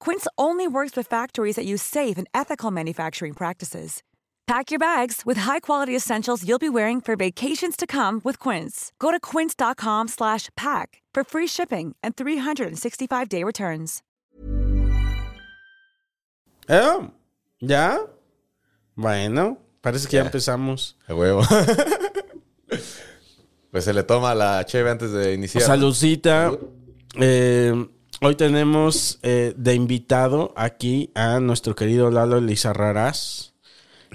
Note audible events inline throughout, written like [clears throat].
Quince only works with factories that use safe and ethical manufacturing practices. Pack your bags with high-quality essentials you'll be wearing for vacations to come with Quince. Go to quince.com/pack for free shipping and 365-day returns. ¿Eh? ¿Ya? Bueno, parece que ya, empezamos. A huevo. [laughs] pues se le toma la cheve antes de iniciar. Saludcita. Eh, hoy tenemos eh, de invitado aquí a nuestro querido Lalo Lizarrarás.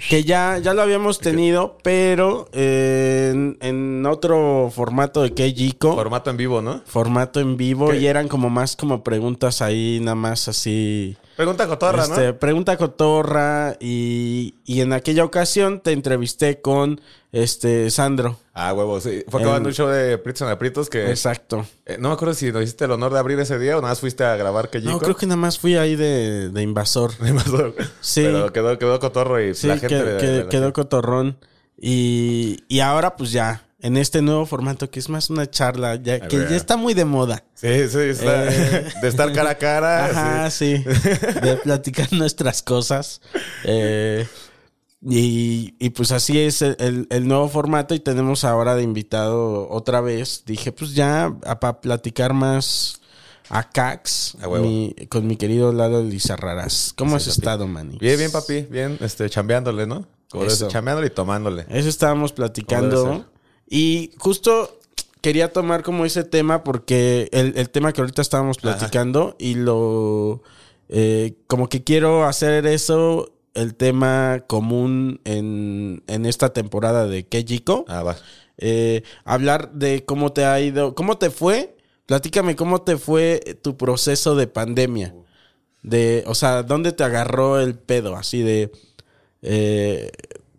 Que ya, ya lo habíamos tenido, pero eh, en, en otro formato de Keijiko. Formato en vivo, ¿no? Formato en vivo. ¿Qué? Y eran como más como preguntas ahí, nada más así. Pregunta cotorra, Este, ¿no? Pregunta cotorra. Y, y en aquella ocasión te entrevisté con este Sandro. Ah, huevo, sí. Fue En- acabando un show de Pritos en Aprietos que... Exacto. eh, no me acuerdo si nos hiciste el honor de abrir ese día o nada más fuiste a grabar que No, creo que nada más fui ahí de, [laughs] de invasor. Sí. Pero quedó, quedó cotorro y Sí, la gente... que- de- que- de quedó cotorrón. Y, y ahora, pues ya, en este nuevo formato, que es más una charla, ya, que ya está muy de moda. Sí, sí, está- Eh. [laughs] de estar cara a cara. Ajá, sí. sí. De [laughs] platicar nuestras cosas. Eh, y, y pues así es el, el- nuevo formato y tenemos ahora de invitado otra vez. Dije, pues ya, para platicar más a Cax, A mi- con mi querido Lalo Lizarraras. ¿Cómo has papi. estado, Manny? Bien, bien, papi. Bien, este, chambeándole, ¿no? Como Eso. chambeándole y tomándole. Eso estábamos platicando. Y justo quería tomar como ese tema porque el, el tema que ahorita estábamos platicando y lo... eh, como que quiero hacer eso, el tema común en, en esta temporada de Kejiko. Ah, va. Eh, hablar de cómo te ha ido, cómo te fue. Platícame cómo te fue tu proceso de pandemia. De, o sea, ¿dónde te agarró el pedo? Así de, eh,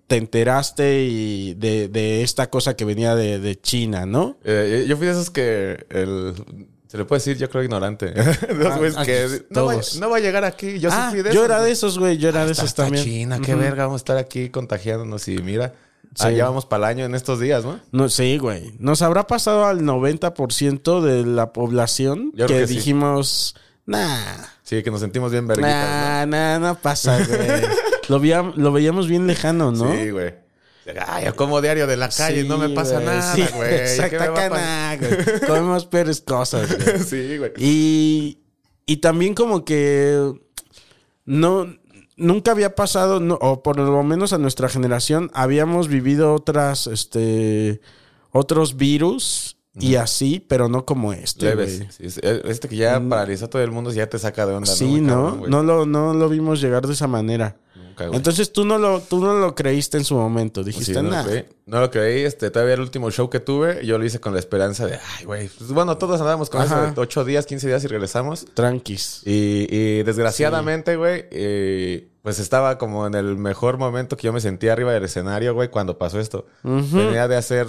te enteraste y de, de esta cosa que venía de, de China, ¿no? Eh, yo fui de esos que el... Se le puede decir, yo creo, ignorante. [laughs] Ah, ah, que no va, no a llegar aquí. Yo sí ah, fui de yo esos, era de esos, güey. Yo era de esos está también. China, qué verga, vamos a estar aquí contagiándonos y mira. Sí. Ya vamos para el año en estos días, ¿no? No, sí, güey. Nos habrá pasado al 90% de la población Yo que, sí. dijimos, nah. Sí, que nos sentimos bien verguitas, Nah, nah, no pasa, güey. [laughs] lo, veíamos, lo veíamos bien lejano, ¿no? Sí, güey. Ay, yo como diario de la calle, Sí, no me pasa güey, nada, sí, güey. Exacto, nada, güey. [laughs] Comemos peores cosas, güey. [laughs] Sí, güey. Y, y también como que no, nunca había pasado, no, o por lo menos a nuestra generación, habíamos vivido otras, este, otros virus y así, pero no como este, Leves. Sí, este que ya paralizó a todo el mundo ya te saca de onda, Sí, ¿no? cabrón, no, lo, no lo vimos llegar de esa manera. Nunca. Entonces tú no lo, tú no lo creíste en su momento. Sí, Dijiste, no, lo nada. creí. no lo creí. Este, todavía el último show que tuve, yo lo hice con la esperanza de, ay, güey. pues, bueno, todos andábamos con Ajá. eso de 8 días, 15 días y regresamos. Tranquis. Y, y desgraciadamente, güey, eh, pues estaba como en el mejor momento que yo me sentía arriba del escenario, güey, cuando pasó esto. Venía de hacer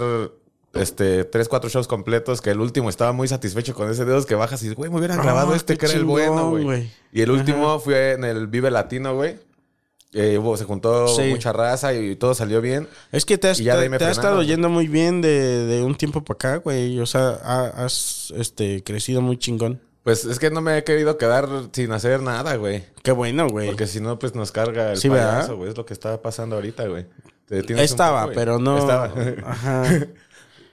este tres, cuatro shows completos, que el último estaba muy satisfecho con ese dedos que bajas y, güey, me hubieran Ah, grabado este que era el bueno, güey. Y el último fue en el Vive Latino, güey. Eh, hubo- se juntó Sí. mucha raza y todo salió bien. Es que te has, te- te estado yendo muy bien de, de un tiempo para acá, güey. O sea, ha- has este, crecido muy chingón. Pues es que no me he querido quedar sin hacer nada, güey. Qué bueno, güey. Porque si no, pues nos carga el Sí, payaso, güey. Es lo que está pasando ahorita, güey. Estaba, poco, pero no. Estaba. Ajá. [laughs]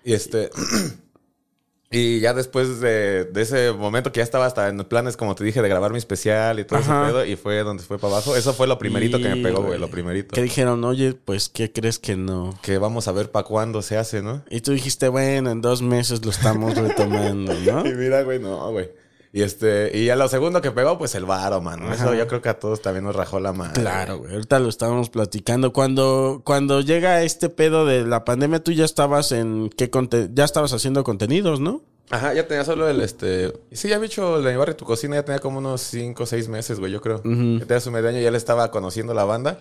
y este. [clears throat] y ya después de, de ese momento que ya estaba hasta en planes, como te dije, de grabar mi especial y todo Ajá. ese pedo, y fue donde fue para abajo. Eso fue lo primerito que me pegó, güey. Lo primerito. Que dijeron, oye, pues, ¿qué crees que no? Que vamos a ver para cuándo se hace, ¿no? Y tú dijiste, bueno, en dos meses lo estamos retomando, ¿no? [laughs] Y mira, güey, no, güey. Y este, y a lo segundo que pegó, pues el varo, mano. Eso yo creo que a todos también nos rajó la madre. Claro, güey. Ahorita lo estábamos platicando. Cuando, cuando llega este pedo de la pandemia, tú ya estabas en qué conte ya estabas haciendo contenidos, ¿no? Ajá, ya tenía solo el este. Sí, ya había hecho el de mi barrio tu cocina, ya tenía como unos 5 o 6 meses, güey, yo creo. Ya tenía su medio año ya le estaba conociendo la banda.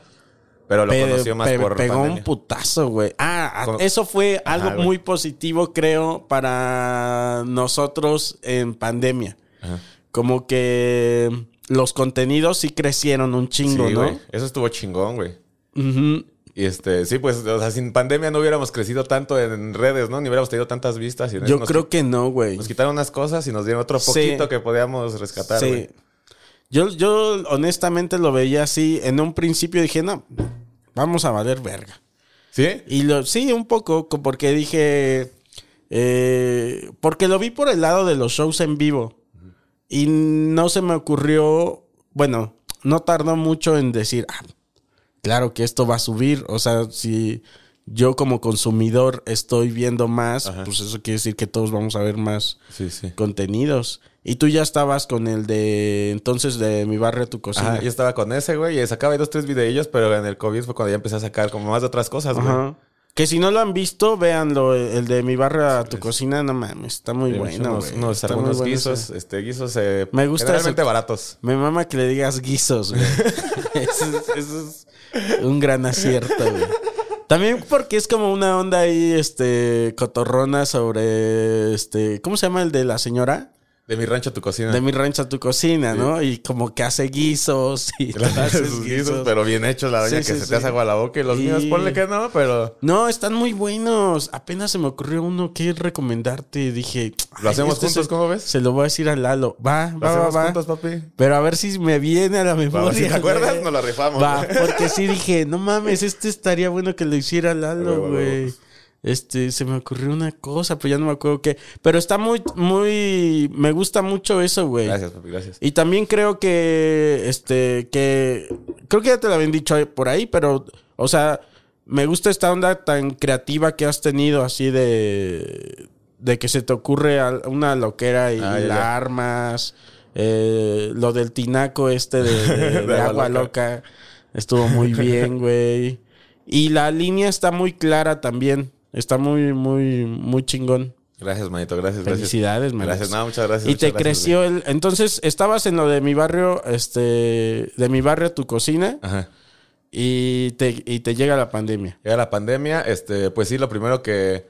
Pero lo Pe- conoció más pe- por. pegó pandemia. un putazo, güey. Ah, ah, Con- eso fue algo Ajá, muy positivo, creo, para nosotros en pandemia. Ajá. Como que los contenidos sí crecieron un chingo, Sí, ¿no? güey. Eso estuvo chingón, güey. Y este, sí, pues, o sea, sin pandemia no hubiéramos crecido tanto en redes, ¿no? Ni hubiéramos tenido tantas vistas. Y Yo nos, creo que no, güey. Nos quitaron unas cosas y nos dieron otro Sí. poquito que podíamos rescatar, Sí. güey. Yo, yo honestamente lo veía así. En un principio dije, no, vamos a valer verga. ¿Sí? Y lo, sí, un poco, co- porque dije. eh, porque lo vi por el lado de los shows en vivo. Y no se me ocurrió. Bueno, no tardó mucho en decir, ah, claro que esto va a subir. O sea, si yo como consumidor estoy viendo más, pues eso quiere decir que todos vamos a ver más Sí, sí. contenidos. Y tú ya estabas con el de entonces de mi barrio tu cocina. Ajá, yo estaba con ese, güey, y sacaba dos, tres videillos, pero en el COVID fue cuando ya empecé a sacar como más de otras cosas, güey. Ajá. Que si no lo han visto, véanlo. El de mi barrio a tu cocina, no mames, está muy bueno, unos, güey. unos- Está muy algunos bueno guisos, ese. este, guisos eh, Me gusta generalmente eso. baratos. Me mama que le digas guisos, güey. [laughs] [laughs] eso, es, eso es un gran acierto, güey. También porque es como una onda ahí, este, cotorrona sobre, este, ¿cómo se llama el de la señora? De mi rancho a tu cocina. De mi rancho a tu cocina, ¿no? Y como que hace guisos y [laughs] Claro, haces guisos. pero bien hechos, la doña Sí, que sí, se te hace agua a la boca y los míos, ponle que no, pero No, están muy buenos. Apenas se me ocurrió uno que recomendarte. Dije, lo "Ay, hacemos este juntos, se, ¿cómo ves? Se lo voy a decir a Lalo. Va, Lo va, va, hacemos va. juntos, papi. Pero a ver si me viene a la Va, memoria. si te acuerdas, [laughs] nos lo rifamos. Va, porque sí dije, no mames, este estaría bueno que lo hiciera Lalo, güey. Este, se me ocurrió una cosa, pero ya no me acuerdo qué. Pero está muy, muy. Me gusta mucho eso, güey. Gracias, papi, gracias. Y también creo que, este, que, creo que ya te lo habían dicho por ahí, pero, o sea, me gusta esta onda tan creativa que has tenido, así de, de que se te ocurre una loquera y Ah, ya, la ya. armas, eh, lo del tinaco este de, de- [laughs] de De agua agua loca, estuvo muy bien, güey. Y la línea está muy clara también, está muy, muy, muy chingón. Gracias, manito, gracias, gracias. Felicidades, man. Gracias, no, muchas gracias. Y te gracias, creció el. Entonces, estabas en lo de mi barrio, este. De mi barrio a tu cocina. Ajá. Y te, y te llega la pandemia. Llega la pandemia, este, pues sí, lo primero que,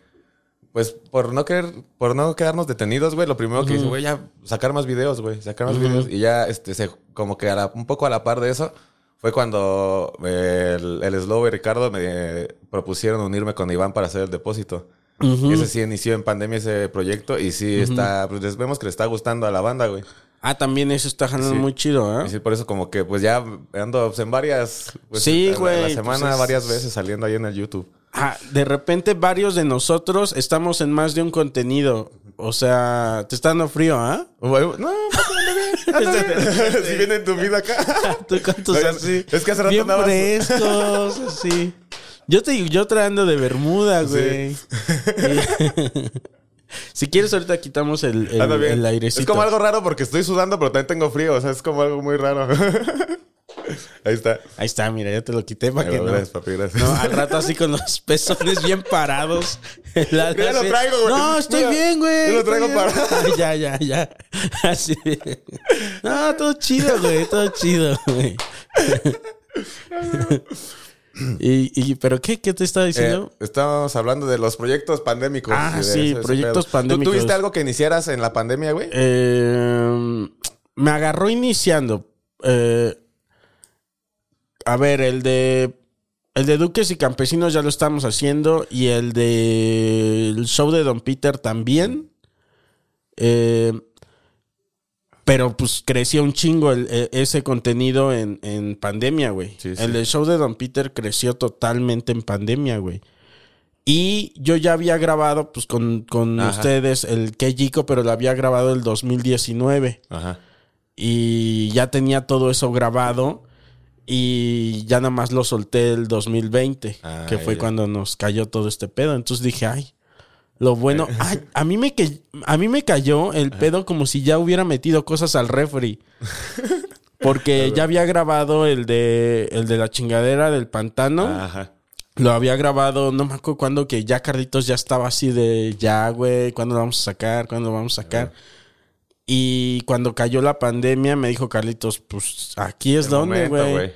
pues por no querer, por no quedarnos detenidos, güey, lo primero que hice, güey, ya sacar más videos, güey, sacar más videos y ya, este, se, como que a la- un poco a la par de eso, fue cuando el, el Slow y Ricardo me propusieron unirme con Iván para hacer el depósito. Ese sí inició en pandemia ese proyecto y sí está, pues vemos que le está gustando a la banda, güey. Ah, también eso está jalando Sí. muy chido, Y ¿eh? sí, por eso como que pues ya ando pues, en varias, pues, Sí, la- güey, La pues, semana es- varias veces saliendo ahí en el YouTube. Ah, de repente, varios de nosotros estamos en más de un contenido. O sea, te está dando frío, ¿ah? Bueno, No, anda bien. Si viene en tu vida acá. Tú así. es que hace rato Bien andabas- frescos, así. Yo te yo traendo de Bermuda, güey. Y- si quieres, ahorita quitamos el, el, el airecito. Es como algo raro porque estoy sudando, pero también tengo frío. O sea, es como algo muy raro. [laughs] Ahí está. Ahí está, mira, ya te lo quité para que no. Gracias, papi, gracias. No, al rato así con los pezones bien parados. [laughs] La- Ya lo traigo, güey. No, estoy Mira, bien, güey. yo lo traigo bien". parado. [laughs] Ya, ya, ya. Así. No, todo chido, güey. Todo chido, güey. y, y, ¿Pero qué? ¿Qué te estaba Eh, diciendo? estábamos hablando de los proyectos pandémicos. Ah, sí, proyectos pandémicos. ¿Tú tuviste algo que iniciaras en la pandemia, güey? Eh, me agarró iniciando. Eh, a ver, el de. El de Duques y Campesinos ya lo estamos haciendo. Y el de. El show de Don Peter también. Eh, pero pues creció un chingo el- e- ese contenido en, en pandemia, güey. Sí, sí. El del show de Don Peter creció totalmente en pandemia, güey. Y yo ya había grabado, pues, con, con ustedes el Kejico, pero lo había grabado el 2019. Ajá. Y ya tenía todo eso grabado. Y ya nada más lo solté el 2020, Ah, que fue ya. cuando nos cayó todo este pedo. Entonces dije, ay, Lo bueno, ay, a mí me que a mí me cayó el pedo como si ya hubiera metido cosas al refri. Porque [laughs] ya había grabado el de el de la chingadera del pantano. Ajá. Lo había grabado, no me acuerdo cuándo, que ya Carlitos ya estaba así de, ya, güey, ¿cuándo lo vamos a sacar? ¿Cuándo lo vamos a sacar? Y cuando cayó la pandemia, me dijo Carlitos, pues aquí es El donde, güey.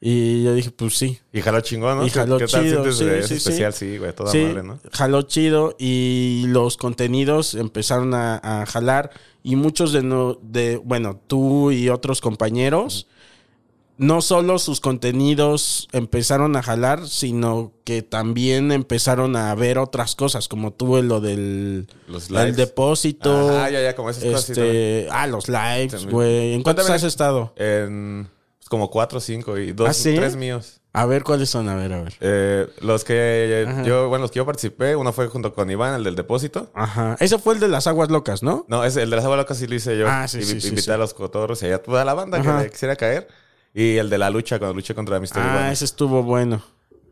Y yo dije, pues sí. Y jaló chingón, ¿no? Y jaló ¿Qué, tal chido, sientes sí, de sí, especial? Sí, güey, toda sí, madre, ¿no? jaló chido y los contenidos empezaron a, a jalar y muchos de, no, de, bueno, tú y otros compañeros, no solo sus contenidos empezaron a jalar, sino que también empezaron a ver otras cosas, como tuve lo del Los el depósito. Ajá, ya, ya, como esas cosas, Este, ah, los lives, güey. ¿En cuántos has estado? En pues, como cuatro o cinco y dos, ¿Ah, sí? tres míos. A ver cuáles son, a ver, a ver. Eh, los que Ajá. yo, bueno, los que yo participé, uno fue junto con Iván, el del depósito. Ajá. Ese fue el de las aguas locas, ¿no? No, es el de las aguas locas sí lo hice yo. Ah, sí, Invi- sí, sí, Invité sí. a los cotorros y a toda la banda Ajá. que le quisiera caer. Y el de la lucha, cuando luché contra Mr. Ah, Iván. ese estuvo bueno.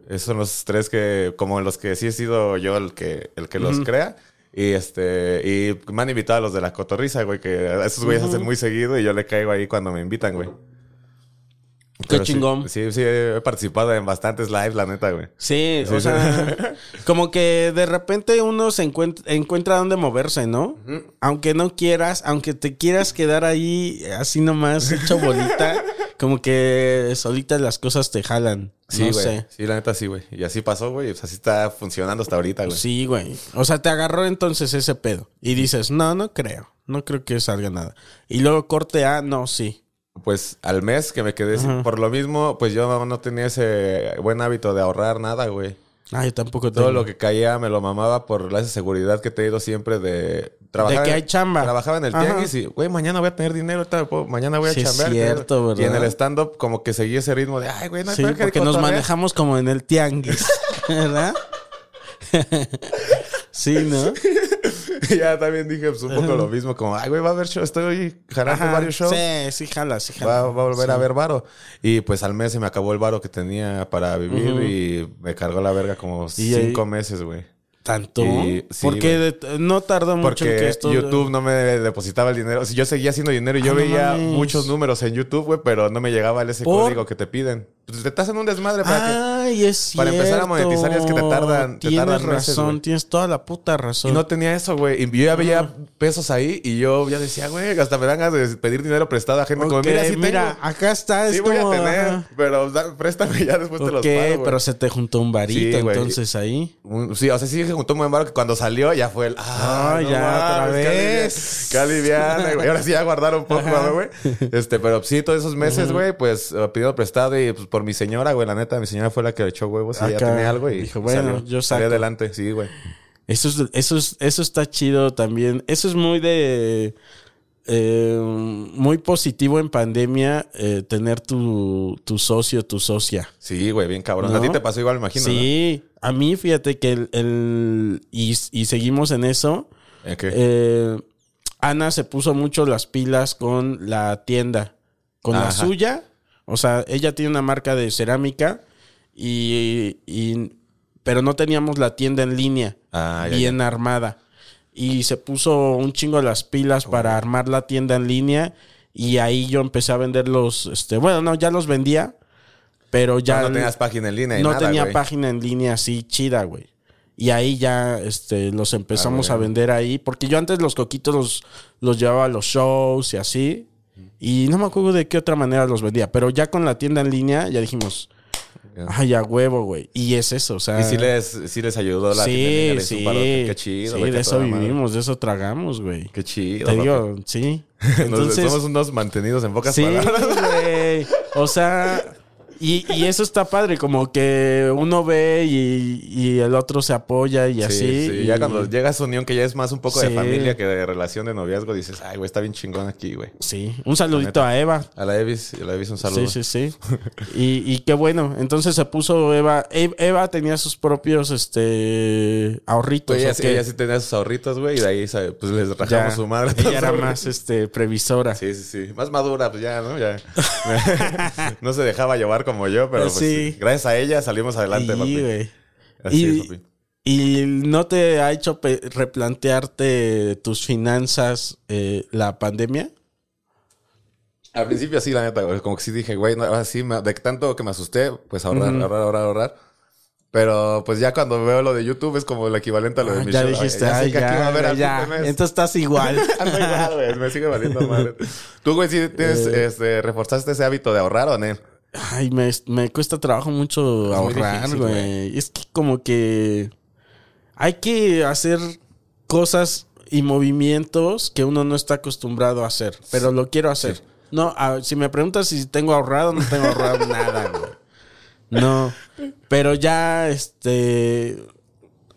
Esos son los tres que, como los que sí he sido yo el que, el que los crea. Y este, y me han invitado a los de la cotorriza, güey, que esos güeyes hacen muy seguido y yo le caigo ahí cuando me invitan, güey. Qué Pero chingón. Sí, sí, he participado en bastantes lives, la neta, güey. Sí, Sí, o sea, [laughs] como que de repente uno se encuentra, encuentra dónde moverse, ¿no? Aunque no quieras, aunque te quieras quedar ahí así nomás hecho bolita, [laughs] como que solitas las cosas te jalan. Sí, no güey. sé. Sí, la neta sí, güey. Y así pasó, güey. Pues así está funcionando hasta ahorita, güey. Sí, güey. O sea, te agarró entonces ese pedo. Y dices, no, no creo. No creo que salga nada. Y luego corte A, no, sí. Pues al mes que me quedé sin- por lo mismo, pues yo no tenía ese buen hábito de ahorrar nada, güey. Ah, yo tampoco Todo lo que caía me lo mamaba por la seguridad que he tenido siempre de trabajar. De que hay chamba. Trabajaba en el Ajá. tianguis y, güey, mañana voy a tener dinero, puedo- mañana voy a Sí, es cierto, Y en ¿verdad? el stand-up como que seguí ese ritmo de, ay, güey, no hay Sí, que porque nos cotorrear". manejamos como en el tianguis, [laughs] ¿verdad? [laughs] sí, ¿no? [laughs] [laughs] Ya también dije pues, un poco lo mismo, como, ay, güey, va a haber show, estoy jalando Ajá, varios shows. Sí, sí, jala, sí, jala. Va, va a volver a haber varo. Y pues al mes se me acabó el varo que tenía para vivir y me cargó la verga como ahí- cinco meses, güey. ¿Tanto? Y- sí, porque no tardó mucho en Porque que esto... YouTube no me depositaba el dinero. O sea, yo seguía haciendo dinero y yo Ah, veía muchos números en YouTube, güey, pero no me llegaba el ese ¿Por? código que te piden. Pues te hacen un desmadre para que... Ay, es para empezar a cierto. monetizar es que te tardan- te Tienes tardan meses, razón, güey. tienes toda la puta razón. Y no tenía eso, güey. Y yo ya veía pesos ahí y yo ya decía, güey, hasta me dan ganas de pedir dinero prestado a gente. como, Ok, mira, sí mira, tengo. acá está. Sí es voy a tener, ajá. pero da- préstame ya después te los Ok, pago, güey. pero se te juntó un varito Sí, güey. entonces ahí. Un- Sí, o sea, sí se juntó un buen varo que cuando salió ya fue el. Ah, no ya, otra mames, qué vez. alivia- Qué aliviana, güey. Ahora sí ya guardaron un poco, ¿no, güey. Este, pero sí, todos esos meses, güey, pues eh, pidiendo prestado y pues por mi señora, güey, la neta, mi señora fue la que le echó huevos y ya tenía algo y dijo, bueno, salió, yo salió saco. adelante, sí, güey. Eso es, eso es, eso está chido también. Eso es muy de eh, muy positivo en pandemia eh, tener tu, tu socio, tu socia. Sí, güey, bien cabrón. ¿No? A ti te pasó igual, me imagino, sí, a mí fíjate que el, el- y, y seguimos en eso. ¿Eh, Ana se puso mucho las pilas con la tienda, con la suya. O sea, ella tiene una marca de cerámica y, y- pero no teníamos la tienda en línea Ah, ya, bien armada. Y se puso un chingo las pilas para armar la tienda en línea y ahí yo empecé a vender los, este, bueno, no, ya los vendía, pero ya no, no tenías página en línea y no nada, tenía güey. página en línea así chida, güey. Y ahí ya este, los empezamos Ah, a bueno. vender ahí. Porque yo antes los coquitos los, los llevaba a los shows y así. Y no me acuerdo de qué otra manera los vendía. Pero ya con la tienda en línea ya dijimos, ay, a huevo, güey. Y es eso, o sea. Y sí les, sí les ayudó la sí, tienda en línea, sí. Qué chido, Sí, de eso madre. vivimos, de eso tragamos, güey. Qué chido. Te papi. digo, sí. [laughs] Nos- Entonces, somos unos mantenidos en pocas Sí, palabras. güey. O sea, y, y eso está padre, como que uno ve y, y el otro se apoya y así. Sí, y- ya cuando llega esa unión que ya es más un poco de familia que de relación de noviazgo, dices, ay, güey, está bien chingón aquí, güey. Sí, un saludito a Eva. A la Evis, a la Evis un saludo. Sí, sí, sí. [laughs] Y, y qué bueno. Entonces se puso Eva. Eva tenía sus propios este ahorritos. Pues ella, ¿o sí- ella sí tenía sus ahorritos, güey, y de ahí pues les rajamos Ya, su madre. a Ella era [laughs] más este previsora. Sí, sí, sí. Más madura, pues ya, ¿no? Ya. [laughs] no se dejaba llevar como yo, pero pues Sí. sí, gracias a ella salimos adelante, Sí, papi. güey. Así Y- es, papi. ¿Y no te ha hecho replantearte tus finanzas eh, la pandemia? Al principio sí, la neta, güey. Como que sí dije, güey, no, ahora sí, me- de tanto que me asusté, pues ahorrar, ahorrar, ahorrar, ahorrar. Pero pues ya cuando veo lo de YouTube es como el equivalente a lo de Ah, mi ya show. dijiste, ya sé ay, que aquí va a haber ya, mes. Entonces estás igual. [laughs] Ando igual, güey. Me sigue valiendo madre. [laughs] ¿Tú, güey, sí tienes, Eh. este, reforzaste ese hábito de ahorrar o no? Ay, me, me cuesta trabajo mucho ahorrar, güey. Es que como que hay que hacer cosas y movimientos que uno no está acostumbrado a hacer, pero lo quiero hacer. No, si me preguntas si tengo ahorrado, no tengo ahorrado [laughs] nada, güey. No, pero ya, este,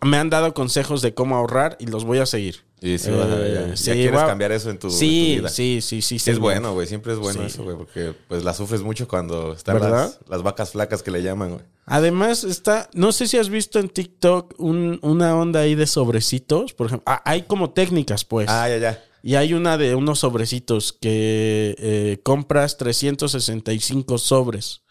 me han dado consejos de cómo ahorrar y los voy a seguir. Y ya, Eh, sí, quieres cambiar eso en tu, en tu Sí, vida. sí, sí, sí. Sí, es bueno, güey. Siempre es bueno Sí. eso, güey. Porque pues la sufres mucho cuando están las, las vacas flacas que le llaman, güey. Además está, no sé si has visto en TikTok un- una onda ahí de sobrecitos, por ejemplo. Ah, hay como técnicas, pues. Ah, ya, ya. Y hay una de unos sobrecitos que eh, compras 365 sobres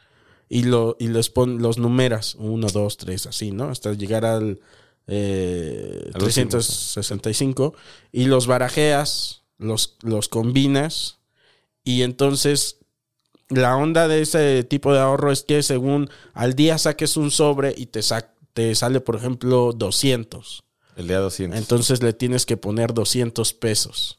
y, lo, y los, pon, los numeras, 1, 2, 3, así, ¿no? Hasta llegar al eh, Al último. 365 y los barajeas, los, los combinas y entonces la onda de ese tipo de ahorro es que según al día saques un sobre y te, sa- te sale, por ejemplo, 200. El día 200. Entonces le tienes que poner 200 pesos.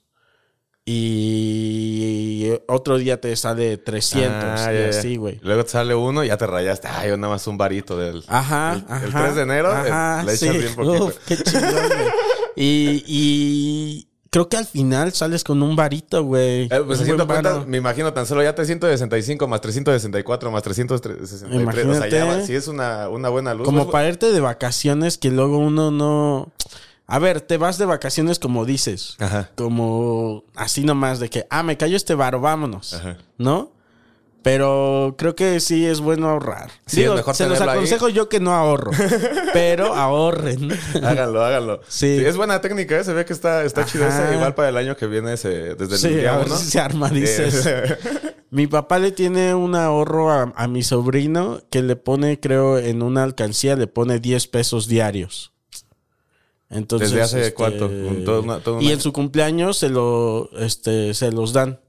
Y otro día te sale 300. Ah, y ya. así, güey. Luego te sale uno y ya te rayaste. Ay, nada más un varito del. Ajá, el, ajá. el 3 de enero eh, ajá, le echas sí. bien poquito. Uf, qué chingón, güey. [laughs] Y, y creo que al final sales con un varito, güey. Eh, pues varo. me imagino tan solo ya 365 más 364 más 363. O sea, ya Imagínate. sí es una, una buena luz. Como para irte de vacaciones que luego uno no... A ver, te vas de vacaciones como dices. Ajá. Como así nomás de que, ah, me cayó este varo, vámonos. Ajá. ¿No? Pero creo que sí es bueno ahorrar. Sí, Digo, es mejor se los ahí. aconsejo yo que no ahorro. [laughs] pero ahorren. Háganlo, háganlo. Sí. Sí. Es buena técnica, ¿eh? Se ve que está, está chido. Igual para el año que viene, se, desde el Sí, día a ver uno. si se arma, dices. Eh, [laughs] Mi papá le tiene un ahorro a, a mi sobrino que le pone, creo, en una alcancía, le pone 10 pesos diarios. Entonces, ¿Desde hace este, cuánto? Un- todo una- todo un y en su cumpleaños se lo, este, se los dan.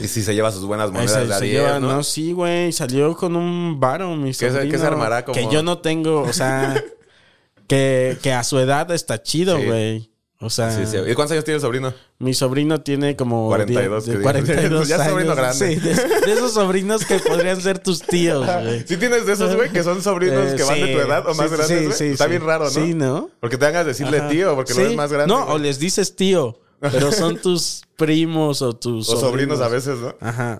y si se lleva sus buenas monedas de se 10, lleva- ¿no? no, sí, güey, salió con un varo, mi se- sobrino. qué se armará como- Que yo no tengo, o sea, [laughs] que, que a su edad está chido, Sí. O sea, Sí, sí. ¿Y cuántos años tiene el sobrino? mi sobrino tiene como 42 die- que de dices. 42 Ya es sobrino grande. Sí, de, de esos sobrinos que podrían ser tus tíos, güey. ¿Sí tienes de esos, güey, que son sobrinos Eh, que van de tu edad o más grandes, güey? Está bien raro, ¿no? Sí, ¿no? Porque te hagas decirle Ajá. tío, porque lo ves más grande. No, güey. o les dices tío, pero son [laughs] tus primos o tus O sobrinos a veces, ¿no? Ajá.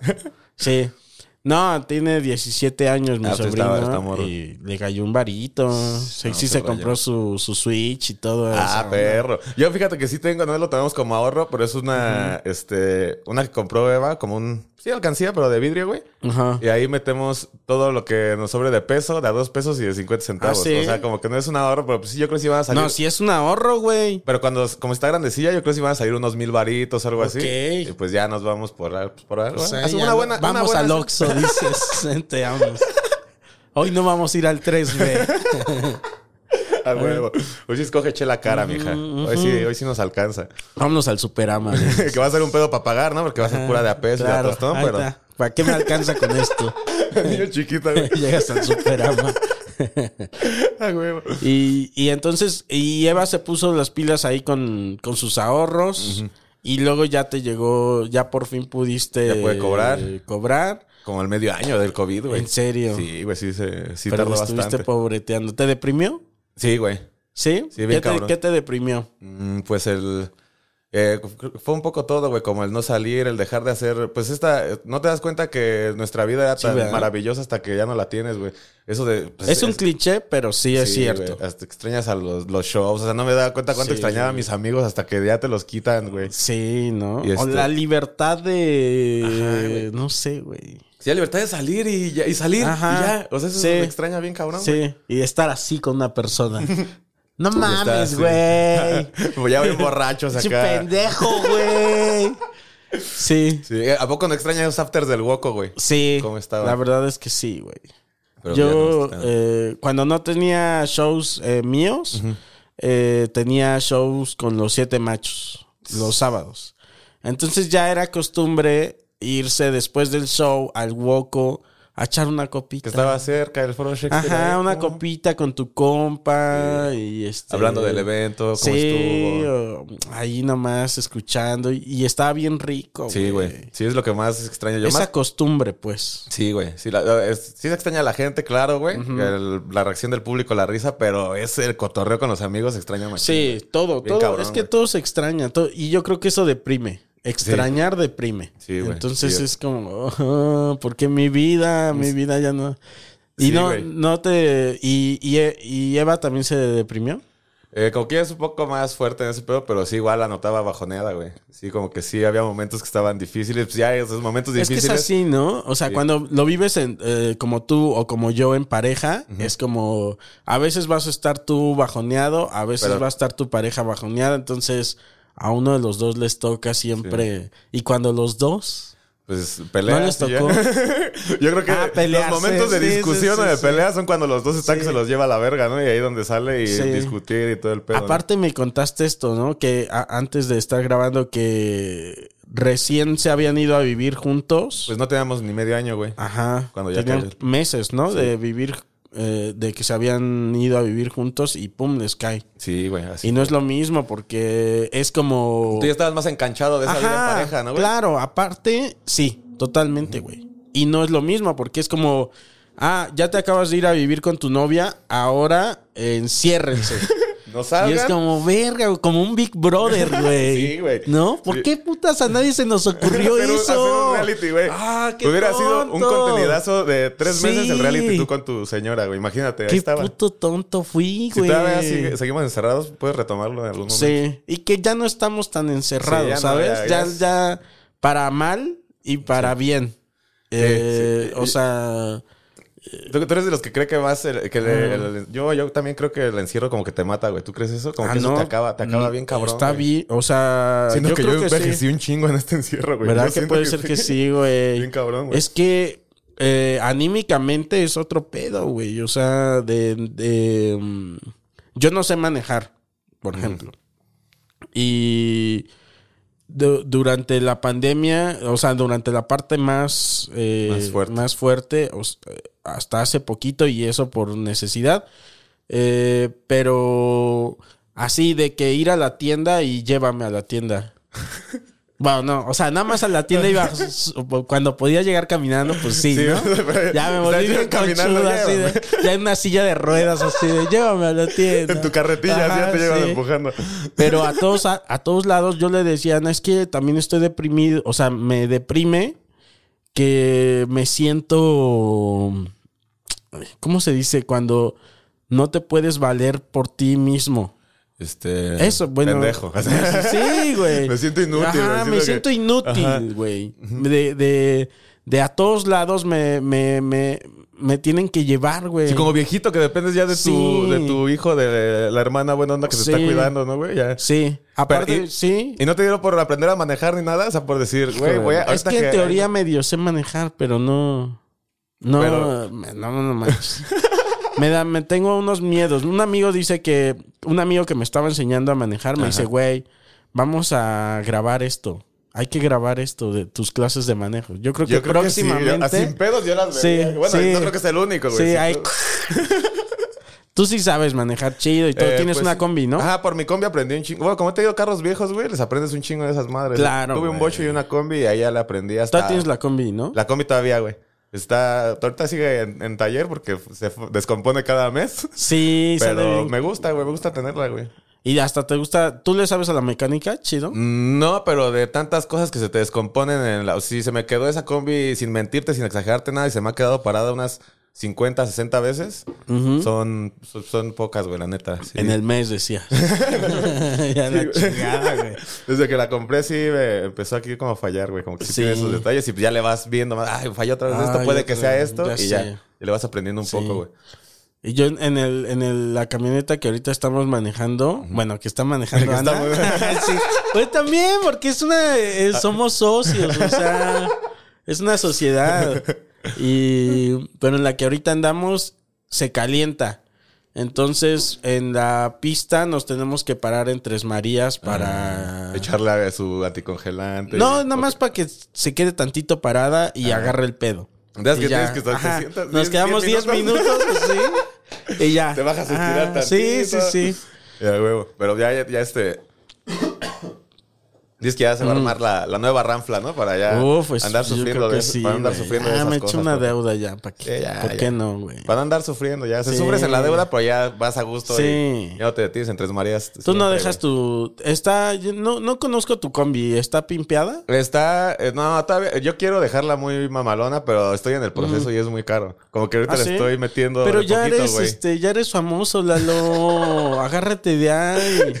Sí. No, tiene 17 años mi Ah, pues sobrino. está- y le cayó un varito. Sí, No, sí se compró su, su Switch y todo Ah, eso. perro. Yo fíjate que sí tengo, no lo tenemos como ahorro, pero es una, este, una que compró Eva, como un, sí, alcancía, pero de vidrio, güey. Ajá. Y ahí metemos todo lo que nos sobre de peso, de a dos pesos y de 50 centavos. Ah, ¿sí? O sea, como que no es un ahorro, pero pues sí, yo creo que sí van a salir. No, si es un ahorro, güey. Pero cuando, como está grandecilla, yo creo que sí van a salir unos mil varitos o algo así. Ok. Y pues ya nos vamos por, pues, por algo. O sea, Haz ya una buena, una vamos buena- al Oxxo, dices. [laughs] Vente, vamos. Hoy no vamos a ir al 3B. [laughs] A huevo. Hoy sí escoge chela cara, mija. Hoy sí, hoy sí nos alcanza. Vámonos al Superama. [laughs] que va a ser un pedo para pagar, ¿no? Porque va a ser pura de a peso y a tostón, pero... ¿Para qué me alcanza con esto? [laughs] Niño chiquito, güey. [laughs] Llegas al Superama. A huevo. Y, y entonces, y Eva se puso las pilas ahí con, con sus ahorros. Y luego ya te llegó, ya por fin pudiste Ya puede cobrar. eh, cobrar. Como el medio año del COVID, güey. En serio. Sí, güey, sí, se, sí pero tardó estuviste bastante. pobreteando. ¿Te deprimió? Sí, güey. ¿Sí? Sí, bien ¿Qué, te, qué te deprimió? Mm, Pues el... eh, fue un poco todo, güey, como el no salir, el dejar de hacer... Pues esta... No te das cuenta que nuestra vida era tan maravillosa hasta que ya no la tienes, güey. Eso de... pues, es un cliché, pero sí, es sí, cierto. hasta extrañas a los, los shows. O sea, no me daba cuenta cuánto Sí. extrañaba a mis amigos hasta que ya te los quitan, güey. Sí, ¿no? O este- la libertad de... Ajá, no sé, güey. Sí, la libertad de salir y, ya- y salir Ajá. y ya. O sea, eso Sí. me extraña bien cabrón, güey. Sí, y estar así con una persona. [laughs] No mames, güey. Como [laughs] ya ven borrachos acá. pendejo, güey. Sí, Sí, ¿a poco no extrañas los afters del Woco, güey? sí. ¿Cómo estaba? La verdad es que sí, güey. Pero ya no Yo, eh, cuando no tenía shows eh, míos, eh, tenía shows con los siete machos los sábados. Entonces ya era costumbre irse después del show al Woco a echar una copita. Que estaba cerca del foro Shakespeare. Ajá, una copita con tu compa y este... Hablando del evento, cómo sí, estuvo. ahí nomás escuchando y, y estaba bien rico. Sí, güey. Sí, es lo que más extraño yo. Esa Más... costumbre, pues. Sí, güey. Sí, la- es- sí se extraña a la gente, claro, güey. La reacción del público, la risa, pero es el cotorreo con los amigos extraña más. Sí, todo, Bien todo. cabrón, es que todo se extraña. todo- y yo creo que eso deprime. Extrañar deprime. Sí, güey. Entonces Sí. es como, "Ah, porque mi vida, mi vida ya no. Y no, güey. no te. Y, y, y Eva también se deprimió. Eh, como que ella es un poco más fuerte en ese pedo, pero sí, igual la notaba bajoneada, güey. Sí, como que sí, había momentos que estaban difíciles. Pues ya esos momentos Es que difíciles. es así, ¿no? O sea, Sí. cuando lo vives en, eh, como tú o como yo en pareja, es como a veces vas a estar tú bajoneado, a veces Pero- va a estar tu pareja bajoneada, entonces a uno de los dos les toca siempre. Y cuando los dos, Pues peleas. ¿No les tocó? [laughs] Yo creo que Ah, pelearse, los momentos de sí, discusión sí, o de sí. pelea son cuando los dos están Sí. que se los lleva a la verga, ¿no? Y ahí donde sale y Sí. discutir y todo el pedo. ¿no? aparte me contaste esto, ¿no? Que a- antes de estar grabando que recién se habían ido a vivir juntos. Pues no teníamos ni medio año, güey. Ajá. Cuando ya Tenían meses, ¿no? De vivir, eh, de que se habían ido a vivir juntos y pum, les cae. Sí, güey. Así. Y no es lo mismo porque es como... Tú ya estabas más enganchado de esa vida en pareja, ¿no, güey? Claro, aparte, sí, totalmente, güey. Y no es lo mismo porque es como... Ah, ya te acabas de ir a vivir con tu novia, ahora eh, enciérrense. [laughs] No Y es como, verga, como un Big Brother, [laughs] güey. Sí, güey. ¿No? ¿Por qué putas a nadie se nos [laughs] ocurrió Hacer eso? hacer un reality, güey. Ah, qué Hubiera sido un tonto. contenidazo de tres Sí. meses el reality tú con tu señora, güey. Imagínate, ahí Qué estaba. puto tonto fui, Si güey. todavía sigue- seguimos encerrados, puedes retomarlo en algún momento. Sí, y que ya no estamos tan encerrados, Sí, ya no, ¿sabes? ya- ya, para mal y para bien. Eh. O sea, Tú, tú eres de los que cree que vas... el- que le- el- yo, yo también creo que el encierro como que te mata, güey. ¿Tú crees eso? Como ah, que eso no. te acaba, te acaba bien cabrón. Está bien, o sea, Siento yo que creo yo envejecí sí. un chingo en este encierro, güey. ¿Verdad Yo que puede ser que sí, güey? [laughs] Bien cabrón, güey. Es que eh, anímicamente es otro pedo, güey. O sea, de, de, mm, yo no sé manejar, por ejemplo. Y du- durante la pandemia, o sea, durante la parte más, eh, Más fuerte. más fuerte, o s- hasta hace poquito y eso por necesidad. Eh, pero así de que ir a la tienda y llévame a la tienda. [laughs] Bueno, no, o sea, nada más a la tienda iba [laughs] cuando podía llegar caminando, pues sí, Sí, ¿no? [laughs] pero Ya me volví bien caminando, conchudo, así de, ya en una silla de ruedas así de llévame a la tienda. En tu carretilla, así ya Ajá, te llevan sí. empujando. Pero a [laughs] todos, a, a todos lados yo le decía, no, es que también estoy deprimido, o sea, me deprime que me siento, ¿cómo se dice? Cuando no te puedes valer por ti mismo. Este... Eso, bueno. Pendejo. [laughs] Sí, güey. Me siento inútil, Ajá, güey. me Siento que- inútil, güey. De, de, de a todos lados me, me, me, me tienen que llevar, güey. Sí, como viejito que dependes ya de tu, de tu hijo, de la hermana buena onda que se Sí. está cuidando, ¿no, güey? Ya. Sí. Aparte, y- sí. Y no te dieron por aprender a manejar ni nada, o sea, por decir, güey, voy a... es que en teoría medio sé manejar, pero no. No, Pero- me- no, no, no manches. [laughs] me da, me tengo unos miedos. Un amigo dice que, un amigo que me estaba enseñando a manejar me dice, güey, vamos a grabar esto. Hay que grabar esto de tus clases de manejo. Yo creo que Yo creo que sí, próximamente. yo- sin pedos yo las Sí, vería. Bueno, sí. no creo que sea el único, güey. Sí, hay-. [laughs] Tú sí sabes manejar chido y todo. Eh, Tienes pues, una combi, ¿no? Ajá, por mi combi aprendí un chingo. Bueno, como te digo, carros viejos, güey, les aprendes un chingo de esas madres. Claro, Tuve un bocho y una combi y ya le aprendí hasta... Tú tienes la combi, ¿no? La combi todavía, güey. Está... Ahorita sigue en, en taller porque se descompone cada mes. Sí, [laughs] Pero me gusta, güey. Me gusta tenerla, güey. Y hasta te gusta. ¿Tú le sabes a la mecánica? Chido. No, pero de tantas cosas que se te descomponen en la... Si se me quedó esa combi, sin mentirte, sin exagerarte nada, y se me ha quedado parada unas 50, 60 veces, son, son, son pocas, güey, la neta. sí. En el mes, decía. [laughs] [laughs] ya la chingada, güey. Desde que la compré, sí, me empezó aquí como a fallar, güey. Como que sí, Sí. tiene esos detalles y ya le vas viendo más. Ay, falló otra vez esto, Ay, puede que sea esto. ya y sé. ya. Y le vas aprendiendo un Sí. poco, güey. Y yo en el, en el, la camioneta que ahorita estamos manejando, bueno, que está [laughs] manejando Que Ana. estamos- sí. Pues también, porque es una, eh, somos socios, o sea, es una sociedad. Y, pero en la que ahorita andamos, se calienta. Entonces, en la pista nos tenemos que parar en Tres Marías para... Echarle a su anticongelante. No, nada más para que se quede tantito parada y agarre el pedo. ¿Sabes Y que tienes que estar- Ajá. sientas Nos diez- quedamos diez 10 minutos. minutos, pues, sí. Y ya. Te bajas a estirar Ah, Sí, sí, tantito. sí. Ya, huevo. Pero ya, ya, ya este. Dices que ya se va a armar la, la nueva ranfla, ¿no? Para ya Uf, pues, andar sufriendo de sí, para andar sufriendo de Ah, esas me eché cosas, una pues. deuda ya. ¿para qué? Ya, ¿Por ya. qué no, güey? Van a andar sufriendo ya. Se Sí. sufres en la deuda, pero ya vas a gusto. Sí. Y ya no te detienes en Tres Marías. Tú no dejas tu... Está... No, no conozco tu combi. ¿Está pimpeada? Está, eh, no, todavía, yo quiero dejarla muy mamalona, pero estoy en el proceso y es muy caro. Como que ahorita ¿Ah, le sí? estoy metiendo. Pero de ya poquito, eres, este, ya eres famoso, Lalo. [laughs] Agárrate de ahí.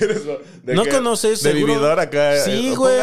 ¿De no qué? conoces, De vividor acá. Sí, eh, güey.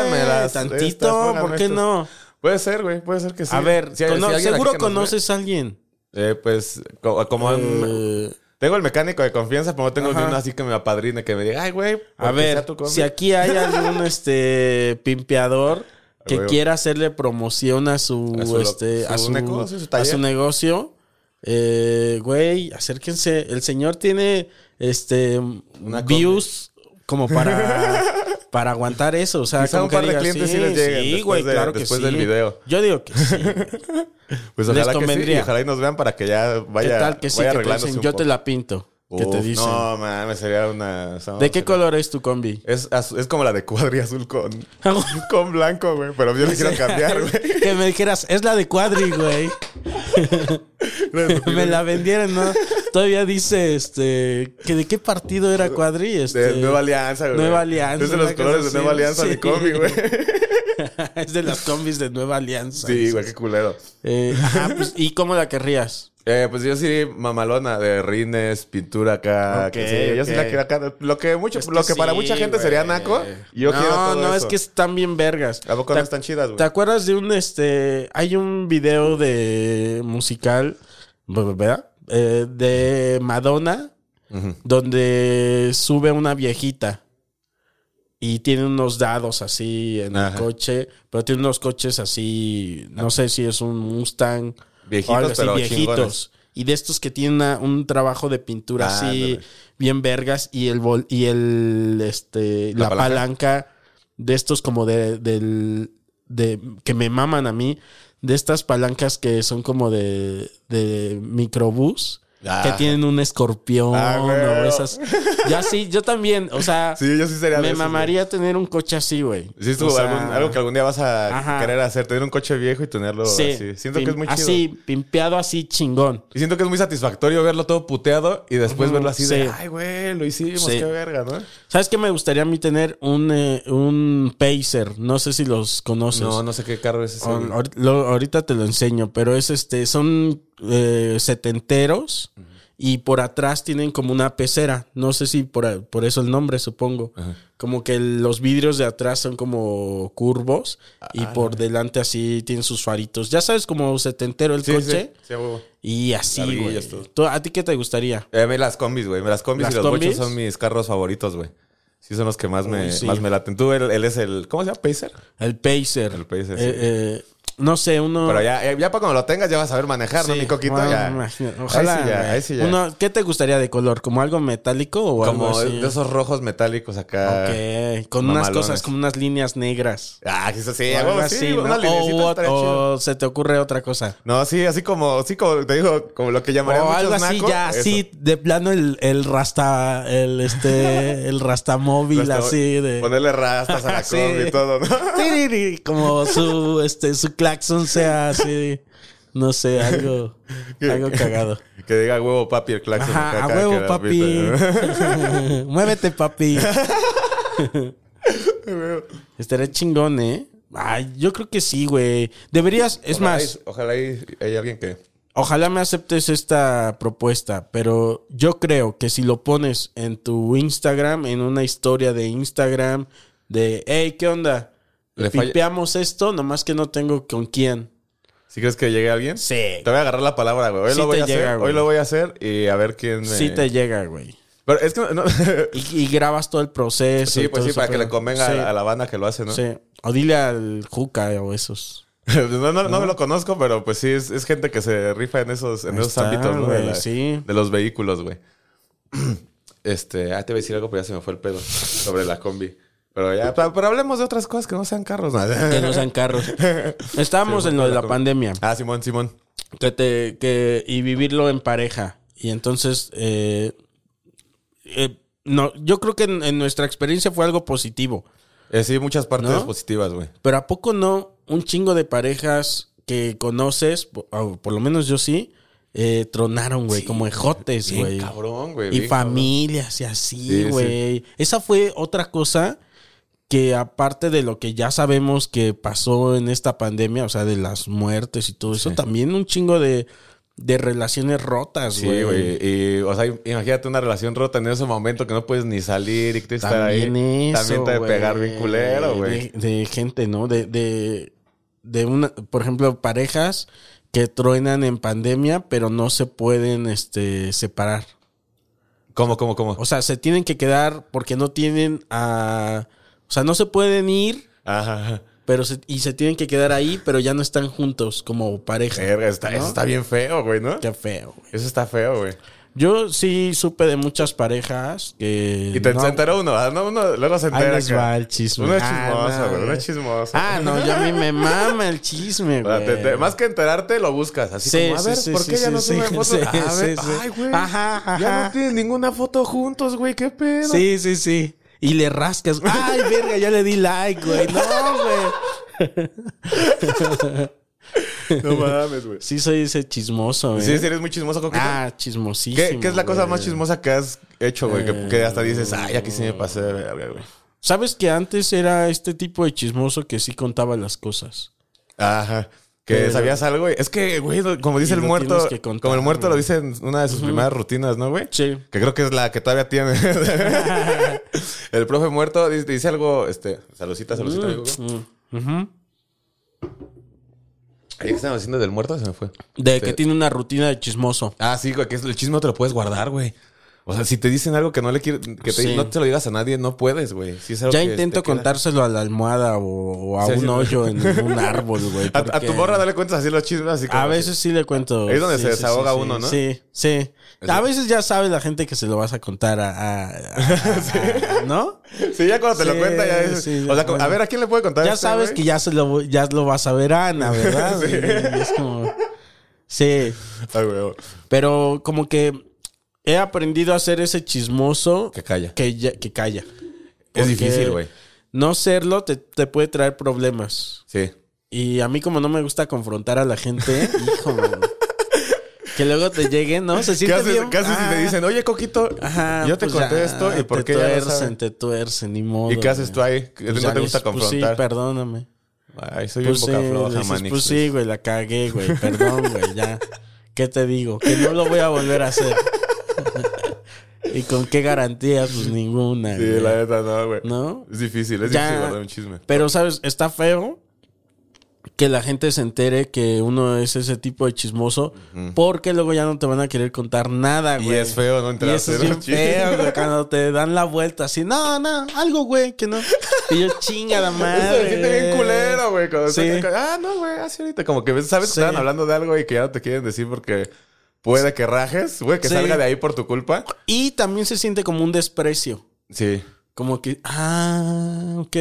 Tantito, estas, ¿por qué no? Puede ser, güey, puede ser que sí. A ver, Si hay- cono- si alguien aquí seguro ve, conoces a alguien. eh, pues, co- como, Eh, tengo el mecánico de confianza, pero no tengo Ajá. uno así que me apadrine, que me diga, ay, güey, a ver, tu combi". si aquí hay [laughs] algún este pimpeador que quiera hacerle promoción a su, A su lo- este, a su negocio, su a taller. su negocio, eh, güey, acérquense. El señor tiene este Una views como para [laughs] para aguantar eso, o sea, como un par que de digas, clientes sí les lleguen sí, después güey, de- claro que después sí. del video. Yo digo que sí. [laughs] Pues les ojalá que sí, y ojalá y nos vean para que ya ¿Qué vaya, tal que sí vaya que te dicen, yo poco. te la pinto? ¿Qué te Uf, dicen? No, mames, sería una... ¿De qué color es tu combi? Es, es como la de cuadri azul con, [laughs] [laughs] con blanco, güey. Pero yo le quiero [laughs] cambiar, güey. que me dijeras, es la de cuadri, güey. me la vendieron, ¿no? Todavía dice, este, que de qué partido era cuadri, este. De Nueva Alianza, güey. Nueva Alianza. Es de los colores de Nueva. Alianza de Sí. combi, güey. es de las combis de Nueva Alianza. Sí, güey, qué culero. Eh, ajá, pues, ¿y cómo la querrías? Eh, pues yo sí, mamalona, de rines, pintura acá. Ok, que sí, yo sí la quiero acá. Lo que, mucho, Es que lo que para mucha gente sería naco, yo no, quiero todo no, es eso. que están bien vergas. ¿A poco ¿Te- no están chidas, güey? ¿Te acuerdas de un este? Hay un video de musical, ¿verdad? Eh, de Madonna, donde sube una viejita y tiene unos dados así en Ajá. el coche, pero tiene unos coches así, no sé si es un Mustang Viejitos, o algo así, pero viejitos. chingones. Y de estos que tienen una- un trabajo de pintura Ah, así, bien vergas, y el vol- y el este La la, palanca. palanca. de estos como de, del de que me maman a mí, de estas palancas que son como de, de microbús. Ah. Que tienen un escorpión Ah, o esas. Ya sí, yo también. O sea, Sí, yo sí sería me güey. mamaría tener un coche así, güey. Sí, es O sea, algo que algún día vas a Ajá. querer hacer, tener un coche viejo y tenerlo Sí, así. Siento pim- que es muy chido. Así, pimpeado así, chingón. Y siento que es muy satisfactorio verlo todo puteado y después verlo así de, ay, güey, lo hicimos, qué verga, ¿no? ¿Sabes qué me gustaría a mí tener? Un, eh, un Pacer. No sé si los conoces. No, no sé qué carro es ese. O- ahorita te lo enseño, pero es este, son eh, setenteros y por atrás tienen como una pecera. No sé si por, por eso el nombre, supongo. Como que los vidrios de atrás son como curvos y Ah. por delante así tienen sus faritos. Ya sabes, como setentero el Sí, coche. sí, sí. Y así, güey. todo. ¿Tú- ¿A ti qué te gustaría? Eh, a mí las combis, güey. Las combis ¿Las y los combis? bochos son mis carros favoritos, güey. Sí, son los que más me, sí. más me laten. Tú, él, él es el. ¿Cómo se llama? ¿Pacer? El Pacer. El Pacer, Eh, sí. eh, no sé, uno... Pero ya, eh, ya para cuando lo tengas ya vas a saber manejar, ¿no, Sí, mi coquito? bueno, ya. Ojalá. Ahí sí ya, ahí sí ya. Uno, ¿Qué te gustaría de color? ¿Como algo metálico o Como algo así? de esos rojos metálicos acá. Ok, con unas cosas, como unas líneas negras. Ah, eso sí, O a algo así, sí, ¿no? o, chido. o se te ocurre otra cosa. No, sí, así como, sí, como te digo, como lo que llamarían O algo así, nacos, ya, eso. así, de plano el, el rasta, el este, [laughs] el rastamóvil, Hasta así de. Ponerle rastas a la [laughs] combi y todo, ¿no? Como su, este, su claxon sea así, no sé, algo, algo cagado. que diga huevo papi el claxon. Ajá, [laughs] [laughs] a huevo, papi. Muévete, papi. Estaría chingón, ¿eh? Ay, yo creo que sí, güey. Deberías, es Ojalá más, hay- Ojalá hay, hay alguien que... ojalá me aceptes esta propuesta, pero yo creo que si lo pones en tu Instagram, en una historia de Instagram, de, hey, ¿qué onda? Le Pimpeamos esto, nomás que no tengo con quién. ¿Sí crees que llegue alguien? Sí. Te voy a agarrar la palabra, güey. Hoy Sí lo voy a hacer. güey. Hoy lo voy a hacer y a ver quién me... Sí te llega, güey. Pero es que... No, Y, y grabas todo el proceso. sí, pues sí, para que le convenga Sí, a, la, banda que lo hace, ¿no? Sí. O dile al Juca o esos. [laughs] no, no, no me lo conozco, pero pues sí, es, es gente que se rifa en esos, en Ahí esos está, ámbitos, ¿no? De, güey, la- sí. de los vehículos, güey. [clears throat] Este, ah, te iba a decir algo, pero ya se me fue el pedo sobre la combi. Pero ya, pero, hablemos de otras cosas que no sean carros. [laughs] Que no sean carros. Estábamos Sí, en lo de la pandemia. Ah, Simón, Simón. Que te, que, y vivirlo en pareja. Y entonces, eh, eh, no, yo creo que en, en nuestra experiencia fue algo positivo. Eh, sí, muchas partes ¿No? positivas, güey. Pero ¿a poco no un chingo de parejas que conoces, po- o por lo menos yo sí, eh, tronaron, güey, como ejotes, güey. cabrón, güey. Y familias y Sí, así, sí. güey. Esa fue otra cosa que aparte de lo que ya sabemos que pasó en esta pandemia, o sea, de las muertes y todo eso, también un chingo de, de relaciones rotas, Sí, güey. güey. Y, o sea, imagínate una relación rota en ese momento que no puedes ni salir y que te está ahí. También eso, También te güey. pegar bien culero, güey. De, de gente, ¿no? De, de, de una, por ejemplo, parejas que truenan en pandemia, pero no se pueden este, separar. ¿Cómo, cómo, cómo? O sea, se tienen que quedar porque no tienen a... O sea, no se pueden ir, Ajá, pero se- y se tienen que quedar ahí, pero ya no están juntos como pareja. Verga, está- ¿no? eso está bien feo, güey, ¿no? Qué feo, güey. Eso está feo, güey. Yo sí supe de muchas parejas que... Y te no- enteró uno, ¿ah? no, uno, luego se Ahí entera. les que- va el chisme. Uno es Ah, chismoso, no, güey. Uno es chismoso. Ah, no, yo a mí me mama el chisme, güey. te- te- más que enterarte, lo buscas. Así Sí, como, a ver, sí, ¿por sí, qué ya sí, no sí, suben fotos? a ver, ay, güey. Ajá, Ya no tienen ninguna foto juntos, güey. ¿Qué pedo? Sí, sí, sí. Y le rascas. Ay, verga, ya le di like, güey. No, güey. No mames, güey. Sí soy ese chismoso, güey. Sí, sí, eres muy chismoso, Coquito. Ah, chismosísimo. ¿Qué, qué es la cosa más chismosa que has hecho, güey? Que, que hasta dices, ay, aquí sí me pasé de verga, güey. ¿Sabes que antes era este tipo de chismoso que sí contaba las cosas? Ajá. Que Pero- sabías algo, güey. Es que, güey, como dice el muerto, contar, como el muerto lo dice en una de sus primeras rutinas, ¿no, güey? Sí. Que creo que es la que todavía tiene. [laughs] [laughs] el profe muerto dice, dice algo, este, saludcita, saludcita, amigo. güey. Mm. Ahí que estamos haciendo del muerto, se me fue. De que tiene una rutina de chismoso. Ah, sí, güey, que es- el chisme te lo puedes guardar, güey. O sea, si te dicen algo que no le quieres, que te- Sí. no te lo digas a nadie, no puedes, güey. Si Ya intento queda- contárselo a la almohada o, o a Sí, sí. un hoyo en un árbol, güey. A, tu morra no le cuentas así los chismes, así como. A veces sí le cuento. Es donde se desahoga uno. ¿no? Sí, sí. A veces ya sabe la gente que se lo vas a contar a... a- [laughs] ¿No? Sí, ya cuando te lo cuenta, ya es. o sea, bueno. a ver, ¿a quién le puede contar Ya este, sabes que ya, se lo, ya lo vas a ver a Ana, ¿verdad? [laughs] Es como... Sí. Ay, güey. Pero como que he aprendido a ser ese chismoso... Que calla. Que, ya- que calla. Es difícil, güey. No serlo te, te puede traer problemas. Sí. Y a mí como no me gusta confrontar a la gente, [laughs] hijo. Que luego te lleguen, ¿no? Se ¿Qué siente haces, bien. ¿qué haces si te Ah, dicen, oye, Coquito, Ajá, yo te pues conté ya, esto y por te qué lo tuercen, te tuercen, ni modo. ¿Y qué haces tú ahí? Pues no te les- gusta pues confrontar. sí, perdóname. Ay, soy Pues un sí, boca floja, dices, manix. pues sí, güey, la cagué, güey. Perdón, güey, ya. ¿Qué te digo? Que no lo voy a volver a hacer. [laughs] ¿Y con qué garantías? Pues ninguna. Sí, güey. la neta, no, güey. ¿No? Es difícil, es Ya. difícil guardar un chisme. Pero, ¿sabes? Está feo que la gente se entere que uno es ese tipo de chismoso porque luego ya no te van a querer contar nada, Y güey. es feo no Y enterarse eso es bien los chismes. feo, güey, cuando te dan la vuelta así, no, no, algo, güey, que no. Y yo, chinga la [laughs] madre. bien culero, güey. cuando Sí. Ah, no, güey, así ahorita. Como que sabes que Sí. estaban hablando de algo y que ya no te quieren decir porque puede que rajes, güey, que Sí. salga de ahí por tu culpa. Y también se siente como un desprecio. Sí. Como que, ah, ok.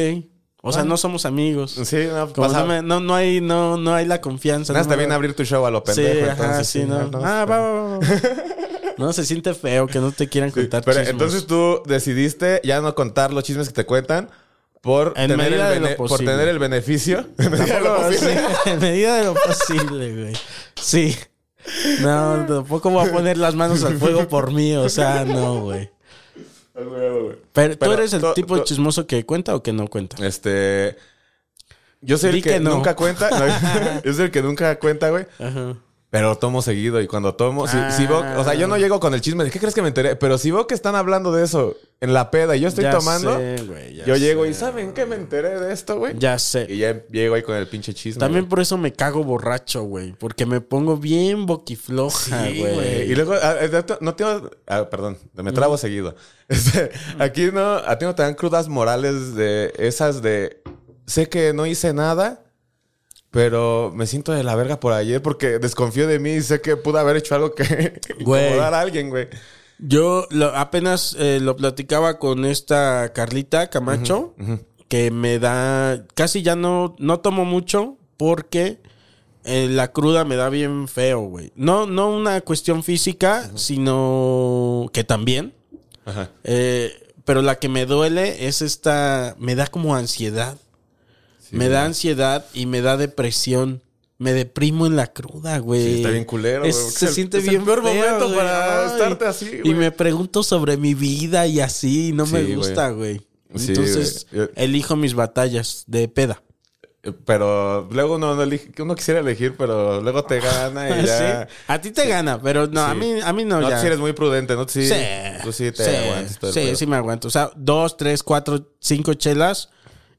O sea, no somos amigos. Sí, no, Como pasa. no, no, no hay, no, no hay la confianza. Nada, no bien abrir tu show a lo Sí, pendejo. ajá, entonces, sí, no. ah, va, va, va. [laughs] No, se siente feo que no te quieran contar Pero chismes. entonces tú decidiste ya no contar los chismes que te cuentan por, En tener medida el, de lo por tener el beneficio. [laughs] En medida de lo posible. sí, en medida de lo posible, güey. Sí. No, tampoco voy a poner las manos al fuego por mí, o sea, no, güey. Pero, ¿tú eres el tipo de chismoso que cuenta o que no cuenta? Este. Yo soy Di el que, que no. nunca cuenta. no, [laughs] yo soy el que nunca cuenta, güey. Ajá. Pero tomo seguido y cuando tomo, si, si veo, o sea, yo no llego con el chisme de qué crees que me enteré, pero si veo que están hablando de eso en la peda y yo estoy Ya tomando, sé, yo llego y. ¿saben qué me enteré de esto, güey? Ya sé. Y ya llego ahí con el pinche chisme. También por eso me cago borracho, güey. Porque me pongo bien boquifloja, Sí, güey. güey. Y luego, ah, eh, no tengo. ah, perdón, me trabo seguido. [laughs] Este, aquí no, a ti no te dan crudas morales de esas de. Sé que no hice nada, pero me siento de la verga por ayer porque desconfío de mí y sé que pude haber hecho algo que [laughs] incomodar a alguien, güey. Yo lo- apenas eh, lo platicaba con esta Carlita Camacho, que me da, casi ya no, no tomo mucho porque eh, la cruda me da bien feo, güey. No, no una cuestión física, sino que también. Ajá. Eh, pero la que me duele es esta, me da como ansiedad. Me da ansiedad y me da depresión. Me deprimo en la cruda, güey. Sí, está bien culero, Es- güey, Se es siente es el peor feo, momento güey. para Ay. estarte así, Y güey. me pregunto sobre mi vida y así. y No Sí, me gusta, güey. Entonces, güey. Yo- elijo mis batallas de peda. Eh, Pero luego uno, no elige- uno quisiera elegir, pero luego te gana y [laughs] ya. ¿Sí? A ti te gana, pero no, a mí, a mí no, No, ya. sí eres muy prudente, ¿no? Sí, Sí. Tú sí te aguantas sí, sí me aguanto. O sea, dos, tres, cuatro, cinco chelas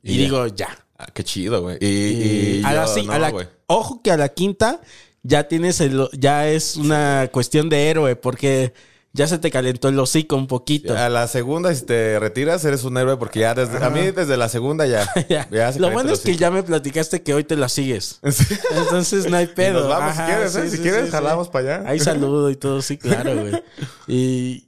y, Y ya. digo ya. Ah, qué chido, güey. Y, Y, y a la, yo ci- no, a la- güey. ojo que a la quinta ya tienes el, ya es una cuestión de héroe porque ya se te calentó el hocico un poquito. A la segunda, si te retiras, eres un héroe porque ya desde... A mí desde la segunda ya. [laughs] Ya. ya se Lo bueno es que ya me platicaste que hoy te la sigues. [laughs] Sí. Entonces no hay pedo. nos vamos si Ajá, quieres, ¿eh? Si quieres, jalamos para allá. Hay saludo y todo, sí, claro, güey. [laughs] Y.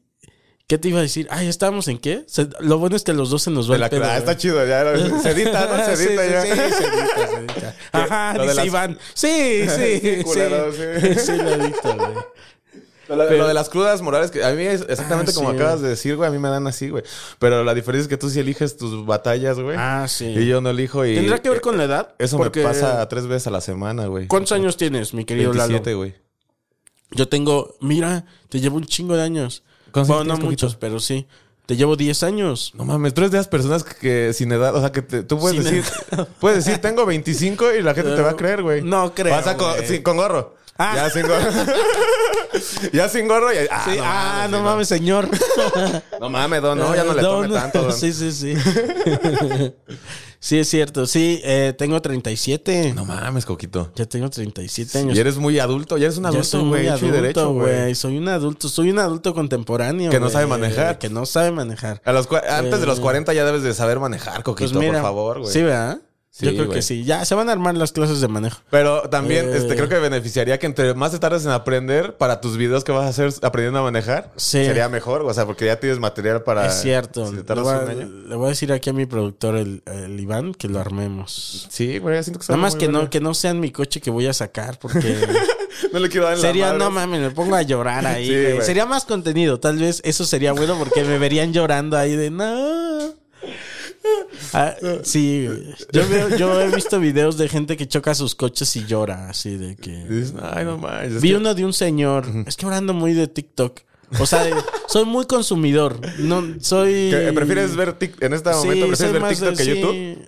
¿Qué te iba a decir? Ay, ¿estábamos en qué? Se- lo bueno es que los dos se nos va De el la pedo, ah, está chido, ya. [laughs] Se edita, ¿no? Se Sí, edita sí, ya. sí, se edita, se edita. [laughs] Ajá, Lo de dice las- Iván. Sí, [laughs] sí, Sí, sí. culero, sí. sí. Sí, lo edito, güey. Lo, de las crudas morales, que a mí es exactamente Ah, como sí. acabas de decir, güey, a mí me dan así, güey. Pero la diferencia es que tú sí eliges tus batallas, güey. Ah, sí. Y yo no elijo y... ¿Tendrá que ver con la edad? Eso Porque- me pasa tres veces a la semana, güey. ¿Cuántos años tienes, mi querido 27, Lalo? güey. Yo tengo, mira, te llevo un chingo de años. ¿Cuántos Bueno, años no muchos, pero sí. Te llevo 10 años. No mames, tú eres de las personas que, que sin edad, o sea, que te- tú puedes Sin decir, [laughs] puedes decir, tengo 25 y la gente te va a creer, güey. No creo, Vas a con, con gorro. Ah. Ya sin gorro. [laughs] ya sin gorro y ah, Sí, no ah, mames, no mames, señor. [laughs] No mames, don, no, ya no le Don, tome tanto, don. Sí, sí, sí. Sí, es cierto. Sí, eh, tengo 37. No mames, Coquito. Ya tengo 37 años. Y eres muy adulto, ya eres un adulto, soy güey, hecho y adulto, derecho, güey. Soy un adulto, soy un adulto contemporáneo. Que no sabe manejar. Que no sabe manejar. A los antes de los Eh. 40 ya debes de saber manejar, Coquito, Pues mira, por favor, güey. Sí, ¿verdad? Sí, Yo creo güey. que sí. Ya se van a armar las clases de manejo. Pero también Eh. este, creo que beneficiaría que entre más te tardes en aprender para tus videos que vas a hacer aprendiendo a manejar, Sí. sería mejor. O sea, porque ya tienes material para. es cierto. Si te le, voy a, un año. le voy a decir aquí a mi productor, el, el Iván, que lo armemos. Sí, güey, siento que Nada más que no, que no sea en mi coche que voy a sacar, porque [laughs] No le quiero dar en sería, no mames, me pongo a llorar ahí. Sí, güey. güey. sería más contenido, tal vez eso sería bueno porque me verían llorando ahí de no. Ah, sí, yo, veo, yo he visto videos de gente que choca sus coches y llora, así de que... Ay, no es Vi uno de un señor, es que ahora ando muy de TikTok. O sea, soy muy consumidor. No, soy... ¿Prefieres ver tic- en este Sí, momento prefieres ver más TikTok de- que sí. YouTube?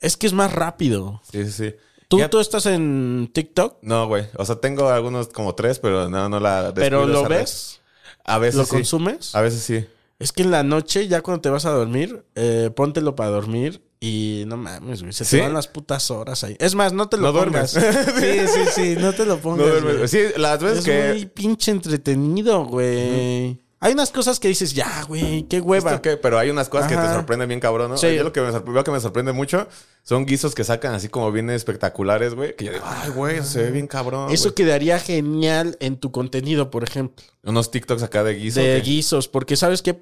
Es que es más rápido. Sí, sí, sí. ¿Tú, tú estás en TikTok? No, güey. O sea, tengo algunos como tres, pero no, no la. ¿Pero lo ves? A veces ¿Lo sí. consumes? A veces sí. Es que en la noche, ya cuando te vas a dormir, eh, póntelo para dormir y no mames, güey. Se ¿Sí? te van las putas horas ahí. Es más, no te lo No pongas. duermes. [laughs] sí, sí, sí, no te lo No pongas. duermes. güey. Sí, las veces es que. muy pinche entretenido, güey. Hay unas cosas que dices, ya, güey, qué hueva. Pero hay unas cosas que te sorprenden bien cabrón, ¿no? Sí. Yo lo que, me que me sorprende mucho son guisos que sacan así como bien espectaculares, güey. Que yo digo, ay, güey, se ve bien cabrón. Eso güey". quedaría genial en tu contenido, por ejemplo. Unos TikToks acá de guiso. de guisos, porque sabes que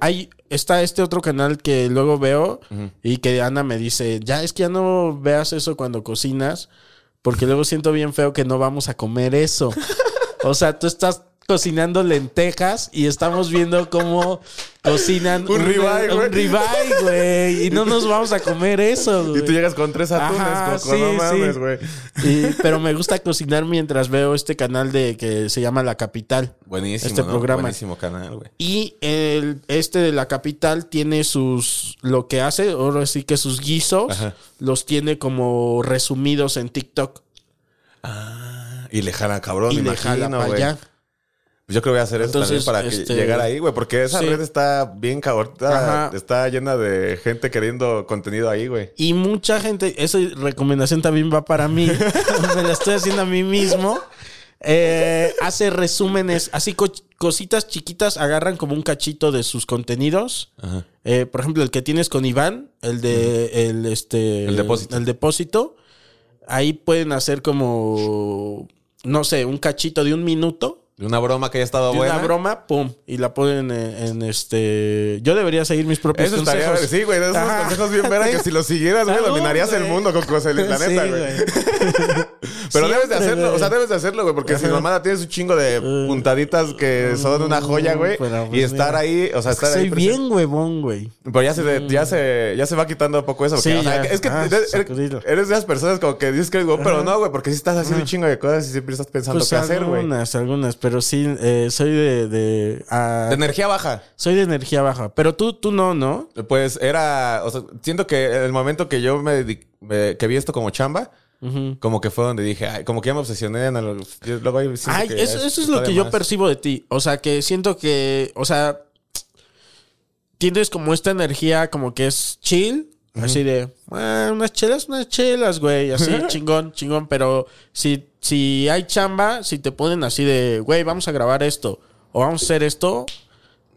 hay está este otro canal que luego veo y que Ana me dice, ya es que ya no veas eso cuando cocinas, porque luego siento bien feo que no vamos a comer eso. [laughs] o sea, tú estás cocinando lentejas y estamos viendo cómo cocinan Un ribeye, güey. un ribeye, güey, y no nos vamos a comer eso. Y güey. tú llegas con tres atunes, Ajá, Coco, sí, no mames, sí. güey. Y- pero me gusta cocinar mientras veo este canal de que se llama La Capital. Buenísimo, Este ¿no? programa. Buenísimo canal, güey. Y el, este de la capital tiene sus. Lo que hace, ahora sí que sus guisos Ajá. los tiene como resumidos en TikTok. Y le jalan cabrón, y le jala imagino, para güey. allá. Pues yo creo que voy a hacer eso Entonces, también para este, que llegar ahí, güey. Porque esa sí. red está bien cabrón. Está, llena de gente queriendo contenido ahí, güey. Y mucha gente, esa recomendación también va para mí. [laughs] [laughs] Me la estoy haciendo a mí mismo. Eh, hace resúmenes, así co- cositas chiquitas, agarran como un cachito de sus contenidos. Ajá. Eh, por ejemplo, el que tienes con Iván, el de el este El depósito. el depósito. Ahí pueden hacer como no sé, un cachito de un minuto De una broma que haya estado de buena. una broma, pum, y la ponen en, en este. Yo debería seguir mis propios Eso estaría, consejos. sí, güey, esos consejos bien veras que si los siguieras, güey, dominarías el mundo con cosas, la [laughs] neta, güey. Pero debes de hacerlo, o sea, debes de hacerlo, güey, porque si Ajá. mamada tienes un chingo de puntaditas que son una joya, güey, Pero, y pues, estar mira. ahí, o sea, estar ahí soy bien huevón, güey. Pero ya se, ya se, ya se va quitando un poco eso. porque, Sí, o sea, ya. es que Ah, eres, de esas personas como que dices que eres güey, pero no, güey, porque si estás haciendo un chingo de cosas y siempre estás pensando Pues qué hacer, güey. algunas, algunas, pero sí, eh, soy de... de, ah, De energía baja. soy de energía baja, pero tú, tú no, ¿no? Pues era, o sea, siento que el momento que yo me, me- que vi esto como chamba, como que fue donde dije, ay, como que ya me obsesioné en el, yo luego Ay, que eso, es lo que yo más. percibo de ti. O sea, que siento que, o sea, tienes como esta energía como que es chill. Así de, "Ah, unas chelas, unas chelas, güey. Así, [laughs] chingón, chingón. Pero si, si hay chamba, si te ponen así de, güey, vamos a grabar esto o vamos a hacer esto,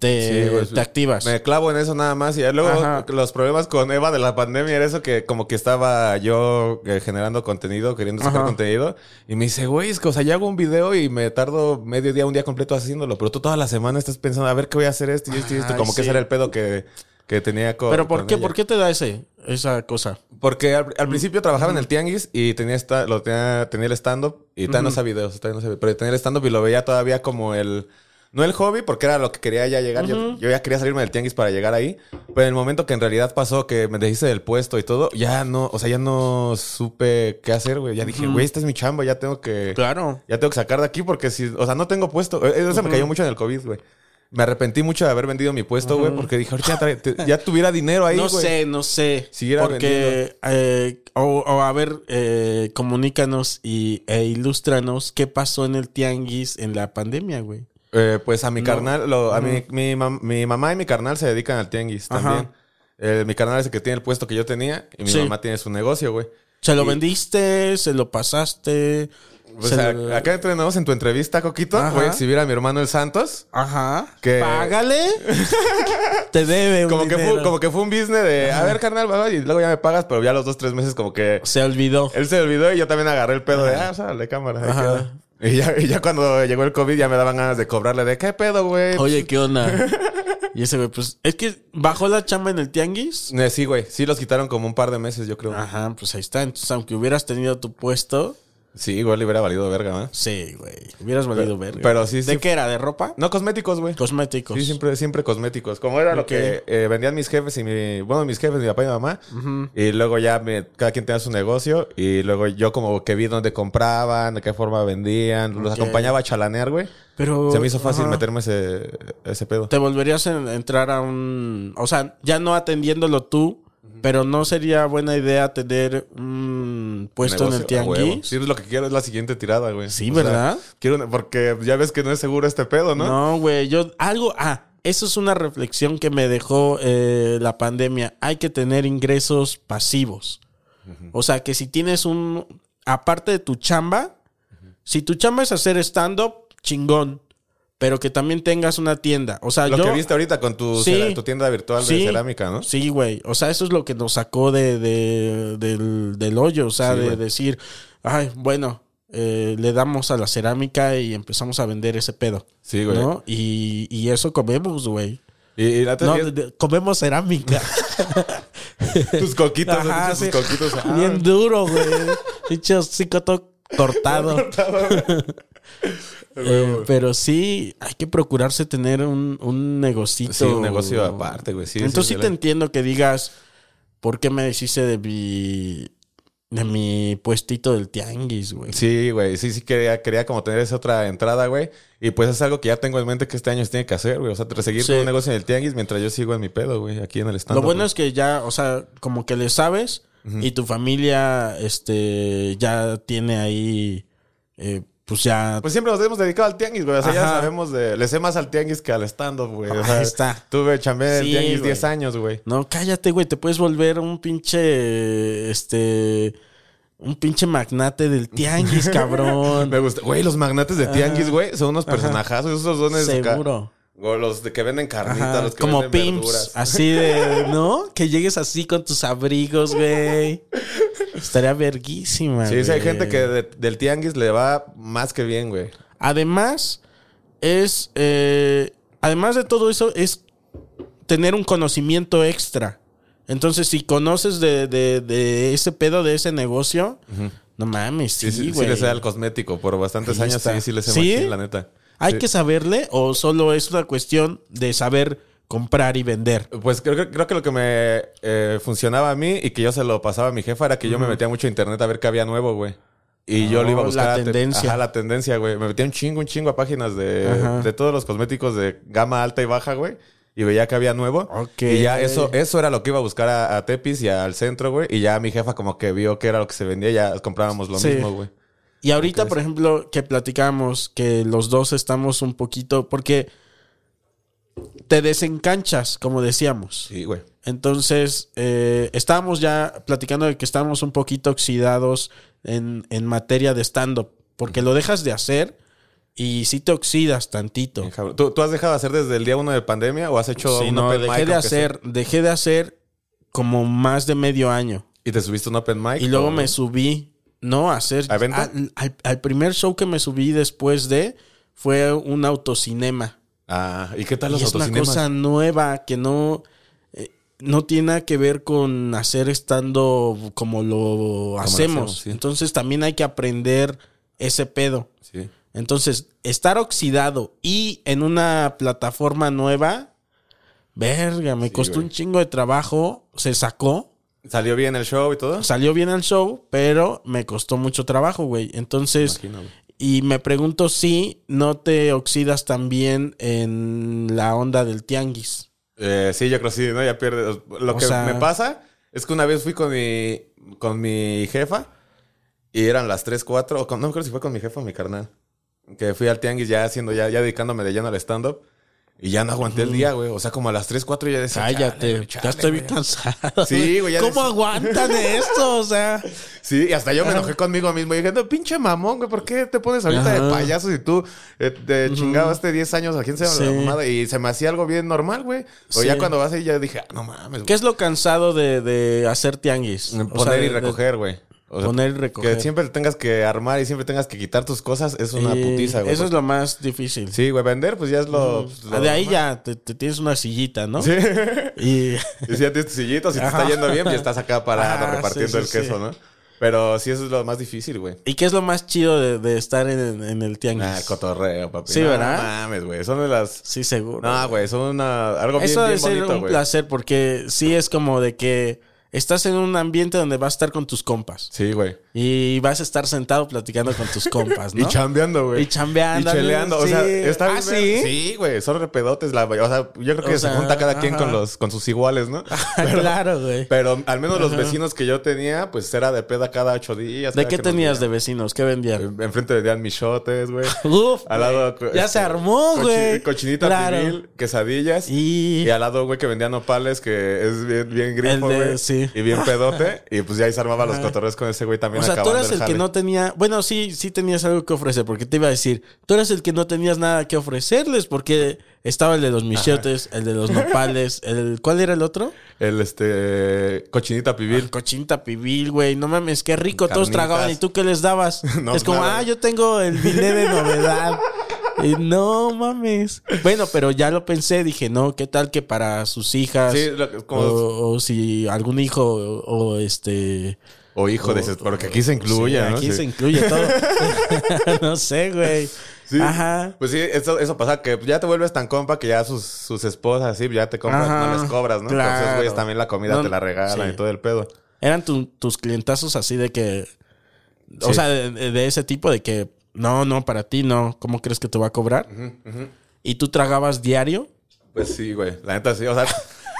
te, Sí, güey. te activas. Me clavo en eso nada más. Y luego Ajá. los problemas con Eva de la pandemia era eso que como que estaba yo eh, generando contenido, queriendo sacar Ajá. contenido. Y me dice, güey, es que, o sea, ya hago un video y me tardo medio día, un día completo haciéndolo. Pero tú toda la semana estás pensando, a ver qué voy a hacer esto y esto y esto. Como que ese era el pedo que, que tenía con. Pero ¿por con qué? ella. ¿Por qué te da ese, esa cosa? Porque al, al principio trabajaba en el tianguis y tenía esta, lo tenía, tenía el stand-up y todavía no hacía videos, todavía no hacía- pero tenía el stand-up y lo veía todavía como el... No el hobby, porque era lo que quería ya llegar. yo, yo ya quería salirme del tianguis para llegar ahí. Pero en el momento que en realidad pasó, que me deshice del puesto y todo, ya no, o sea, ya no supe qué hacer, güey. Ya dije, güey, esta es mi chamba, ya tengo que... Claro. Ya tengo que sacar de aquí porque si, o sea, no tengo puesto. Eh, Eso me cayó mucho en el COVID, güey. Me arrepentí mucho de haber vendido mi puesto, güey, porque dije, ahorita ya, trae- te- ya tuviera dinero ahí, no sé, no sé. Siguiera porque, eh, o, o a ver, eh, comunícanos y, e ilústranos qué pasó en el tianguis en la pandemia, güey. Eh, pues a mi carnal, lo- a mi, mi, mam- mi mamá y mi carnal se dedican al tianguis Ajá. también. Eh, mi carnal es el que tiene el puesto que yo tenía y mi Sí. mamá tiene su negocio, güey. ¿Se lo vendiste? ¿Se lo pasaste? Pues se a- lo- acá entrenamos en tu entrevista, Coquito. Ajá. Voy a exhibir a mi hermano el Santos. Ajá. Que- Págale. [laughs] Te debe un Como que, fue, como que fue un business de, a ver, carnal, va, y luego ya me pagas, pero ya los dos, tres meses como que Se olvidó. él se olvidó y yo también agarré el pedo de, ah, sale cámara. Ajá. Y ya, y ya cuando llegó el COVID ya me daban ganas de cobrarle de, ¿qué pedo, güey? Oye, ¿qué onda? [laughs] y ese güey, pues, es que bajó la chamba en el tianguis. Eh, sí, güey. Sí los quitaron como un par de meses, yo creo. Ajá, pues ahí está. Entonces, aunque hubieras tenido tu puesto, Sí, igual le hubiera valido verga, ¿no? sí, güey. Hubieras valido Pero- verga. pero sí, ¿De sí. qué era? ¿De ropa? No cosméticos, güey. Cosméticos. Sí, siempre, siempre cosméticos. Como era lo que eh, vendían mis jefes y mi... Bueno, mis jefes, mi papá y mi mamá. Y luego ya me- cada quien tenía su negocio. Y luego yo como que vi dónde compraban, de qué forma vendían. Los acompañaba a chalanear, güey. Pero. Se me hizo fácil meterme ese, ese pedo. Te volverías a entrar a un. O sea, ya no atendiéndolo tú, pero no sería buena idea tener un puesto en el tianguis. Sí, es lo que quiero, es la siguiente tirada, güey. Sí, O sea, ¿verdad? quiero una- porque ya ves que no es seguro este pedo, ¿no? No, güey, yo algo, ah, eso es una reflexión que me dejó eh, la pandemia. Hay que tener ingresos pasivos. O sea, que si tienes un, aparte de tu chamba, si tu chamba es hacer stand-up, chingón, pero que también tengas una tienda. O sea, Lo yo... que viste ahorita con tu, Sí. tu tienda virtual Sí. de cerámica, ¿no? Sí, güey. O sea, eso es lo que nos sacó de, de- del, del hoyo. O sea, Sí, de decir, ay, bueno, eh, le damos a la cerámica y empezamos a vender ese pedo. Sí, güey. ¿No? Y, y eso comemos, güey. Y, y la No, bien- de- de- comemos cerámica. [laughs] tus coquitos, Ajá, tus sí. coquitos. ah. Bien duro, güey. Dicho hocico todo [laughs] cortado. [laughs] Eh, pero sí, hay que procurarse tener un, un negocito. Sí, un negocio aparte, güey. Sí, Entonces sí sí, te entiendo que digas, ¿por qué me deshice de mi, de mi puestito del tianguis, güey? Sí, güey. Sí, sí, quería, quería como tener esa otra entrada, güey. Y pues es algo que ya tengo en mente que este año se tiene que hacer, güey. O sea, seguir Sí. con un negocio en el tianguis mientras yo sigo en mi pedo, güey. Aquí en el stand. Lo bueno es que ya, o sea, como que le sabes y tu familia, este, ya tiene ahí, eh, pues ya... Pues siempre nos hemos dedicado al tianguis, güey. O sea, ya sabemos de... Le sé más al tianguis que al stand-up, güey. O sea, Ahí está. Tuve chambé en Sí, tianguis güey. 10 años, güey. No, cállate, güey, te puedes volver un pinche, este, un pinche magnate del tianguis, [laughs] cabrón. Me gusta. Güey, los magnates de tianguis, güey, son unos personajazos. Esos dones... Seguro. O los de que venden carnitas, los que como venden pimps, verduras. así de, [laughs] ¿no? Que llegues así con tus abrigos, güey. Estaría verguísima, Sí, sí, hay gente que de- del tianguis le va más que bien, güey. Además, es, eh, además de todo eso, es tener un conocimiento extra. Entonces, si conoces de, de- de ese pedo, de ese negocio, no mames, sí, Sí, sí, sí, güey. le sé al cosmético. Por bastantes Ahí años está. sí, sí le sé ¿Sí? machín, la neta. ¿Hay Sí. que saberle o solo es una cuestión de saber comprar y vender? Pues creo, que- creo que lo que me eh, funcionaba a mí y que yo se lo pasaba a mi jefa era que yo me metía mucho a internet a ver qué había nuevo, güey. Y yo lo iba a Oh, buscar. la te- tendencia. Ajá, la tendencia, güey. Me metía un chingo, un chingo a páginas de, Ajá. de todos los cosméticos de gama alta y baja, güey. Y veía que había nuevo. Ok. Y ya eso, eso era lo que iba a buscar a, a Tepis y al centro, güey. Y ya mi jefa como que vio que era lo que se vendía y ya comprábamos lo Sí. mismo, güey. Y ahorita, por ejemplo, que platicamos que los dos estamos un poquito, porque te desencanchas, como decíamos. Sí, güey. Entonces, eh, estábamos ya platicando de que estábamos un poquito oxidados en, en materia de stand-up, porque lo dejas de hacer y sí te oxidas tantito. ¿Tú, tú has dejado de hacer desde el día uno de pandemia o has hecho Sí, un no, open dejé mic, de sea? hacer, dejé de hacer como más de medio año. ¿Y te subiste un open mic? Y luego o- me subí, no, a hacer. ¿A evento? Al, al- al primer show que me subí después de fue un autocinema. Ah, ¿y qué tal Y los es una autocinemas? cosa nueva que no, eh, no tiene nada que ver con hacer estando como lo hacemos. hacemos, sí. Entonces también hay que aprender ese pedo. Sí. Entonces, estar oxidado y en una plataforma nueva, verga, me Sí, costó güey. un chingo de trabajo. Se sacó, ¿Salió bien el show y todo? salió bien el show, pero me costó mucho trabajo, güey. Entonces, Imagino, güey. Y me pregunto si no te oxidas también en la onda del tianguis. Eh, sí, yo creo que sí, ¿no? Ya pierdes. Lo O que sea- me pasa es que una vez fui con mi, con mi jefa y eran las 3, 4, o con- no me acuerdo si fue con mi jefa o mi carnal. Que fui al tianguis ya haciendo, ya, ya dedicándome de lleno al stand-up. Y ya no aguanté el día, güey. O sea, como a las 3, 4 ya decía. Cállate, "Chale, ya estoy bien güey". cansado. Sí, güey, ¿Cómo des- aguantan esto? O sea, [laughs] Sí, y hasta yo me enojé conmigo mismo. Y dije, no, pinche mamón, güey, ¿por qué te pones ahorita Ajá. de payaso si tú eh, te chingado hace 10 años a quién se llama la Sí. mamada? Y se me hacía algo bien normal, güey. O Sí. ya cuando vas ahí ya dije, ah, no mames. ¿qué es lo cansado de, de hacer tianguis? O Poner sea, y recoger, güey. O sea, Poner y recoger. Que siempre tengas que armar y siempre tengas que quitar tus cosas es una Y putiza, güey. Eso es lo más difícil. Sí, güey, vender pues ya es lo... pues, Ah, lo de ahí ya te, te tienes una sillita, ¿no? Sí. [laughs] Y [laughs] y si ya tienes tu sillito, si te está yendo bien, ya estás acá parado Ajá, repartiendo sí, sí, el queso, sí. ¿no? Pero sí, eso es lo más difícil, güey. ¿Y qué es lo más chido de, de estar en, en el tianguis? Ah, cotorreo, papi. Sí, No ¿verdad? mames, güey. Son de las... Sí, seguro. No, güey, son una... Algo bien, Eso debe bien ser bonito, un güey. placer porque sí es como de que estás en un ambiente donde vas a estar con tus compas Sí, güey. Y vas a estar sentado platicando con tus compas, ¿no? [laughs] Y chambeando, güey. Y chambeando, Y cheleando. O sea, está bien. ¿Ah, ver- sí? Sí, güey. Son repedotes. La... O sea, yo creo que O se sea, junta cada quien con, los, con sus iguales, ¿no? [laughs] claro, güey. Pero al menos los vecinos que yo tenía, pues era de peda cada ocho días. ¿De qué tenías de vecinos? ¿Qué vendían? Enfrente vendían michotes, güey. [laughs] Uf, Al lado. ya este, se armó, cochi- güey. Cochinita Claro. pibil, quesadillas. Y... Y al lado, güey, que vendían nopales, que es bien, bien grifo, güey. sí. Y bien pedote. Y pues ya ahí se armaba los cotorreos con ese güey también O sea, tú eras el que no tenía. Bueno, sí, sí tenías algo que ofrecer, porque te iba a decir, tú eras el que no tenías nada que ofrecerles, porque estaba el de los michotes, el de los nopales, [laughs] el. ¿Cuál era el otro? El, este... Cochinita pibil. El cochinta pibil, güey. No mames, qué rico. Todos tragaban. ¿Y tú qué les dabas? [laughs] No, es como, nada. ah, yo tengo el bilé de novedad. [laughs] Y no mames. Bueno, pero ya lo pensé. Dije, no, ¿qué tal que para sus hijas? Sí, lo- como- o, o si algún hijo o, o este. O hijo de ese... Porque aquí se incluye, Sí, ¿no? Aquí Sí. se incluye todo. [laughs] [laughs] no sé, güey. Sí. Ajá. Pues sí, eso, eso pasa que ya te vuelves tan compa que ya sus, sus esposas, sí, ya te compras, Ajá, no les cobras, ¿no? claro. Entonces, güeyes, también la comida No, te la regalan sí. y todo el pedo. Eran tu- tus clientazos así de que. O sea, de, de ese tipo de que. No, no, para ti no. ¿Cómo crees que te va a cobrar? ¿Y tú tragabas diario? Pues sí, güey. La neta sí, o sea,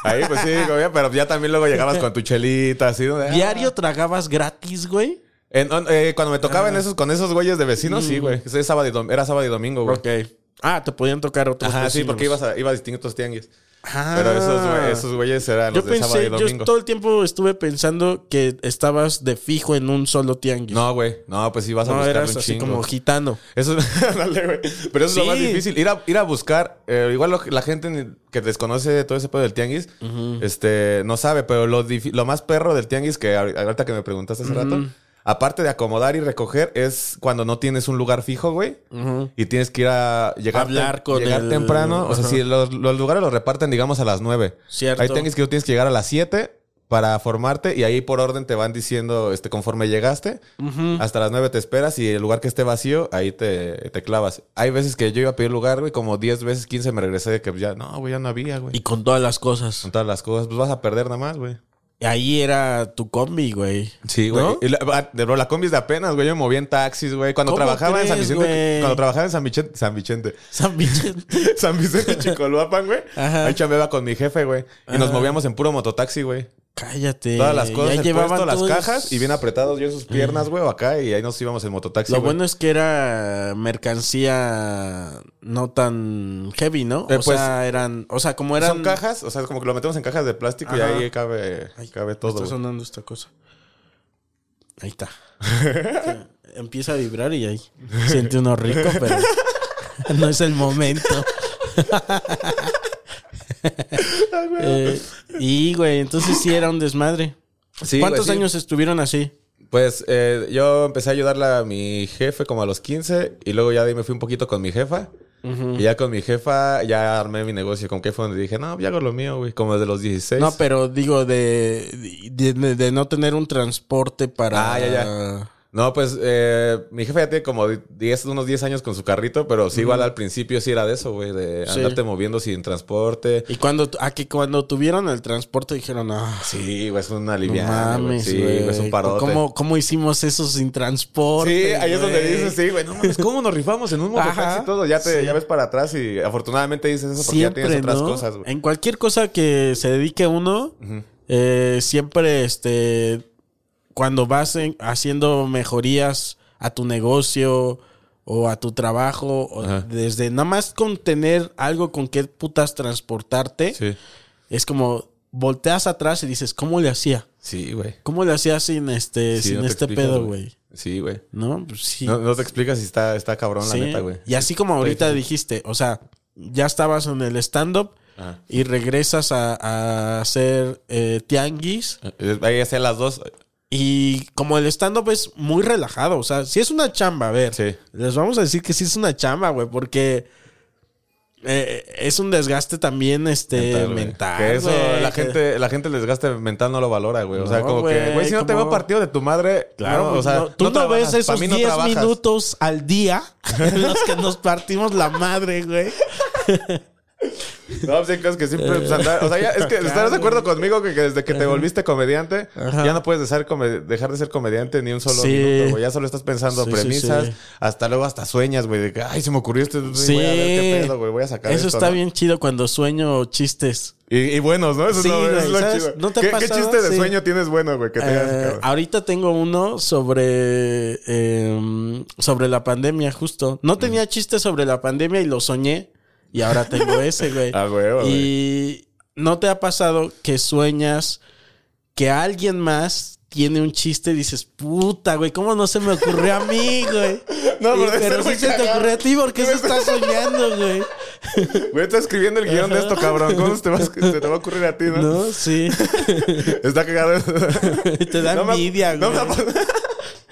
ahí pues sí, güey, pero ya también luego llegabas con tu chelita, así, ¿no? De, ah. ¿Diario tragabas gratis, güey? En- eh, cuando me tocaban esos, con esos güeyes de vecinos, sí, güey. Ese sábado y dom- Era sábado y domingo, güey. Ok. Ah, te podían tocar otros Ajá, sí, porque ibas a, iba a distintos tianguis. Ah. Pero esos, güey, esos güeyes eran Yo los de sábado y yo domingo. todo el tiempo estuve pensando que estabas de fijo en un solo tianguis. No, güey. No, pues sí vas a no buscar eras un así chingo. como gitano. Eso [laughs] Dale, güey. Pero eso es lo más difícil. Ir a, ir a buscar. eh, igual lo la gente que desconoce todo ese pedo del tianguis, este, no sabe, pero lo, lo más perro del tianguis, que ahori- ahorita que me preguntaste hace rato, aparte de acomodar y recoger, es cuando no tienes un lugar fijo, güey. Y tienes que ir a llegar, Hablar con llegar el- temprano. O sea, si los, los lugares los reparten, digamos, a las 9. Cierto. Ahí tienes que, tienes que llegar a las 7 para formarte y ahí por orden te van diciendo este conforme llegaste. Hasta las 9 te esperas y el lugar que esté vacío, ahí te, te clavas. Hay veces que yo iba a pedir lugar, güey, como 10 veces, 15 me regresé de que ya, no, güey, ya no había, güey. Y con todas las cosas. Con todas las cosas, pues vas a perder nada más, güey. Ahí era tu combi, güey. Sí, güey. ¿No? La, ah, bro, la combi es de apenas, güey. Yo me movía en taxis, güey. Cuando ¿Cómo trabajaba en San Vicente. güey? Cuando trabajaba en San Vicente. San Vicente. San Vicente. [laughs] San Vicente Chicoluapan, güey. Ajá. Ahí chambeaba con mi jefe, güey. Y nos movíamos en puro mototaxi, güey. Cállate. Todas las cosas, Ya llevaban puesto, las cajas y bien apretados yo en sus piernas, güey, acá. Y ahí nos íbamos en mototaxi, Lo bueno es que era mercancía no tan heavy, ¿no? Eh, o pues, sea, eran. O sea, como eran. Son cajas, o sea, como que lo metemos en cajas de plástico y ahí cabe, cabe todo. Está sonando esta cosa. Ahí está. [laughs] Empieza a vibrar y ahí siente uno rico, pero [laughs] [laughs] no es el momento. [laughs] Eh, y, güey, entonces sí era un desmadre. Sí, ¿Cuántos güey, sí. años estuvieron así? Pues eh, yo empecé a ayudarle a mi jefe como a los 15 y luego ya de ahí me fui un poquito con mi jefa. Y ya con mi jefa ya armé mi negocio. Con que fue donde dije, no, ya hago lo mío, güey. Como desde los 16. No, pero digo de, de, de- de no tener un transporte para... Ah, ya, ya. No, pues eh, mi jefe ya tiene como 10, unos 10 años con su carrito, pero sí, igual al principio sí era de eso, güey, de Sí. andarte moviendo sin transporte. Y cuando, a que cuando tuvieron el transporte dijeron, ah, Sí, güey, es una no aliviada. mames, Sí, güey. es un parote. ¿Cómo, ¿Cómo hicimos eso sin transporte? Sí, ahí es donde dices, sí, güey, no mames, ¿cómo nos rifamos en un mototaxi y todo? Ya te sí. ya ves para atrás y afortunadamente dices eso porque Siempre, ya tienes otras ¿no? cosas, güey. En cualquier cosa que se dedique uno, eh, siempre, este, cuando vas en- haciendo mejorías a tu negocio o a tu trabajo, o desde nada más con tener algo con que putas transportarte, Sí, es como volteas atrás y dices, ¿cómo le hacía? sí, güey. ¿Cómo le hacía sin este, Sí, sin no este pedo, güey? Sí, güey. ¿No? Pues sí. No, no te explicas si está, está cabrón, Sí. la neta, güey. Y así como ahorita dijiste, o sea, ya estabas en el stand-up y regresas a, a hacer eh, tianguis. Eh, Ahí hacía las dos. Y como el stand-up es muy relajado, o sea, si es una chamba, a ver, Sí. les vamos a decir que sí es una chamba, güey, porque eh, es un desgaste también este mental. Que eso, la gente, la gente el desgaste mental no lo valora, güey. O sea, No, como que, güey, si no te como- veo partido de tu madre, Claro, no, o sea, no, tú no, ves esos mí no 10 trabajas. minutos al día [laughs] en los que nos partimos la madre, güey. [laughs] No, pues hay cosas que siempre pues, andar- O sea, ya, es que estarás de acuerdo conmigo que, que desde que te volviste comediante, Ajá. ya no puedes dejar, come- dejar de ser comediante ni un solo Sí. minuto, güey. Ya solo estás pensando Sí, premisas, sí. hasta luego hasta sueñas, güey, de que, ay, se me ocurrió esto, Sí. voy a ver qué pedo, güey, voy a sacar Eso esto, está ¿no? bien chido cuando sueño chistes. Y, y buenos, ¿no? Eso Sí, es lo, es lo ¿sabes? chido. ¿No te ha ¿Qué, qué chiste de sueño tienes bueno, güey, que te hayas Eh, ahorita tengo uno sobre, eh, sobre la pandemia, justo. No tenía chistes sobre la pandemia y lo soñé. Y ahora tengo [laughs] ese, güey. Ah, huevo, Y no te ha pasado que sueñas que alguien más tiene un chiste y dices, puta, güey, ¿cómo no se me ocurrió a mí, güey? [laughs] No, pero sí se te ocurrió a ti porque se está soñando, güey. [laughs] Güey, estás escribiendo el guion de esto, cabrón. ¿Cómo se te va, a- se te va a ocurrir a ti, no? No, sí. Está cagado. Te da No me envidia, no güey. me ha-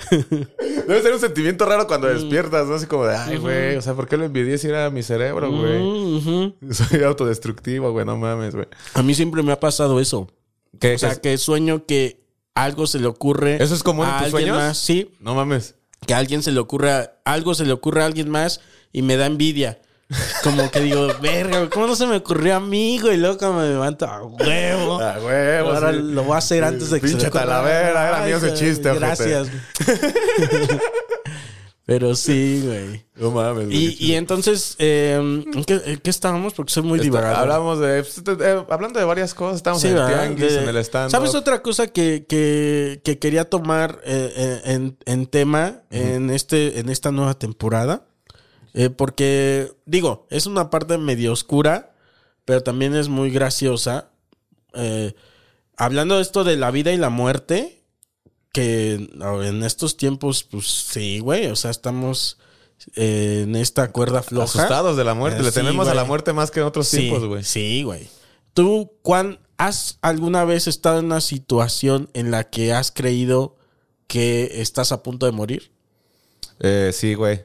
[laughs] Debe ser un sentimiento raro cuando Mm. despiertas, ¿no? Así como de, ay, güey, o sea, ¿por qué lo envidié si era mi cerebro, güey? Ujú. [laughs] Soy autodestructivo, güey, no mames, güey. A mí siempre me ha pasado eso. ¿Qué? O sea, que sueño que algo se le ocurre. ¿Eso es común en a tus alguien sueños? Más. Sí, No mames. que a alguien se le ocurra, algo se le ocurre a alguien más y me da envidia. Como que digo, verga, ¿cómo no se me ocurrió a mí, güey? Loca, me levanto a huevo. Ah, huevo. Ahora sí. lo voy a hacer antes de que Pinche se talavera, era mío ese chiste. Gracias. [laughs] Pero sí, güey. No mames. Y, entonces, eh, ¿en qué, en qué estábamos? Porque soy muy divagador. Hablamos de. eh, hablando de varias cosas, estamos Sí, en el tianguis, De- en el stand. ¿Sabes otra cosa que, que, que quería tomar eh, eh, en, en tema en, este, en esta nueva temporada? Eh, porque, digo, es una parte medio oscura, pero también es muy graciosa. Eh, hablando de esto de la vida y la muerte, que en estos tiempos, pues sí, güey, o sea, estamos eh, en esta cuerda floja. Asustados de la muerte. Eh, Le sí, tenemos a la muerte más que en otros Sí, tiempos, güey. Sí, güey. ¿Tú, Juan, has alguna vez estado en una situación en la que has creído que estás a punto de morir? Eh, sí, güey.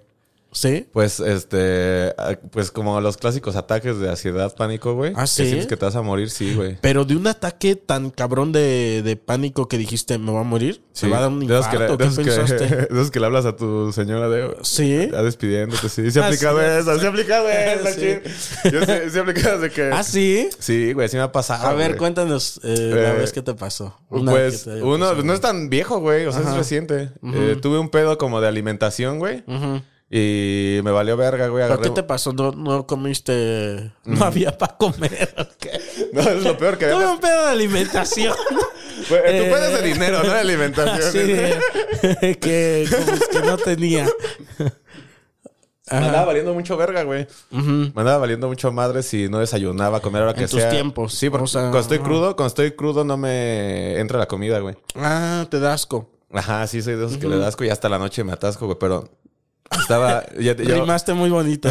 ¿Sí? Pues, este, ah, pues como los clásicos ataques de ansiedad, pánico, güey. Ah, Que ¿sí? sientes que te vas a morir, sí, güey. Pero de un ataque tan cabrón de, de pánico que dijiste, ¿me va a morir? ¿Se Sí. va a dar un que, infarto? ¿Qué que- pensaste? [laughs] esos que le hablas a tu señora de... ¿Sí? Ya despidiéndote, sí. Se ha Ah, aplicado sí. eso, se ha aplicado eso, [laughs] Sí. chin. Yo sí, sí he aplicado de que... ¿Ah, sí? Sí, güey, sí me ha pasado, A ver, güey. cuéntanos eh, la Eh, vez que te pasó. Una Pues que uno, pasado. no es tan viejo, güey. O sea, es Ajá. reciente. Eh, tuve un pedo como de alimentación, güey. Ujú. Y me valió verga, güey. ¿Pero qué te pasó? ¿No, no comiste? ¿No había para comer? ¿o [laughs] qué? No, es lo peor que Tuve había. un pedo de alimentación. [laughs] Tú Eh, puedes de dinero, no de [laughs] alimentación. De- que, que no tenía. Me andaba valiendo mucho verga, güey. Me andaba valiendo mucho madre si no desayunaba, comer a la que En tus sea. tiempos. Sí, porque O sea, cuando estoy ajá. crudo, cuando estoy crudo no me entra la comida, güey. Ah, te da asco. Ajá, sí, soy de esos que le das asco y hasta la noche me atasco, güey. Pero estaba... ya- yo- Rimaste muy bonito.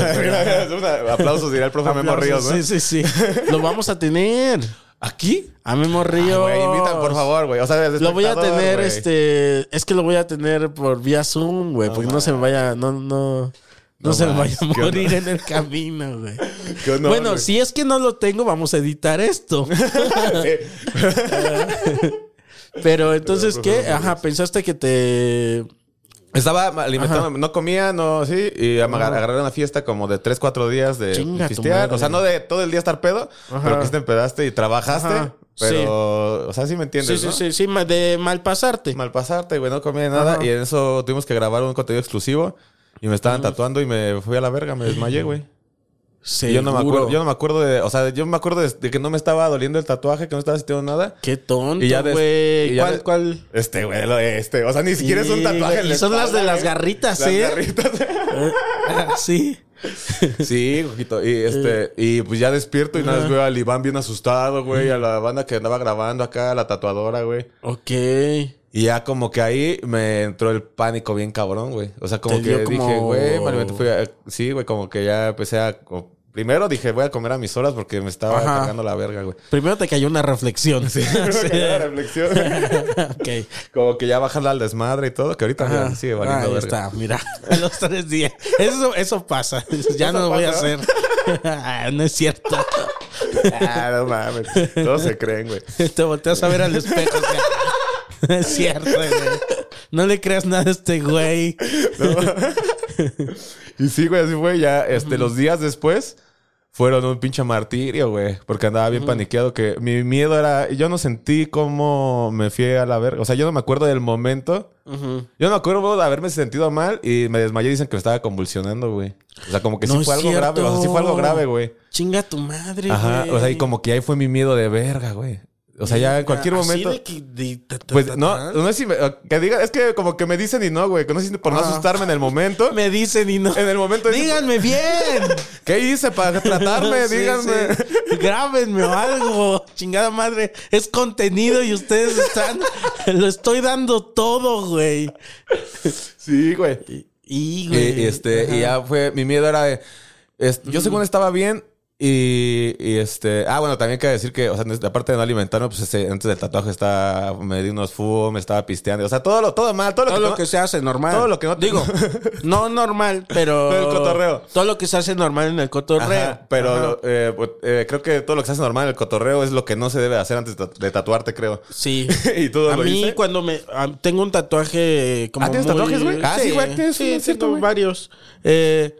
[laughs] Aplausos, dirá el profe Memo Aplausos. Ríos, ¿no? Sí, sí, sí. Lo vamos a tener. ¿Aquí? A Memo Ay, Ríos. güey, invitan, por favor, güey. O sea, Lo voy a tener, güey. este. Es que lo voy a tener por vía Zoom, güey. porque no se me vaya. No, no. No, No se me vaya a ¿qué morir en el camino, güey. Bueno, güey. si es que no lo tengo, vamos a editar esto. [laughs] [laughs] Pero entonces, ¿qué? Ajá, pensaste que te. Estaba alimentando, no comía, no, sí, y agarré una fiesta como de 3, 4 días de Chinga madre. O sea, no de todo el día estar pedo, pero que te empedaste y trabajaste. Ajá, Pero, o sea, sí me entiendes, Sí, ¿no? sí, sí, sí, de mal pasarte. Mal pasarte, güey, no comía nada. Y en eso tuvimos que grabar un contenido exclusivo. Y me estaban tatuando y me fui a la verga, me desmayé, güey. Yo no me acuerdo, yo no me acuerdo de, o sea, yo me acuerdo de, de que no me estaba doliendo el tatuaje, que no estaba sintiendo nada. Qué tonto, Y ya des- güey. ¿Cuál, de- cuál? Este, güey, lo de este. O sea, ni siquiera es un tatuaje. y son las de las garritas, Las [laughs] ¿sí? garritas. [laughs] Sí. Sí, ojito. Y este, y pues ya despierto y nada más veo al Iván bien asustado, güey, a la banda que andaba grabando acá, a la tatuadora, güey. Ok. Y ya como que ahí me entró el pánico bien cabrón, güey. O sea, como que como- dije, güey, malamente fui a- sí, güey, como que ya empecé a primero dije, voy a comer a mis horas porque me estaba Ajá. cargando la verga, güey. Primero te cayó una reflexión. [laughs] Sí. La reflexión. [laughs] ok. como que ya bajarla al desmadre y todo, que ahorita ya sigue valiendo Ahí verga. está, mira. [laughs] A los tres días. Eso, eso pasa. Ya no lo voy a hacer. Ah, no es cierto. Ah, no mames. Todos se creen, güey. Te volteas a ver al espejo. o sea, [laughs] es cierto, güey. No le creas nada a este güey. Y sí, güey, así fue. Ya, este, los días después fueron un pinche martirio, güey. Porque andaba bien paniqueado. Que mi miedo era. Yo no sentí cómo me fui a la verga. O sea, yo no me acuerdo del momento. Yo no me acuerdo de haberme sentido mal y me desmayé. Dicen que me estaba convulsionando, güey. O sea, como que No sí fue algo cierto. grave. O sea, sí fue algo grave, güey. Chinga tu madre, Ajá. güey. O sea, y como que ahí fue mi miedo de verga, güey. O sea, ya en cualquier Así momento. de que- de- ta- ta- Pues no, no es si me- que diga, es que como que me dicen y no, güey. Que no si por no Ah. asustarme en el momento. [laughs] Me dicen y no. En el momento Díganme bien. [laughs] ¿Qué hice para tratarme? [laughs] Sí, Díganme. sí. Grábenme o algo. Chingada madre. Es contenido y ustedes están. Lo estoy dando todo, güey. Sí, güey. Y, Y, güey. este, y ya fue, mi miedo era de, es- yo según estaba bien y, y, este, ah, bueno, también que decir que, o sea, aparte de no alimentarme, pues ese- antes del tatuaje estaba, me di unos fumos, me estaba pisteando, o sea, todo lo, todo mal, todo lo Todo que, lo no- que se hace normal. todo lo que no Digo, [laughs] no normal, pero. Pero el cotorreo. Todo lo que se hace normal en el cotorreo. Ajá, pero eh, pues, eh, creo que todo lo que se hace normal en el cotorreo es lo que no se debe hacer antes de tatu- de tatuarte, creo. Sí. [laughs] ¿Y tú A lo mí, hice? cuando me. a- tengo un tatuaje como. Ah, ¿tienes muy- tatuajes, güey? Ah, sí, güey, Sí, tengo güey. varios. Eh,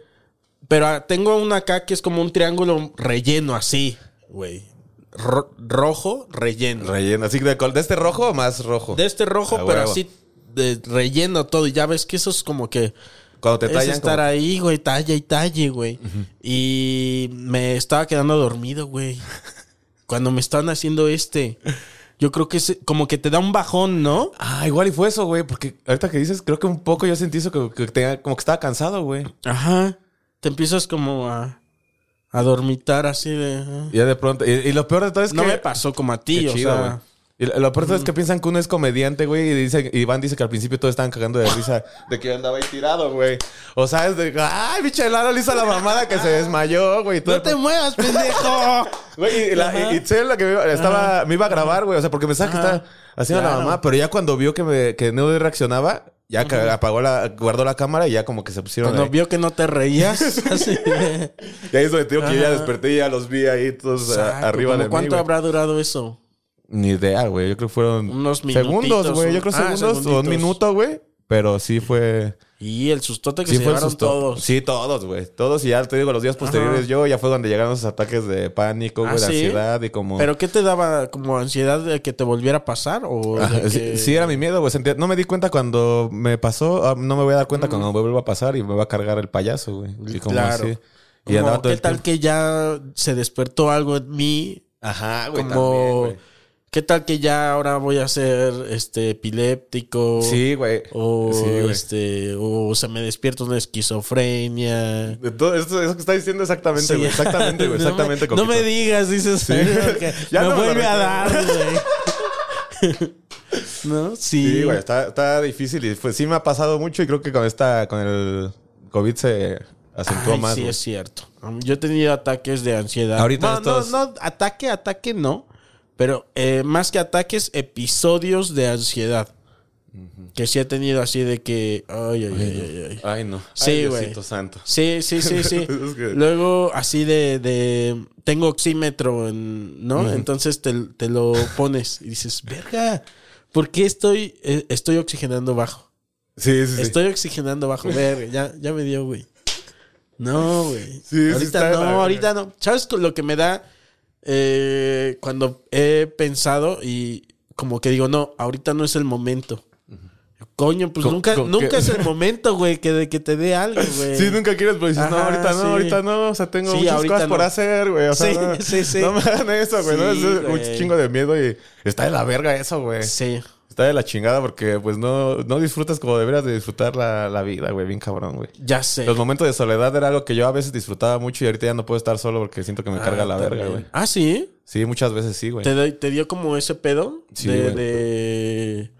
pero ah, tengo uno acá que es como un triángulo relleno así, güey. Ro- rojo, relleno. Relleno, así de, de este rojo o más rojo. de este rojo, Ah, pero huevo. así de relleno todo. Y ya ves que eso es como que. Cuando te es tallan estar como- ahí, güey, talla y talle, güey. Y me estaba quedando dormido, güey. [laughs] Cuando me estaban haciendo este. Yo creo que es como que te da un bajón, ¿no? Ah, igual y fue eso, güey, porque ahorita que dices, creo que un poco yo sentí eso, que, que tenía- como que estaba cansado, güey. Ajá. Te empiezas como a, a dormitar así de... Y ya de pronto, y, y lo peor de todo es No que... me pasó como a ti, o chido, sea... güey. Y lo peor es que piensan que uno es comediante, güey, y dice, Iván dice que al principio todos estaban cagando de risa de que yo andaba ahí tirado, güey. O sea, es de, ay, bicho, Lalo le hizo la mamada que se desmayó, güey. ¡No te muevas, pendejo! [laughs] Güey, y, la, y, Itzel, la que me iba, estaba, me iba a grabar, güey, o sea, porque me que está haciendo la mamá, pero ya cuando vio que, me, que no reaccionaba, ya apagó la, guardó la cámara y ya como que se pusieron. Cuando vio que no te reías. [laughs] así. y ahí es donde digo que yo ya desperté y ya los vi ahí todos a- arriba de mí. ¿Cuánto habrá durado eso? Ni idea, güey. Yo creo que fueron Unos segundos, güey. Yo creo ah, segundos o un minuto, güey. Pero sí fue. Y el sustote que Sí se llevaron susto. todos. Sí, todos, güey. Todos. Y ya te digo, los días posteriores Ajá. yo ya fue donde llegaron esos ataques de pánico, güey, ¿Ah, de sí? ansiedad y como. ¿Pero qué te daba? ¿Como ansiedad de que te volviera a pasar? ¿O Ah, de sí, que- sí, era mi miedo, güey. Sentía- No me di cuenta cuando me pasó. ah, No me voy a dar cuenta cuando me vuelva a pasar y me va a cargar el payaso, güey. Y como Claro. así. Y Como, ¿Qué tal tiempo- que ya se despertó algo en mí? Ajá, güey. Como... también, güey. ¿Qué tal que ya ahora voy a ser este epiléptico? Sí, güey. O Sí, güey. este, o se me despierta una esquizofrenia. De todo esto, eso que está diciendo exactamente, Sí. güey. Exactamente, güey. [laughs] No me- Exactamente. No me, digas, dices. Sí. [laughs] Ya me no me lo vuelve a dar, güey. [laughs] ¿No? Sí. Sí, güey, está, está difícil y pues sí me ha pasado mucho y creo que con esta, con el COVID se acentuó Ay, más. sí, güey. es cierto. Yo he tenido ataques de ansiedad. Ahorita no, estos- no, no, ataque, ataque no. Pero eh, más que ataques, episodios de ansiedad. Que sí he tenido así de que. Ay, ay, ay, ay, ay. Ay, no. Sí, güey. Santo. Sí, sí, sí, sí. [laughs] Luego, así de, de- Tengo oxímetro, en- ¿no? Entonces te, te lo pones y dices, verga, ¿por qué estoy, eh, estoy oxigenando bajo? Sí, sí, sí. Estoy oxigenando bajo. Verga, ya, ya me dio, güey. No, güey. Sí, sí ahorita la no, ahorita no. ¿Sabes lo que me da eh, cuando he pensado y como que digo, no, ahorita no es el momento? Coño, pues Co- nunca, co- nunca es el momento, güey, que, de que te dé algo, [laughs] güey. Sí, nunca quieres, pero dices, no, ahorita no, ahorita no. O sea, tengo Sí, muchas cosas por hacer, güey. O sea, Sí, no, sí, sí. [laughs] no me hagan eso, güey. no, es un chingo de miedo y está de la verga eso, güey. Sí. Está de la chingada porque, pues, no, no disfrutas como deberías de disfrutar la, la vida, güey. Bien cabrón, güey. Ya sé. Los momentos de soledad era algo que yo a veces disfrutaba mucho y ahorita ya no puedo estar solo porque siento que me carga Ah, la verga, güey. Ah, sí. Sí, muchas veces sí, güey. ¿Te, te dio como ese pedo? Sí, de, de-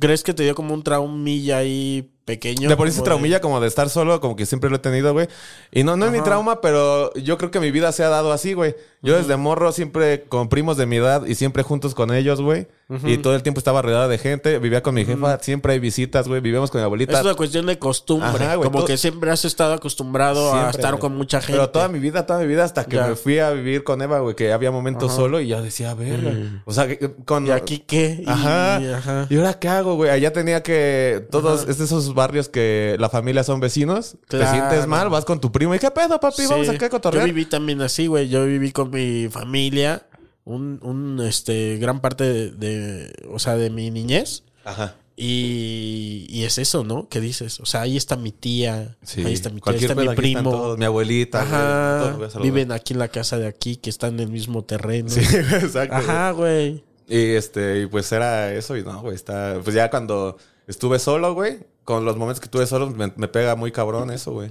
¿Crees que te dio como un traumilla ahí pequeño? De por sí se Como traumilla como de estar solo, como que siempre lo he tenido, güey. Y no, no es mi trauma, pero yo creo que mi vida se ha dado así, güey. Yo desde morro siempre con primos de mi edad y siempre juntos con ellos, güey. Y todo el tiempo estaba rodeada de gente. Vivía con mi jefa, siempre hay visitas, güey. Vivíamos con mi abuelita. Es una cuestión de costumbre. Ajá, güey, como todo- que siempre has estado acostumbrado a estar güey. con mucha gente. Pero toda mi vida, toda mi vida, hasta que Ya. me fui a vivir con Eva, güey, que había momentos solo y yo decía, a ver, o sea, que- con... ¿Y aquí qué? Y- Ajá. ¿Y ahora qué hago, güey? Allá tenía que. Todos, es de esos barrios que la familia son vecinos. Claro. Te sientes mal, vas con tu primo. ¿Y qué pedo, papi? Vamos Sí. acá a cotorrear. Yo viví también así, güey. Yo viví con mi familia un, un este, gran parte de, de- o sea, de mi niñez. Ajá. Y, y es eso, ¿no? ¿Qué dices? O sea, ahí está mi tía, Sí. ahí está mi tía, ahí está mi primo. todos, mi abuelita. Ajá. güey, todos. Viven aquí en la casa de aquí, que están en el mismo terreno. Sí, [laughs] exacto. Ajá, güey. Y este, y pues era eso, y no, güey, está. Pues ya cuando estuve solo, güey, con los momentos que estuve solo, me, me pega muy cabrón eso, güey.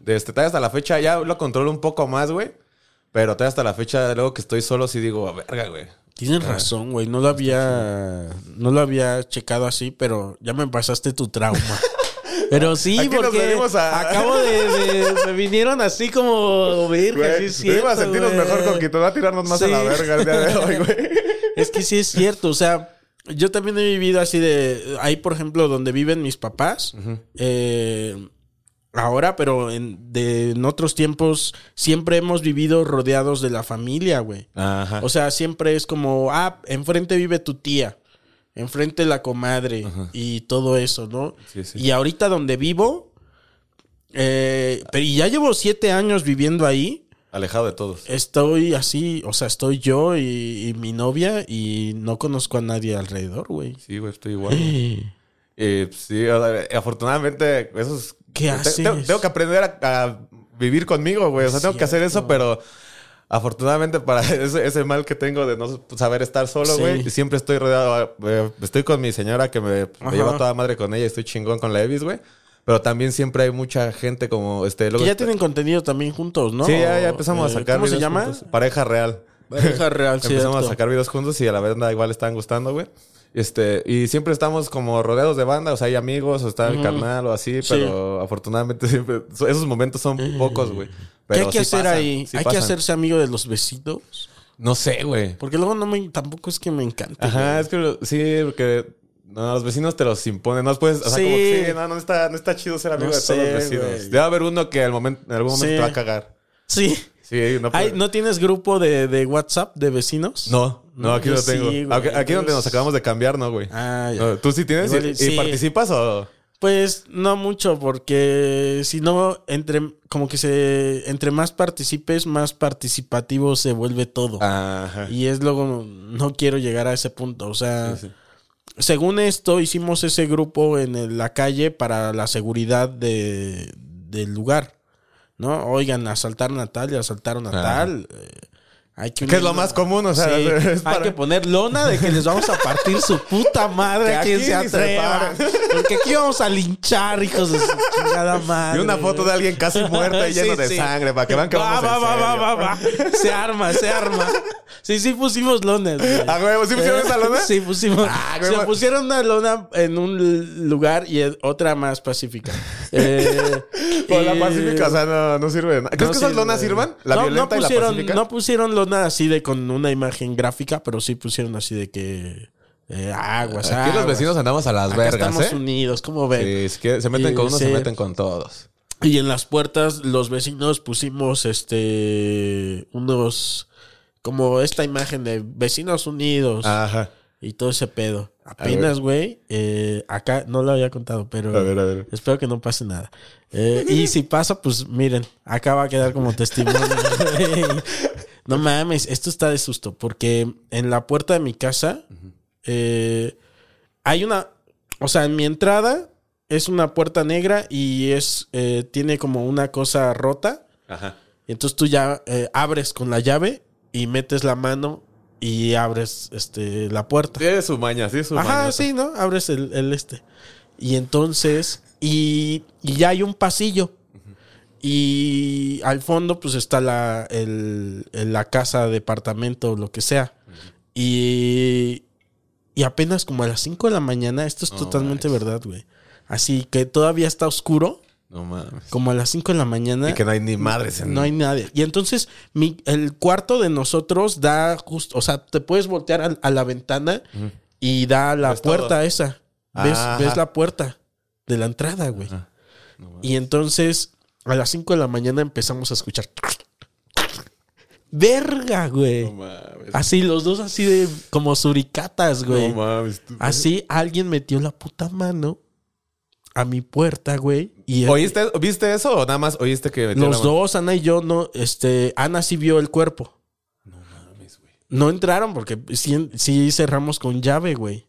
De este, todavía hasta la fecha ya lo controlo un poco más, güey. Pero hasta la fecha, luego que estoy solo, sí digo, verga, güey. Tienes razón, güey. No lo había, no lo había checado así, pero ya me pasaste tu trauma. [laughs] Pero sí, Aquí porque a- acabo de, de- me vinieron así como verga, sí es te iba a cierto, sentirnos güey. mejor va a tirarnos más a la Sí. verga el día de hoy, güey. [laughs] Es que sí es cierto, o sea, yo también he vivido así de, ahí por ejemplo donde viven mis papás, eh, ahora, pero en, de, en otros tiempos siempre hemos vivido rodeados de la familia, güey. Ajá. O sea, siempre es como, ah, enfrente vive tu tía, enfrente la comadre y todo eso, ¿no? Sí, sí. Y ahorita donde vivo, eh, pero ya llevo siete años viviendo ahí. Alejado de todos. Estoy así, o sea, estoy yo y, y mi novia y no conozco a nadie alrededor, güey. Sí, güey, estoy igual. pues, [gasps] sí, afortunadamente, eso es. ¿Qué haces? Tengo, tengo que aprender a, a vivir conmigo, güey. O sea, tengo que hacer eso, pero afortunadamente para [laughs] ese, ese mal que tengo de no saber estar solo, Sí. güey, siempre estoy rodeado. eh, Estoy con mi señora que me, lleva toda madre con ella, estoy chingón con la Evis, güey. Pero también siempre hay mucha gente como este. Que luego ya está- tienen contenido también juntos, ¿no? Sí, ya, ya empezamos Eh, a sacar. ¿Cómo se llama? juntos. Pareja real. Pareja real, [laughs] Empezamos cierto. a sacar videos juntos y a la banda igual estaban gustando, güey. Este, y siempre estamos como rodeados de banda, o sea, hay amigos, o está el carnal o así, Sí. pero afortunadamente [laughs] siempre, so- esos momentos son pocos, güey. ¿Qué hay que sí hacer pasan, ahí? sí ¿Hay que hacerse amigo de los vecinos? No sé, güey. Porque luego no me, tampoco es que me encante. Ajá, es que sí, porque no, los vecinos te los imponen. No puedes, o sea, Sí. como que sí, no, no está, no está chido ser amigo No de todos los vecinos. güey. Debe haber uno que al momento, en algún momento Sí. te va a cagar. Sí. Sí, no puede- ¿No tienes grupo de, de WhatsApp de vecinos? No, no, aquí yo no tengo. sí, güey. Aquí, aquí donde nos acabamos de cambiar, no, güey. Ah, ya. ¿Tú sí tienes? Igual ¿Y, participas o...? Pues no mucho, porque si no, entre como que se entre más participes, más participativo se vuelve todo. Ajá. Y es luego, no quiero llegar a ese punto. O sea, Sí, sí. según esto, hicimos ese grupo en la calle para la seguridad de, del lugar. ¿No? Oigan, asaltaron a tal y asaltaron a Ajá. tal. eh, hay que Que es lo más común, o sea, Sí, [laughs] es hay para- que poner lona de que les vamos a partir su puta madre Que a quien se atreva. Porque aquí vamos a linchar, hijos de su chingada madre. Y una foto de alguien casi muerto y lleno Sí, de sí. sangre, para que vean que va, vamos va, en va, va, serio. va, va. Se arma, se arma. Sí, sí pusimos lonas. güey. ¿A huevo? ¿Sí pusieron esa lona? Sí, pusimos. Ah, se pusieron una lona en un lugar y otra más pacífica. [laughs] Eh, Por la y- pacífica, o sea, no, no sirve de nada. ¿Crees no que esas sirve. lonas sirvan? La no, violenta no y la pusieron, pacífica. No pusieron lona así de con una imagen gráfica, pero sí pusieron así de que eh, aguas. Aquí los vecinos andamos a las Acá vergas, estamos ¿eh? unidos, ¿cómo ven? Sí, es que se meten Y con uno, se meten con todos. Y en las puertas los vecinos pusimos este unos como esta imagen de vecinos unidos Ajá. y todo ese pedo. Apenas, güey, eh, acá no lo había contado, pero A ver, a ver. espero que no pase nada. Eh, y si pasa, pues miren, acá va a quedar como testimonio. [laughs] no mames, esto está de susto, porque en la puerta de mi casa eh, hay una, o sea, en mi entrada es una puerta negra y es eh, tiene como una cosa rota. Ajá. Y entonces tú ya eh, abres con la llave y metes la mano y abres este, la puerta. Tiene su maña, sí, su Ajá, maña. sí, ¿no? Abres el, el este. Y entonces, y, y ya hay un pasillo. Y al fondo, pues está la, el, la casa, departamento, lo que sea. Y, y apenas como a las 5 de la mañana, esto es No totalmente verdad, güey. Así que todavía está oscuro, No mames. como a las 5 de la mañana. Y que no hay ni madres en No hay nadie. Y entonces mi, el cuarto de nosotros da justo, o sea, te puedes voltear a, a la ventana y da la puerta todo. esa. Ves, ves la puerta de la entrada, güey. No. Y entonces a las 5 de la mañana empezamos a escuchar. Verga, güey. No mames. Así, los dos así de como suricatas, güey. No mames. tú- Así alguien metió la puta mano a mi puerta, güey. Y ¿Oíste, ¿Viste eso o nada más oíste que metió Los la mano? dos, Ana y yo, no, este, Ana sí vio el cuerpo. No mames, güey. No entraron porque sí, sí cerramos con llave, güey.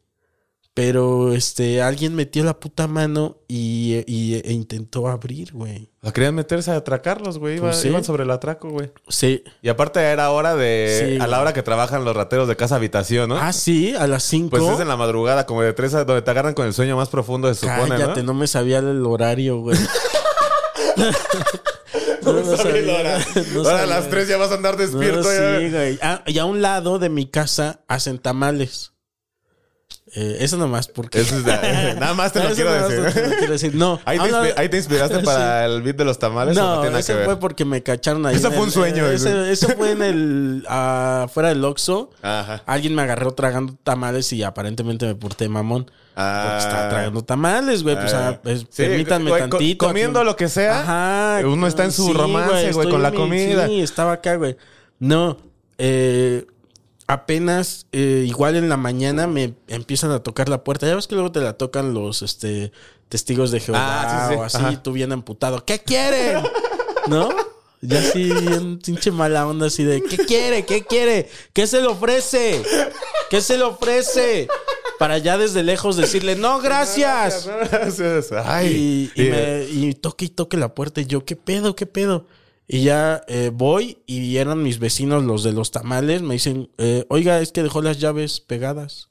Pero, este, alguien metió la puta mano y, y- e intentó abrir, güey. Sea, querían meterse a atracarlos, güey. Iba- Pues sí. Iban sobre el atraco, güey. Sí. Y aparte era hora de... Sí, a la hora que trabajan los rateros de casa habitación, ¿no? Ah, sí, a las cinco. Pues es en la madrugada, como de tres a... Donde te agarran con el sueño más profundo, se supone, Cállate, ¿no? no me sabía el horario, güey. [laughs] no, no sabía, Ahora, no ahora a las tres ya vas a andar No, despierto. ya. sí, güey. Ah, y a un lado de mi casa hacen tamales. Eh, eso nomás porque... Eso es de- [laughs] nada más te lo quiero decir. te lo quiero decir. No. ¿Ahí te, a un lado- inspi- ahí te inspiraste [laughs] Sí. para el beat de los tamales no No, tiene nada que eso ver? fue porque me cacharon ahí. Eso fue el- un sueño, eh, eso. ese- Eso fue en el... afuera del Oxxo. Ajá. Alguien me agarró tragando tamales y aparentemente me porté mamón. Ah. Porque estaba tragando tamales, güey. Pues, Ah. ah, pues, Sí, permítanme güey, tantito. comiendo aquí. lo que sea, Ajá. uno está en su Sí, romance, güey, con la comida. Sí, estaba acá, güey. No, eh, apenas, eh, igual en la mañana me empiezan a tocar la puerta. Ya ves que luego te la tocan los este, testigos de Jehová Ah, sí, sí. o así, Ajá. tú bien amputado. ¿Qué quieren? ¿No? Ya así, bien pinche mala onda, así de, ¿qué quiere? ¿Qué quiere? ¿Qué se le ofrece? ¿Qué se le ofrece? Para ya desde lejos decirle, no, gracias. Gracias. Ay. Y, y Y, me, y toque y toque la puerta. Y yo, ¿qué pedo? ¿Qué pedo? Y ya eh, voy y eran mis vecinos los de los tamales. Me dicen, eh, oiga, es que dejó las llaves pegadas.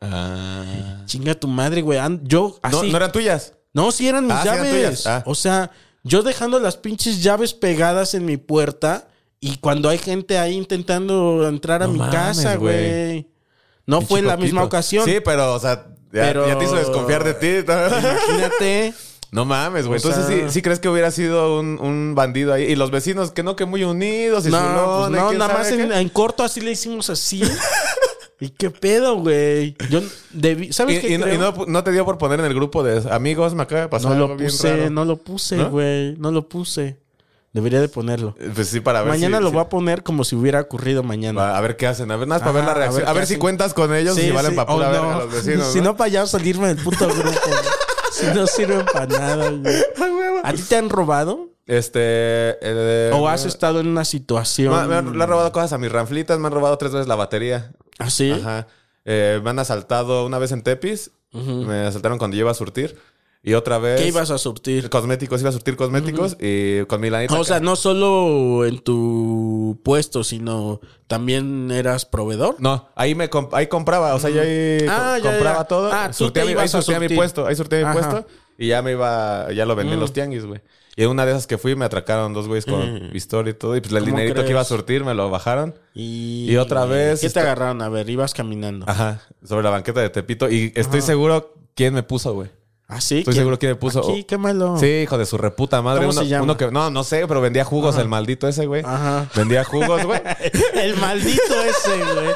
Ah. Chinga tu madre, güey. Yo así. no eran tuyas. No, sí eran mis Ah, sí eran llaves. tuyas. Ah. O sea, yo dejando las pinches llaves pegadas en mi puerta Y cuando hay gente ahí intentando entrar a No mi mames, casa, güey. No fue la misma ocasión. Sí, pero, o sea, ya, Pero- ya te hizo desconfiar de ti. Imagínate. [laughs] No mames, güey. Entonces, sea- sí, sí crees que hubiera sido un, un bandido ahí. Y los vecinos, que no, que muy unidos y No, pues y no, nada más en, corto así le hicimos así. ¿Y qué pedo, güey? Yo debí, ¿sabes Y, qué y no, creo? y no- no te dio por poner en el grupo de amigos, me acaba de pasar No algo lo bien puse, raro. no lo puse, güey. No lo puse. Debería de ponerlo. Pues sí, para ver Mañana si- lo voy a poner como si hubiera ocurrido mañana. Va, a ver qué hacen. A ver, nada más para ver la reacción. A ver, si cuentas con ellos y si valen sí. para Oh, no. a los vecinos. [laughs] Si no, para ya salirme del puto grupo. Si no sirven para nada, güey. ¿A ti te han robado? Este. eh, ¿O has estado en una situación? Me, me han- le han robado cosas a mis ranflitas, me han robado tres veces la batería. ¿Ah, sí? Ajá. Eh, me han asaltado una vez en Tepis. Me asaltaron cuando yo iba a surtir. Y otra vez. ¿Qué ibas a surtir? Cosméticos, iba a surtir cosméticos. Y con mi lanita. O sea, no solo en tu puesto, sino también eras proveedor. No, ahí me comp- ahí compraba, o sea, yo ahí Ah, co- ya, compraba ya. todo. Ah, surtía mi- ibas ahí a surtía mi puesto, ahí surtía mi puesto y ya me iba, ya lo vendí en los tianguis, güey. Y en una de esas que fui me atracaron dos güeyes con pistola y todo y pues el ¿Cómo dinerito que iba a surtir me lo bajaron. Y, Y otra vez ¿Qué te está- agarraron? A ver, ibas caminando. Ajá, sobre la banqueta de Tepito y estoy seguro quién me puso, güey. ¿Ah, sí? Estoy ¿Quién? seguro quién me puso. Aquí, quémalo. Sí, hijo de su reputa madre. ¿Cómo uno, se llama? uno que no, no sé, pero vendía jugos el maldito ese, güey. Ajá. Vendía jugos, güey. [laughs] El maldito ese, güey.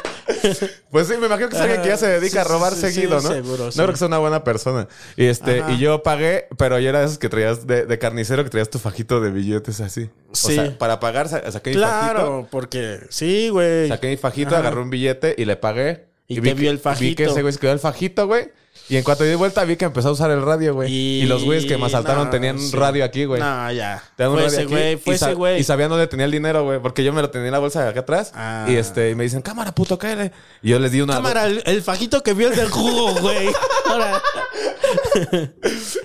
[laughs] Pues sí, me imagino que es alguien que ya se dedica Sí, a robar sí, seguido, sí, ¿no? seguro, no creo que sea una buena persona. Y este, Ajá. y yo pagué, pero yo era de esos que traías de, de carnicero que traías tu fajito de billetes así. Sí. O sea, para pagar sa- saqué mi fajito. Claro, porque sí, güey. Saqué mi fajito, Ajá. agarré un billete y le pagué. Y vi te vio que- el fajito. Vi que ese güey se quedó el fajito, güey. Y en cuanto di vuelta vi que empezó a usar el radio, güey. Y, Y- los güeyes que me asaltaron no, tenían sí. radio aquí, güey. No, ya. Un Fue radio ese güey, fue y ese güey. Y sabían dónde tenía el dinero, güey. Porque yo me lo tenía en la bolsa de acá atrás. Ah. Y este, y me dicen, cámara, puto, cállate. Y yo les di una. Cámara, el, el fajito que vio el del jugo, güey. [laughs] Ahora.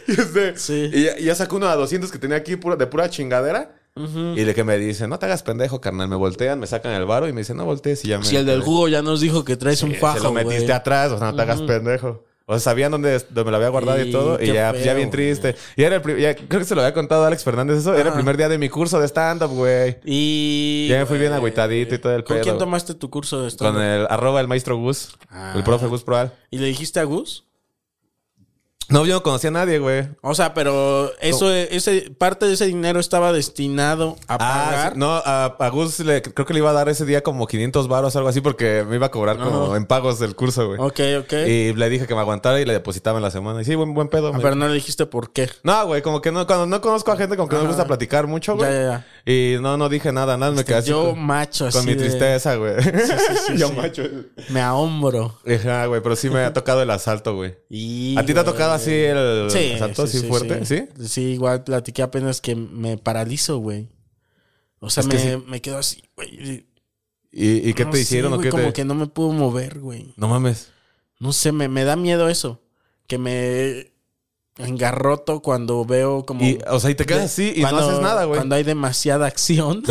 Y, este, Sí. y ya, ya sacó uno a 200 que tenía aquí puro- de pura chingadera. Y de que me dicen, no te hagas pendejo, carnal. Me voltean, me sacan el varo y me dicen, no voltees. Y ya me. Si el del jugo ya nos dijo que traes un fajo, Se lo metiste atrás, o sea, no te hagas pendejo. O sea, sabían dónde, dónde lo había guardado y, Y todo. Y ya, feo, ya bien triste. Y era el ya- creo que se lo había contado a Alex Fernández eso. Era el primer día de mi curso de stand-up, güey. Y. Ya me fui bien agüitadito y todo el ¿Con pedo. quién tomaste tu curso de stand Con el arroba el maestro Gus. Ah. El profe Gus Proal. ¿Y le dijiste a Gus? No, yo no conocía a nadie, güey. O sea, pero eso, ese, parte de ese dinero estaba destinado a Ah, pagar. sí. no, a, a Gus le, creo que le iba a dar ese día como 500 baros o algo así porque me iba a cobrar como en pagos del curso, güey. Ok, ok. Y le dije que me aguantara y le depositaba en la semana. Y sí, buen, buen pedo. Ah, güey. pero no le dijiste por qué. No, güey, como que no, cuando no conozco a gente, como que no me gusta platicar mucho, güey. Ya, ya, ya. Y no, no dije nada, nada, me quedé así Yo, con, macho, así con mi tristeza, güey. [laughs] Yo macho. Me ahombro. Ajá, güey, pero sí me ha tocado el asalto, güey. Y, ¿A ti te ha tocado así el Sí, asalto, sí, así sí, fuerte? ¿Sí? Sí, igual platiqué apenas que me paralizo, güey. O sea, que me, me quedo así, güey. ¿Y, y qué No te sé, hicieron o güey, qué como te...? que no me puedo mover, güey. No mames. No sé, me, me da miedo eso. Que me engarroto cuando veo como... Y, o sea, y te quedas así y no Cuando- haces nada, güey. Cuando hay demasiada acción.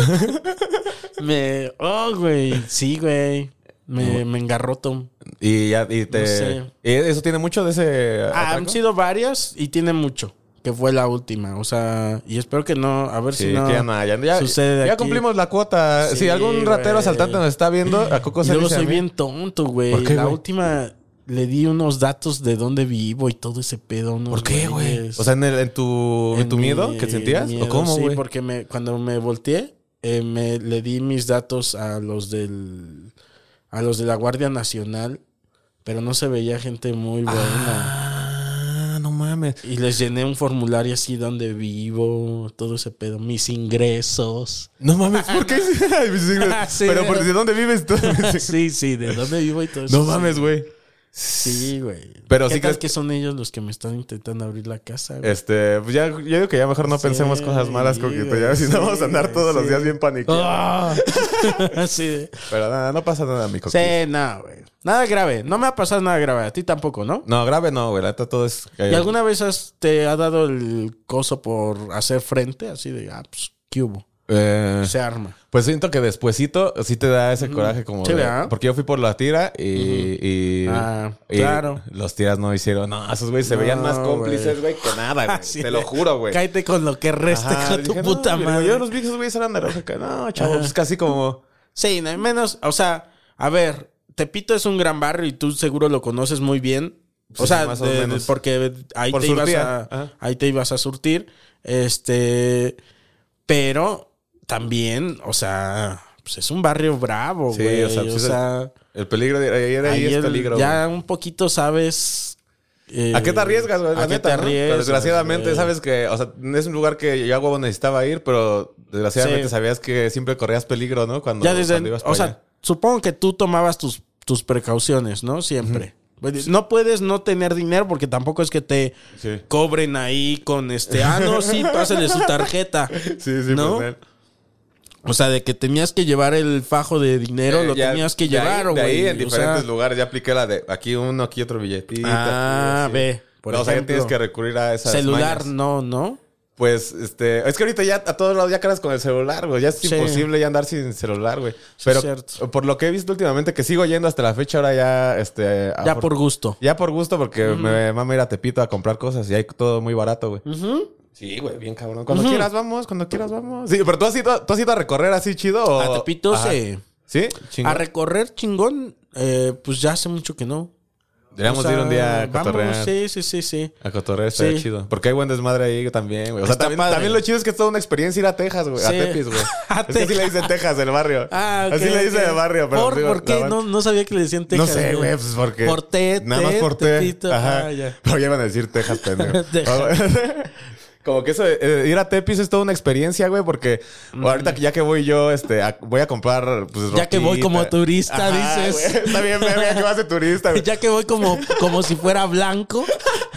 [laughs] me... Oh, güey. Sí, güey. Me, me engarroto. Y ya, y te... No sé. ¿Y ¿Eso tiene mucho de ese Ah, han sido varias y tiene mucho. Que fue la última. O sea, y espero que no... A ver Sí, si no... que ya, ya, ya- sucede ya aquí. cumplimos la cuota. Sí, si algún ratero asaltante nos está viendo, a Coco se a soy bien tonto, güey. ¿Por qué, la última le di unos datos de dónde vivo y todo ese pedo. ¿Por qué, güey? O sea, en, el- en tu, en tu mi miedo que sentías. miedo, ¿O cómo, Sí, güey? porque me, cuando me volteé, eh, me, le di mis datos a los del a los de la Guardia Nacional, pero no se veía gente muy buena. Ah, no mames. Y les llené un formulario así donde vivo, todo ese pedo, mis ingresos. No mames, ¿por qué? [laughs] Mis siglos. [laughs] Sí. Pero ¿por- ¿de dónde vives tú? [laughs] sí, sí, de dónde vivo y todo eso. no mames, güey. Sí, güey. Pero ¿Qué sí tal crees que son ellos los que me están intentando abrir la casa, güey? Este, pues ya, yo digo que ya mejor no Sí, pensemos cosas malas, Coquito. Ya, si sí, no vamos a andar todos los sí. días bien panicados. ¡Ah! [laughs] sí, Pero nada, no pasa nada, mi Coquito. sí, no, güey. Nada grave. No me ha pasado nada grave. A ti tampoco, ¿no? No, grave no, güey. La todo es. ¿Y alguna vez has- te ha dado el coso por hacer frente? Así de, ah, pues, ¿qué hubo? Eh, se arma. Pues siento que despuesito sí te da ese coraje como Sí, de- porque yo fui por la tira y, y- Ah, y claro. los tiras no hicieron. No, esos güeyes se No, veían más cómplices, güey, que nada, güey. [laughs] Así te lo juro, güey. Cállate con lo que reste Ajá, con tu dije, puta no, madre. Yo los vi que esos güeyes eran de lógica. No, chavo, es casi como. Sí, no hay menos. O sea, a ver, Tepito es un gran barrio y tú seguro lo conoces muy bien. O Sí, sea, más o de- de- menos. porque ahí Por te ibas surtir, a, ajá. ahí te ibas a surtir. Este, pero también, o sea, pues es un barrio bravo, Sí, güey. o sea, o pues es sea, El peligro de ahí, de ahí ahí es el- peligro. ya güey. un poquito sabes. eh, ¿A qué te arriesgas, güey? La ¿A qué te ¿no? arriesgas? Desgraciadamente, güey. sabes que, o sea, es un lugar que yo a huevo necesitaba ir, pero desgraciadamente Sí. sabías que siempre corrías peligro, ¿no? Cuando, Ya desde, cuando ibas o sea, supongo que tú tomabas tus, tus precauciones, ¿no? Siempre. No puedes no tener dinero porque tampoco es que te Sí. cobren ahí con este, ah, no, sí, pásale su tarjeta. [laughs] Sí, sí, ¿No? pues, O sea, de que tenías que llevar el fajo de dinero, Eh, lo ya tenías que de llevar, De ahí güey. en O diferentes sea, lugares ya apliqué la de aquí uno, aquí otro billetito. Ah, ve. Por No, o sea, tienes que recurrir a esas celular, mañas. no, ¿no? Pues, este, es que ahorita ya a todos lados ya caras con el celular, güey. Ya es Sí. imposible ya andar sin celular, güey. Pero por lo que he visto últimamente, que sigo yendo hasta la fecha, ahora ya, este... Ya por gusto. Ya por gusto, porque me mama ir a Tepito a comprar cosas y hay todo muy barato, güey. Sí, güey, bien cabrón. Cuando quieras vamos, cuando quieras vamos. Sí, pero tú has ido, tú has ido a recorrer así chido o... A Tepito se... ¿Sí? Chingón. A recorrer chingón, eh, pues ya hace mucho que no. Deberíamos O sea, ir un día a vamos, cotorrear. sí, sí, sí, sí. A cotorrear Sí. chido. Porque hay buen desmadre ahí también, güey. O sea, Está también, también lo chido es que es toda una experiencia ir a Texas, güey. A. Tepis, güey. [laughs] A es que así le dicen Texas, el barrio. Ah, ok, Así le dicen el barrio, pero... ¿Por, digo, ¿por la qué? No, no sabía que le decían Texas. No sé, güey, pues porque... Por T, Nada más por T. Ajá. Ah, ya. Pero ya iban a decir Texas, pendejo. [laughs] Texas. Como que eso, de, eh, ir a Tepis es toda una experiencia, güey, porque ahorita que ya que voy yo, este, a- voy a comprar, pues, Ya que voy como turista, Ajá, dices. güey. Está bien, verga, que vas de turista, güey. [laughs] Ya que voy como, como si fuera blanco.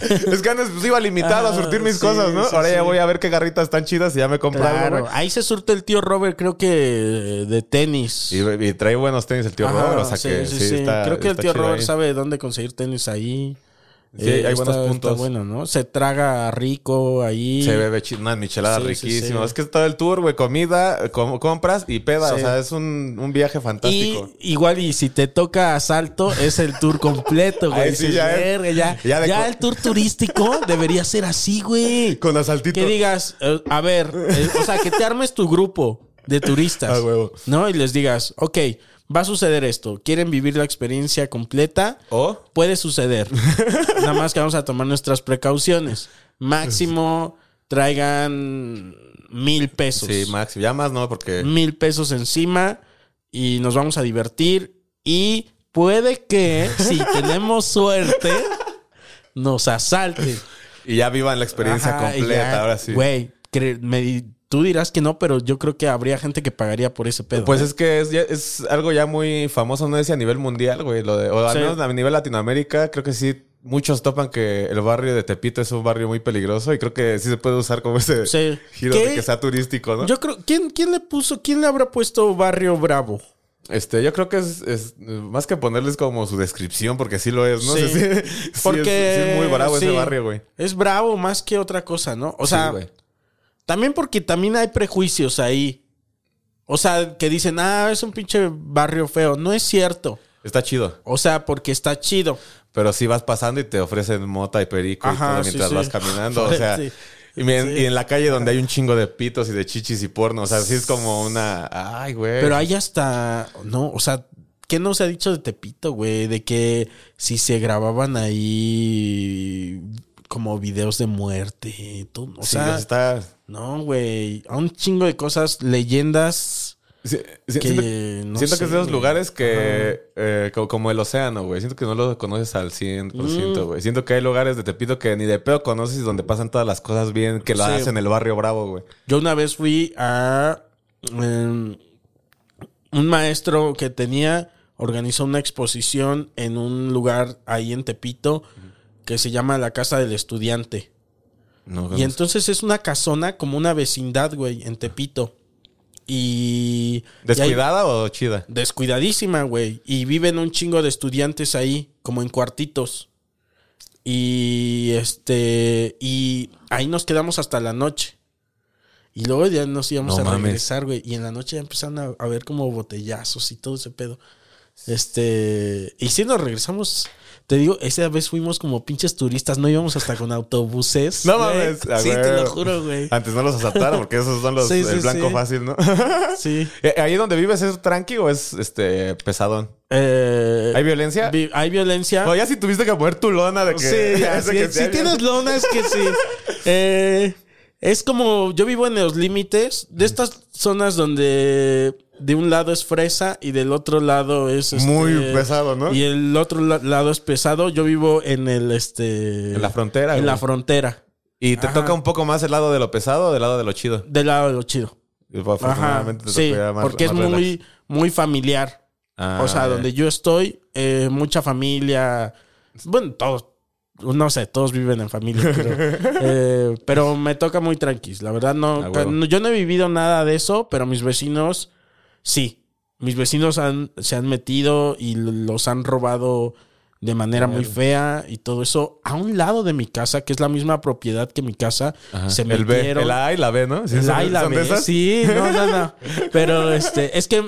Es que antes pues, iba limitado a Ah, surtir mis sí, cosas, ¿no? sí, Ahora sí. ya voy a ver qué garritas están chidas y ya me compré algo, Claro. güey. Ahí se surte el tío Robert, creo que de tenis. Y, y trae buenos tenis el tío Ajá, Robert, o sea sí, que sí, está- Creo que el tío Robert ahí. sabe dónde conseguir tenis ahí. Sí, hay está- buenos puntos. Está bueno, ¿no? Se traga rico ahí. Se bebe unas micheladas Sí, riquísimas. sí. Es que es todo el tour, güey, comida, com- compras y peda. O sea, es un, un viaje fantástico. Y igual, y si te toca asalto, es el tour completo, güey. [laughs] Ya es- "Verga, ya, [laughs] ya ya el tour turístico [laughs] debería ser así, güey. Con asaltito. Que digas, eh, a ver, eh, o sea, que te armes tu grupo de turistas. Ah, huevo. ¿No? Y les digas, ok, va a suceder esto. ¿Quieren vivir la experiencia completa? ¿O? Puede suceder. [laughs] Nada más que vamos a tomar nuestras precauciones. Máximo traigan mil pesos. Sí, Max. Ya más no, porque... Mil pesos encima y nos vamos a divertir. Y puede que, si [laughs] tenemos suerte, nos asalten. Y ya vivan la experiencia Ajá, completa, ya, ahora sí. Güey, me- tú dirás que no, pero yo creo que habría gente que pagaría por ese pedo. Pues ¿eh? es que es, algo ya muy famoso, no sé si a nivel mundial, güey. Lo de, o al Sí. menos a nivel Latinoamérica, creo que sí. Muchos topan que el barrio de Tepito es un barrio muy peligroso y creo que sí se puede usar como ese Sí. giro ¿Qué? de que sea turístico, ¿no? Yo creo, ¿quién, ¿quién le puso, quién le habrá puesto Barrio Bravo? Este, yo creo que es, es, más que ponerles como su descripción, porque sí lo es, ¿no? Sí. [laughs] Sí, sí, Porque es, sí es muy bravo ese barrio, güey. Es bravo más que otra cosa, ¿no? O sea, güey. También porque también hay prejuicios ahí. O sea, que dicen, ah, es un pinche barrio feo. No es cierto. Está chido. O sea, porque está chido. Pero si vas pasando y te ofrecen mota y perico Ajá, y todo mientras sí. vas caminando. O [laughs] sea, Sí. y, Sí. y en la calle donde hay un chingo de pitos y de chichis y porno. O sea, sí es como una. Ay, güey. Pero hay hasta, no, o sea, ¿qué no se ha dicho de Tepito, güey? De que si se grababan ahí como videos de muerte, tú, o Sí, sea, está. no, güey, a un chingo de cosas, leyendas sí, sí, que siento no siento sé, que es de esos lugares que. eh, co- como, el océano, güey. Siento que no lo conoces al 100%, Mm. güey. Siento que hay lugares de Tepito que ni de pedo conoces y donde pasan todas las cosas bien que lo Sí. hacen el barrio bravo, güey. Yo una vez fui a em, un maestro que tenía organizó una exposición en un lugar ahí en Tepito que se llama la Casa del Estudiante. No, Y entonces es una casona como una vecindad, güey, en Tepito. Y. y hay- ¿Descuidada o chida? descuidadísima, güey. Y viven un chingo de estudiantes ahí, como en cuartitos. Y este. Y ahí nos quedamos hasta la noche. Y luego ya nos íbamos No a mames. regresar, güey. Y en la noche ya empezaron a, a ver como botellazos y todo ese pedo. Este. Y si nos regresamos. Te digo, esa vez fuimos como pinches turistas, no íbamos hasta con autobuses. No mames. Sí, te lo juro, güey. Antes no los asaltaron porque esos son los [laughs] Sí, el sí, blanco sí. fácil, ¿no? [laughs] Sí. [laughs] Eh, ¿Ahí donde vives es tranqui o es este pesadón? Eh, ¿Hay violencia? vi- hay violencia. No, ya si tuviste que poner tu lona de que. Sí, ya que es. sí si tienes lona es que sí. Eh, es como, yo vivo en los límites de estas zonas donde de un lado es fresa y del otro lado es... este, Muy pesado, ¿no? Y el otro la- lado es pesado. Yo vivo en el, este... En la frontera, En güey. la frontera. ¿Y te Ajá. toca un poco más el lado de lo pesado o del lado de lo chido? Del lado de lo chido. Y Ajá. afortunadamente te Sí, más- porque es relax. muy, muy familiar. Ah, o sea, donde yo estoy, eh, mucha familia. Bueno, todos. No sé, todos viven en familia. Pero, [laughs] eh, pero me toca muy tranquis. La verdad, Ah, no- Yo no he vivido nada de eso, pero mis vecinos sí. Mis vecinos han, se han metido y los han robado de manera muy fea y todo eso. A un lado de mi casa, que es la misma propiedad que mi casa, Ajá. se el B, el A y la B, ¿no? ¿Sí El A y la de B? Sí, no, no, no. Pero este, es que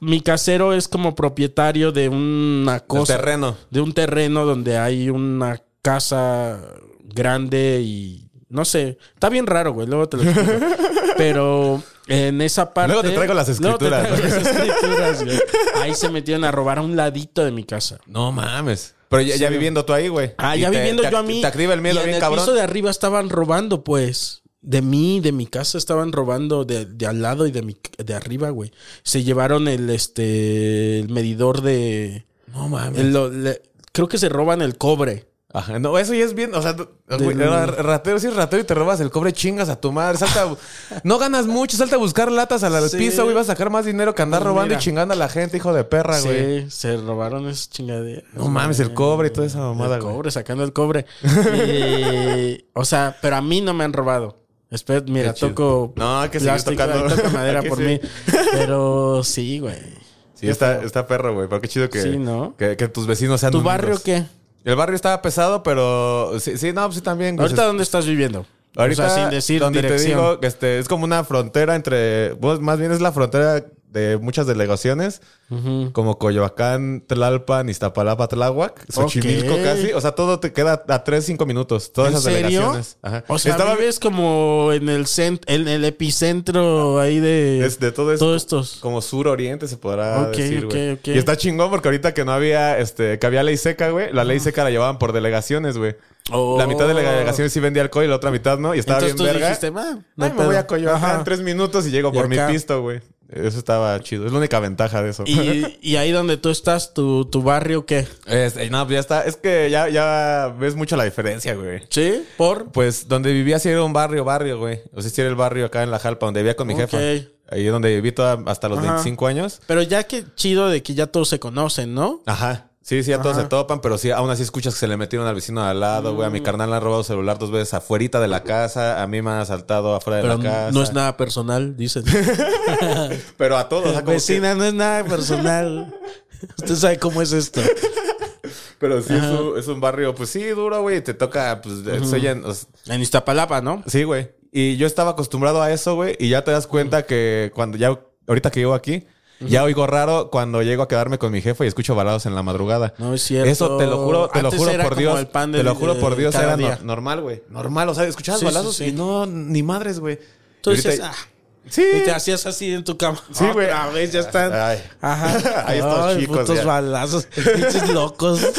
mi casero es como propietario de una cosa. terreno. De un terreno donde hay una casa grande y no sé. Está bien raro, güey. Luego te lo explico. [laughs] Pero en esa parte. Luego te traigo las Luego te escrituras. traigo las [laughs] escrituras, güey. Ahí se metieron a robar a un ladito de mi casa. No mames. Pero ya, viviendo tú ahí, güey. Ah, Y ya te- viviendo te- yo a mí. Te activa el miedo y en bien el cabrón. piso de arriba estaban robando, pues. De mí, de mi casa, estaban robando de, de al lado y de mi de arriba, güey. Se llevaron el este el medidor de. No mames. el- lo- le- creo que se roban el cobre. Ajá, no, eso ya es bien, o sea, güey, ratero, si es ratero y te robas el cobre, chingas a tu madre, salta, [laughs] no ganas mucho, salta a buscar latas al, Sí. piso, güey, vas a sacar más dinero que andar Pues robando mira. y chingando a la gente, hijo de perra, güey. Sí, se robaron esa chingadera. No mames, el cobre y toda esa mamada, El güey. cobre, sacando el cobre. [laughs] Y, o sea, pero a mí no me han robado. Espera, mira, toco No, que plástico, tocando. toco madera [laughs] por sí. mí. Pero sí, güey. Sí, está, está perro, güey, pero qué chido que, Sí, ¿no? que, que tus vecinos sean ¿Tu barrio qué? El barrio estaba pesado, pero sí, sí no, sí también. ¿Ahorita dónde estás viviendo? Ahorita, o sea, sin decir donde dirección. te digo, que este, es como una frontera entre, pues, más bien es la frontera de muchas delegaciones, como Coyoacán, Tlalpan, Iztapalapa, Tláhuac, Xochimilco casi. O sea, todo te queda a 3, 5 minutos. Todas ¿En esas serio? delegaciones. Ajá. O sea, Estaba vives como en el cent en el epicentro ahí de, Es de todo esto. todos estos. Como sur-oriente se podrá Ok, decir, güey. ok. Y está chingón porque ahorita que no había, este, que había ley seca, güey. La ley seca la llevaban por delegaciones, güey. Oh. La mitad de la delegación sí vendía alcohol y la otra mitad no. Y estaba Entonces tú bien verga. dijiste, "Ah, no Ay, me pedo". voy a Coyoacán en tres minutos y llego por mi pisto, güey. Eso estaba chido. Es la única ventaja de eso. Y, [laughs] y ahí donde tú estás, tu, tu barrio, ¿qué? Este, no, pues ya está. Es que ya, ya ves mucho la diferencia, güey. ¿Sí? ¿Por? Pues donde vivía sí era un barrio, barrio, güey. O sea, sí era el barrio acá en La Jalpa, donde vivía con mi Ok. jefa. Ahí es donde viví toda- hasta los Ajá. 25 años. Pero ya que chido de que ya todos se conocen, ¿no? Ajá. Sí, sí, a todos Ajá. se topan, pero sí, aún así escuchas que se le metieron al vecino de al lado, güey. A mi Mm. carnal le han robado celular dos veces afuerita de la casa. A mí me han asaltado afuera de la casa. no es nada personal, dicen. [laughs] Pero a todos, o sea, como que- Vecina, no es nada personal. Usted sabe cómo es esto. [laughs] Pero sí, es un, es un barrio, pues sí, duro, güey. Te toca, pues, soy en- o sea, En Iztapalapa, ¿no? Sí, güey. Y yo estaba acostumbrado a eso, güey. Y ya te das cuenta que cuando ya, ahorita que llego aquí, ya oigo raro cuando llego a quedarme con mi jefe y escucho balados en la madrugada. No es cierto. Eso te lo juro, te Antes lo juro por Dios. el pan de- te lo juro por de Dios, era no- normal, güey. Normal, o sea, escuchabas Sí, sí, balazos sí. y no, ni madres, güey. Tú Y ahorita- dices, ah, sí. y te hacías así en tu cama. Sí, güey. A ver, ya están. Ay. Ajá. [laughs] Ahí estos Ay, chicos, putos ya. balazos. Pinches locos. [laughs]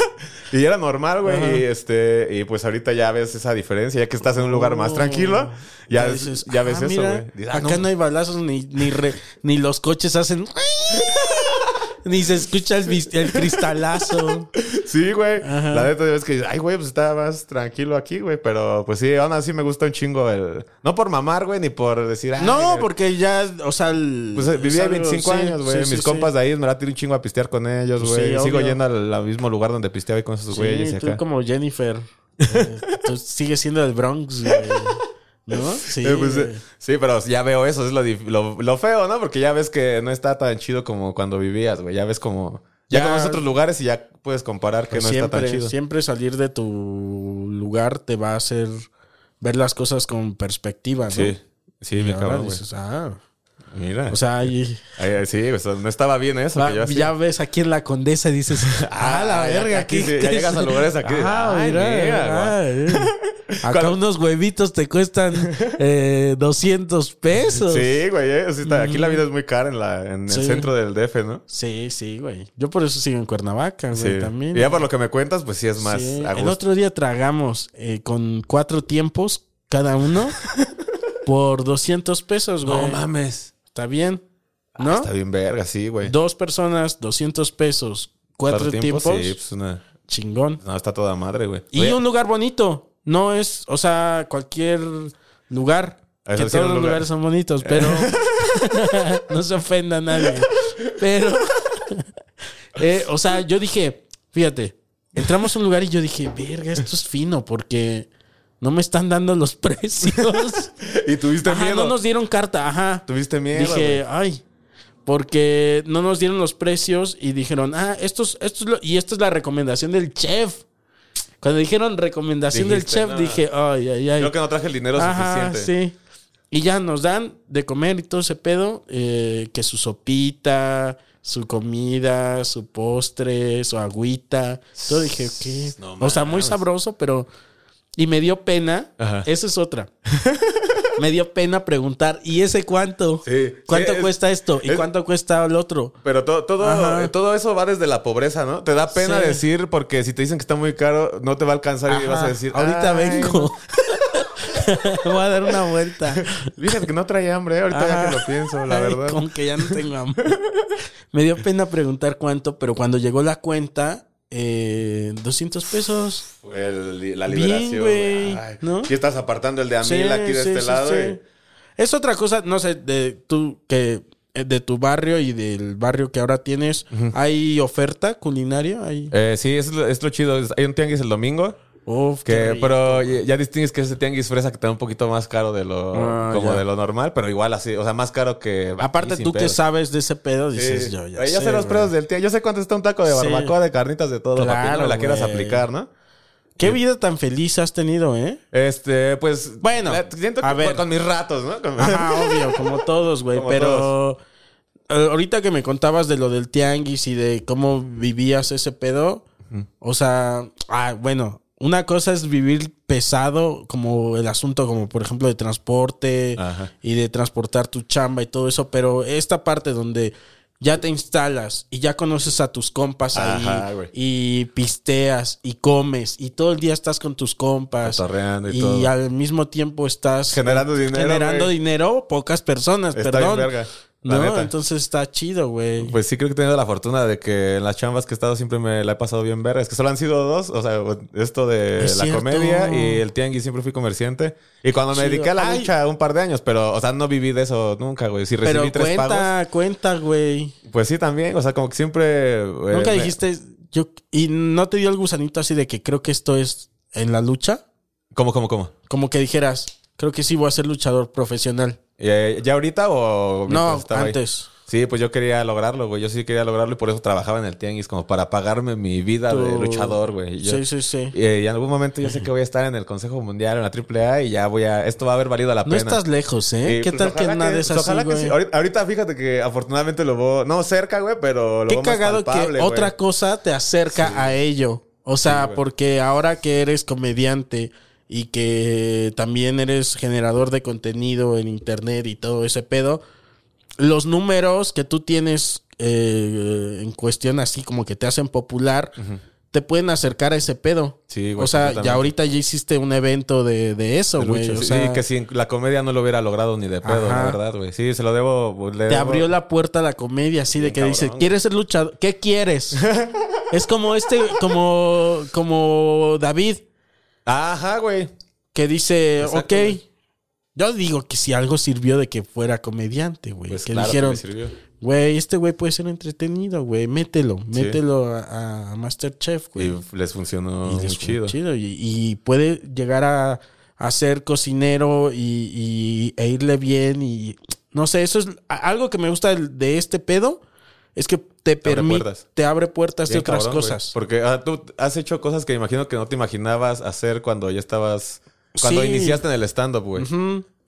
Y era normal, güey. Y este, y pues ahorita ya ves esa diferencia, ya que estás en un lugar más tranquilo, ya, dices, ya ves ah, eso, güey. Ah, Acá no. hay balazos ni, ni, re- ni los coches hacen. [laughs] ni se escucha el, cristalazo. [laughs] Sí, güey. Ajá. La neta es que, ay, güey, pues está más tranquilo aquí, güey. Pero pues sí, aún así me gusta un chingo el. No por mamar, güey, ni por decir. No, porque ya, o sea, el- Pues eh, vivía es algo- 25 sí, años, güey. sí, Mis sí, compas sí. de ahí me la tiro un chingo a pistear con ellos, Pues güey. sí, Sigo obvio. yendo al, al mismo lugar donde pisteaba con esos Sí, güeyes y tú acá. como Jennifer. eh, tú sigues siendo el Bronx, güey. [laughs] ¿No? [laughs] Sí. Eh, pues, eh, sí, pero ya veo eso, es lo, lo, lo feo, ¿no? Porque ya ves que no está tan chido como cuando vivías, güey. Ya ves como. Ya, Ya- conoces otros lugares y ya puedes comparar que Pues no está tan siempre, chido. siempre salir de tu lugar te va a hacer ver las cosas con perspectiva, ¿no? Sí. Sí, ahora cabrón, dices, ah, Mira. o sea, y- Ay, sí, o sea, no estaba bien eso. va- que yo hacía. ya ves aquí en la condesa y dices, [laughs] ah, la ya- verga, aquí sí, ya llegas a lugares aquí, Ah, ay, mira, mira, ah. [laughs] Acá unos huevitos te cuestan eh, 200 pesos. Sí, güey. eh, Aquí la vida es muy cara en, la, en Sí. el centro del DF, ¿no? Sí, sí, güey. Yo por eso sigo en Cuernavaca, güey, Sí. también. Y ya por lo que me cuentas, pues sí es más Sí. a El otro día tragamos eh, con cuatro tiempos cada uno [laughs] por 200 pesos, güey. No mames. Está bien, Ah, ¿no? está bien verga, sí, güey. Dos personas, 200 pesos, cuatro, tiempos, Sí, pues una... chingón. No, está toda madre, güey. Y Oye, un lugar bonito. No es, o sea, cualquier lugar. Eso que sí, todos los lugar. lugares son bonitos, [laughs] pero [laughs] no se ofenda a nadie. Pero, [laughs] eh, o sea, yo dije, fíjate, entramos a un lugar y yo dije, verga, esto es fino porque no me están dando los [laughs] precios. [laughs] Y tuviste Ajá, miedo. no nos dieron carta, ajá. Tuviste miedo, Dije, ay, porque no nos dieron los precios y dijeron, ah, esto es, esto es lo- y esta es la recomendación del chef. Cuando dijeron recomendación Dijiste, del chef, "No". dije, ay, ay, ay. Creo que no traje el dinero Ajá, suficiente. sí. Y ya nos dan de comer y todo ese pedo, eh, que su sopita, su comida, su postre, su agüita. Todo dije, ¿qué? No o sea, muy sabroso, pero... Y me dio pena. Ajá. Esa es otra. [laughs] me dio pena preguntar, ¿y ese cuánto? Sí. ¿Cuánto Sí, es- cuesta esto? ¿Y es- cuánto cuesta el otro? Pero todo, todo, Ajá. todo eso va desde la pobreza, ¿no? Te da pena Sí. decir porque si te dicen que está muy caro, no te va a alcanzar y vas a decir, ahorita "Ay, vengo. [laughs] Voy a dar una vuelta. Fíjate que no traía hambre, eh, ahorita ya que lo pienso, la Ay, verdad. Como que ya no tengo hambre. Me dio pena preguntar cuánto, pero cuando llegó la cuenta, eh, 200 pesos. El- la Bien, liberación. güey, Ay, ¿no? Aquí estás apartando el de Amil Sí, aquí de sí, este sí, lado. sí. y- Es otra cosa, no sé, de tú que eh, de tu barrio y del barrio que ahora tienes, ¿hay oferta culinaria? ¿Hay... Eh, sí, es lo, es lo chido. Hay un tianguis el domingo. Uf, qué Que, rico. pero ya ya distingues que es ese tianguis fresa que está un poquito más caro de lo, Ah, como ya. de lo normal, pero igual así, o sea, más caro que. Aparte, tú que pedos. sabes de ese pedo, Sí. dices yo ya yo sé los precios del tianguis. Yo sé cuánto está un taco de Sí. barbacoa, de carnitas, de todo, para que no Claro, la quieras aplicar, ¿no? Qué vida tan feliz has tenido, ¿eh? Este, pues. Bueno, siento que a ver. con- mis ratos, ¿no? Con- Ajá, [laughs] obvio, como todos, güey. Pero eh, ahorita que me contabas de lo del tianguis y de cómo vivías ese pedo, o sea, ah, bueno, una cosa es vivir pesado, como el asunto, como por ejemplo de transporte Ajá. y de transportar tu chamba y todo eso, pero esta parte donde ya te instalas y ya conoces a tus compas Ajá, ahí y pisteas y comes y todo el día estás con tus compas Cotorreando y y todo. al mismo tiempo estás Generando dinero, generando dinero pocas personas Está perdón bien verga, la no neta. entonces está chido güey Pues sí, creo que he tenido la fortuna de que en las chambas que he estado siempre me la he pasado bien verga. Es que solo han sido dos. O sea, esto de Es la cierto. comedia y el tianguis siempre fui comerciante. Y cuando me Chido. dediqué a la Ay. lucha un par de años, pero, o sea, no viví de eso nunca, güey. Si recibí pero tres pagos, cuenta cuenta güey pues sí también. O sea, como que siempre. nunca me- dijiste yo y no te dio el gusanito así de que creo que esto es en la lucha ¿Cómo, cómo, cómo? como que dijeras creo que sí voy a ser luchador profesional Eh, ¿Ya ahorita o.? no ahí? antes Sí, pues yo quería lograrlo, güey. Yo sí quería lograrlo y por eso trabajaba en el tianguis, como para pagarme mi vida de luchador, güey. Yo- sí sí sí Y, eh, y en algún momento yo sé que voy a estar en el Consejo Mundial, en la AAA, y ya voy a. Esto va a haber valido la no pena. estás lejos eh Y, qué pues, tal que ojalá una de esas pues, ojalá sí, que güey? sí. Ahorita, ahorita fíjate que afortunadamente lo veo. No cerca, güey, pero lo Qué veo más cagado palpable, que güey. otra cosa te acerca a ello. O sea, porque ahora que eres comediante y que también eres generador de contenido en internet y todo ese pedo, los números que tú tienes eh, en cuestión así como que te hacen popular, te pueden acercar a ese pedo. Sí, güey, O sea, ya ahorita ya hiciste un evento de, de eso, De güey. O sí, sea, que si la comedia no lo hubiera logrado ni de pedo, Ajá. la verdad, güey. Sí, se lo debo. le te debo- abrió la puerta a la comedia, así de que cabrón, dice. ¿quieres ser luchador? ¿Qué quieres? [laughs] es como este, como, como David, Ajá, güey. que dice, Exacto, ok. güey. Yo digo que si algo sirvió de que fuera comediante, güey. Pues que claro dijeron, güey, este güey puede ser entretenido, güey. Mételo, mételo a, a Masterchef, güey. Y les funcionó Y les chido. chido. Y, y puede llegar a, a ser cocinero y, y- e irle bien. Y no sé, eso es algo que me gusta de este pedo. Es que te permite, te abre puertas de otras cabrón, cosas. Porque ah, tú has hecho cosas que imagino que no te imaginabas hacer cuando ya estabas. Cuando Sí. iniciaste en el stand-up, güey.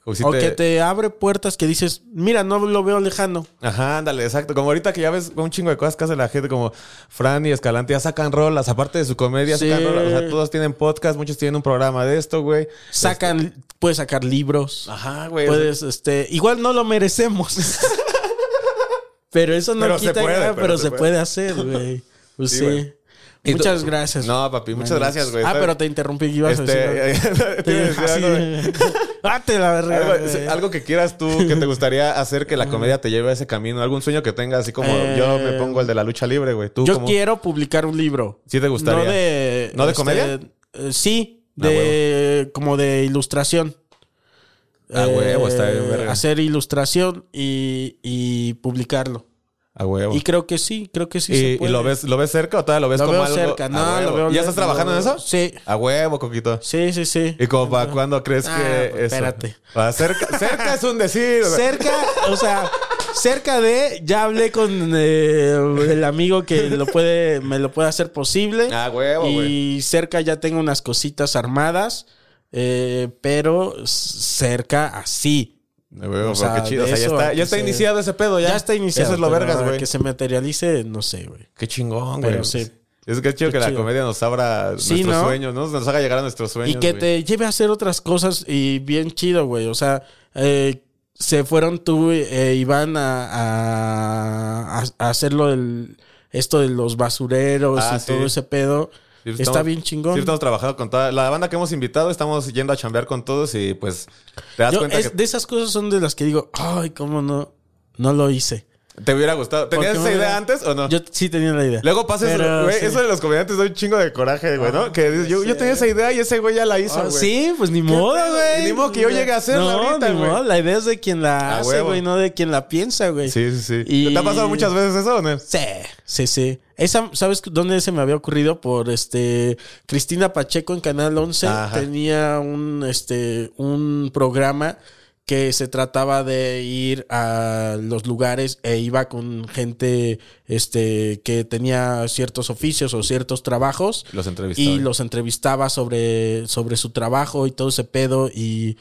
O si o te- que te abre puertas que dices, mira, no lo veo lejano. Ajá, ándale, exacto. Como ahorita que ya ves un chingo de cosas que hace la gente, como Fran y Escalante ya sacan rolas, aparte de su comedia, Sí. sacan rolas. O sea, todos tienen podcast, muchos tienen un programa de esto, güey. Sacan, puedes sacar libros. Ajá, güey. Puedes, este, igual no lo merecemos. [laughs] pero eso no Pero se quita puede, nada, pero pero, se puede. puede hacer, güey. Pues Sí, Muchas gracias. No, papi, muchas gracias, güey. Ah, pero te interrumpí. Ibas a decir Este, [laughs] algo. te iba a decir Así algo, Date [laughs] la verga. Algo, que quieras tú, que te gustaría hacer que la comedia te lleve a ese camino. Algún sueño que tengas, así como Eh, yo me pongo el de la lucha libre, güey. Tú, Yo quiero publicar un libro. ¿Sí te gustaría? No de. ¿No de este, comedia? eh, sí, Ah, de. como de ilustración. Eh, huevo, está bien, verga. Hacer ilustración y, y publicarlo. A huevo. Y creo que sí, creo que sí. se ¿Y, lo ves, lo ves cerca o todavía lo ves Lo como veo algo? cerca, A no, lo veo ¿Ya estás trabajando en eso? Sí. A huevo, Coquito. Sí, sí, sí. ¿Y como para cuándo crees Ah, que pues, eso? espérate. Ah, cerca, cerca es un decir. Cerca, o sea, cerca de, ya hablé con eh, el amigo que lo puede, me lo puede hacer posible. Ah, huevo, y cerca ya tengo unas cositas armadas, eh, pero cerca así. Huevo, o sea, qué chido. O sea, ya está, ya está iniciado ese pedo, ya. Ya, está iniciado. Eso es lo vergas, güey. Que se materialice, no sé, güey. Qué chingón, güey. Sí. Es que es chido Qué que la comedia nos abra Sí, nuestros ¿no? sueños, ¿no? Nos haga llegar a nuestros sueños. Y que güey. te lleve a hacer otras cosas y bien chido, güey. O sea, eh, se fueron tú e Iván a, a, a- a hacerlo el, esto de los basureros Ah, y sí. todo ese pedo. Sí, Está bien chingón. Sí, estamos trabajando con toda la banda que hemos invitado, estamos yendo a chambear con todos y pues te das Yo, cuenta es- que De esas cosas son de las que digo, ay, cómo no, no lo hice. Te hubiera gustado. ¿Tenías esa idea hubiera- antes o no? Yo sí tenía la idea. Luego pasa eso, Pero, güey. sí. Eso de los comediantes da un chingo de coraje, güey, ¿no? Que dices, yo, yo tenía esa idea y ese güey ya la hizo, Ah, sí, pues ni modo, güey. Ni modo que yo llegue a hacerla no, ahorita, ni güey. modo. La idea es de quien la hace, güey, no de quien la piensa, güey. Sí, sí, sí. Y- ¿Te ha pasado muchas veces eso o no? Sí, sí, sí. Esa, ¿sabes dónde se me había ocurrido? Por este Cristina Pacheco en Canal 11 Ajá. tenía un este un programa que se trataba de ir a los lugares e iba con gente este que tenía ciertos oficios o ciertos trabajos Los entrevistaba. y los entrevistaba sobre, sobre su trabajo y todo ese pedo y,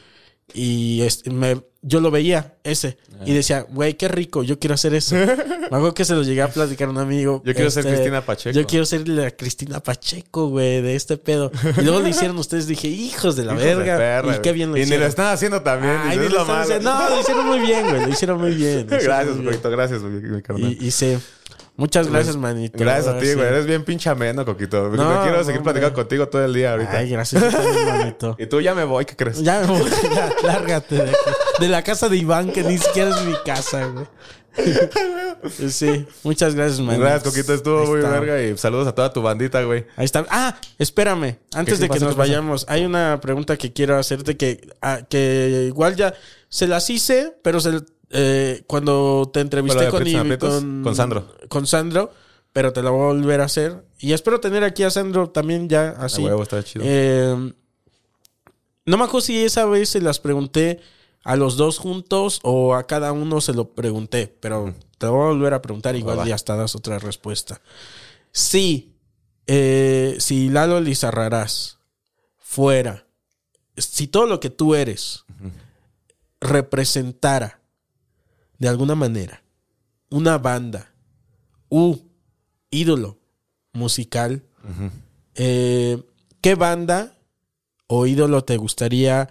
y este, me- yo lo veía ese y decía, güey, qué rico, yo quiero hacer eso. [laughs] Me acuerdo que se lo llegué a platicar a un amigo. este, Yo quiero ser Cristina Pacheco. Yo quiero ser la Cristina Pacheco, güey, de este pedo. Y luego lo hicieron ustedes, dije, hijos de la Hijos de verga. perra, y qué bien lo Y ni hicieron. lo están haciendo también. Ay, ni es lo lo están malo. haciendo. No, lo hicieron muy bien, güey, lo hicieron muy bien. hicieron Gracias. Coquito. Gracias, mi, carnal. Y, y sí, muchas gracias, manito. Gracias a ti, Sí. güey. Eres bien pinche ameno, Coquito. No, quiero seguir no, platicando contigo todo el día ahorita. Ay, gracias, [laughs] manito. Y tú ya me voy, ¿qué crees? Ya me voy, [laughs] ya, lárgate de aquí. De la casa de Iván, que ni siquiera es mi casa, güey. [laughs] Sí, muchas gracias, man. Gracias, Coquito. Estuvo Ahí muy está. verga. Y saludos a toda tu bandita, güey. Ahí está. Ah, espérame. Antes ¿Qué de que nos vayamos, hay una pregunta que quiero hacerte que, ah, que igual ya se las hice, pero se, eh, cuando te entrevisté ¿Con con, Sandro. Con Sandro, pero te la voy a volver a hacer. Y espero tener aquí a Sandro también ya así. A huevo, está chido. Eh, no me acuerdo si esa vez se las pregunté a los dos juntos o a cada uno se lo pregunté, pero te voy a volver a preguntar igual va. y hasta das otra respuesta. Sí, eh, si Lalo Lizarrarás fuera, si todo lo que tú eres representara de alguna manera una banda u ídolo musical, eh, ¿qué banda o ídolo te gustaría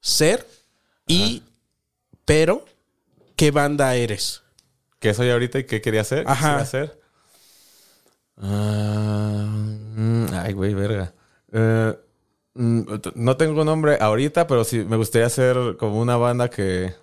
ser? Y, pero, ¿qué banda eres? ¿Qué soy ahorita y qué quería hacer? ¿Qué Ajá. quisiera hacer? Mm, ay, güey, verga. Eh, mm, no tengo nombre ahorita, pero sí me gustaría hacer como una banda que.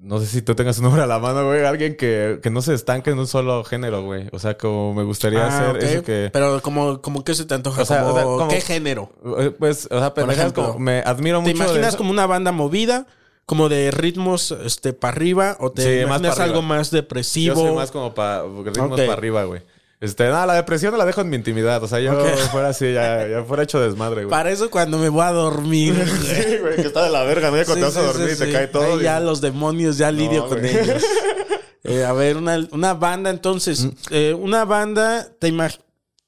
No sé si tú tengas un nombre a la mano, güey. Alguien que, que no se estanque en un solo género, güey. O sea, como me gustaría Ah, hacer ok. eso que. Pero, como, como ¿qué se te antoja? O sea, Como, o sea, como- ¿Qué género? Eh, Pues, o sea, ejemplo, como me admiro ¿Te mucho. de imaginas como una banda movida? Como de ritmos este, para arriba o te Sí, imaginas algo más Yo depresivo? soy más como para ritmos para arriba, güey. Este, nada, la depresión la dejo en mi intimidad. O sea, yo [laughs] fuera así, ya, ya fuera hecho desmadre, güey. Para eso cuando me voy a dormir. [laughs] Sí, güey, que está de la verga, ¿no? Cuando Sí, te vas a dormir sí, y te cae todo. Ahí y- ya los demonios, ya lidio con güey. ellos. [laughs] Eh, a ver, una, una banda entonces. Mm. eh, una banda, ¿te, imag-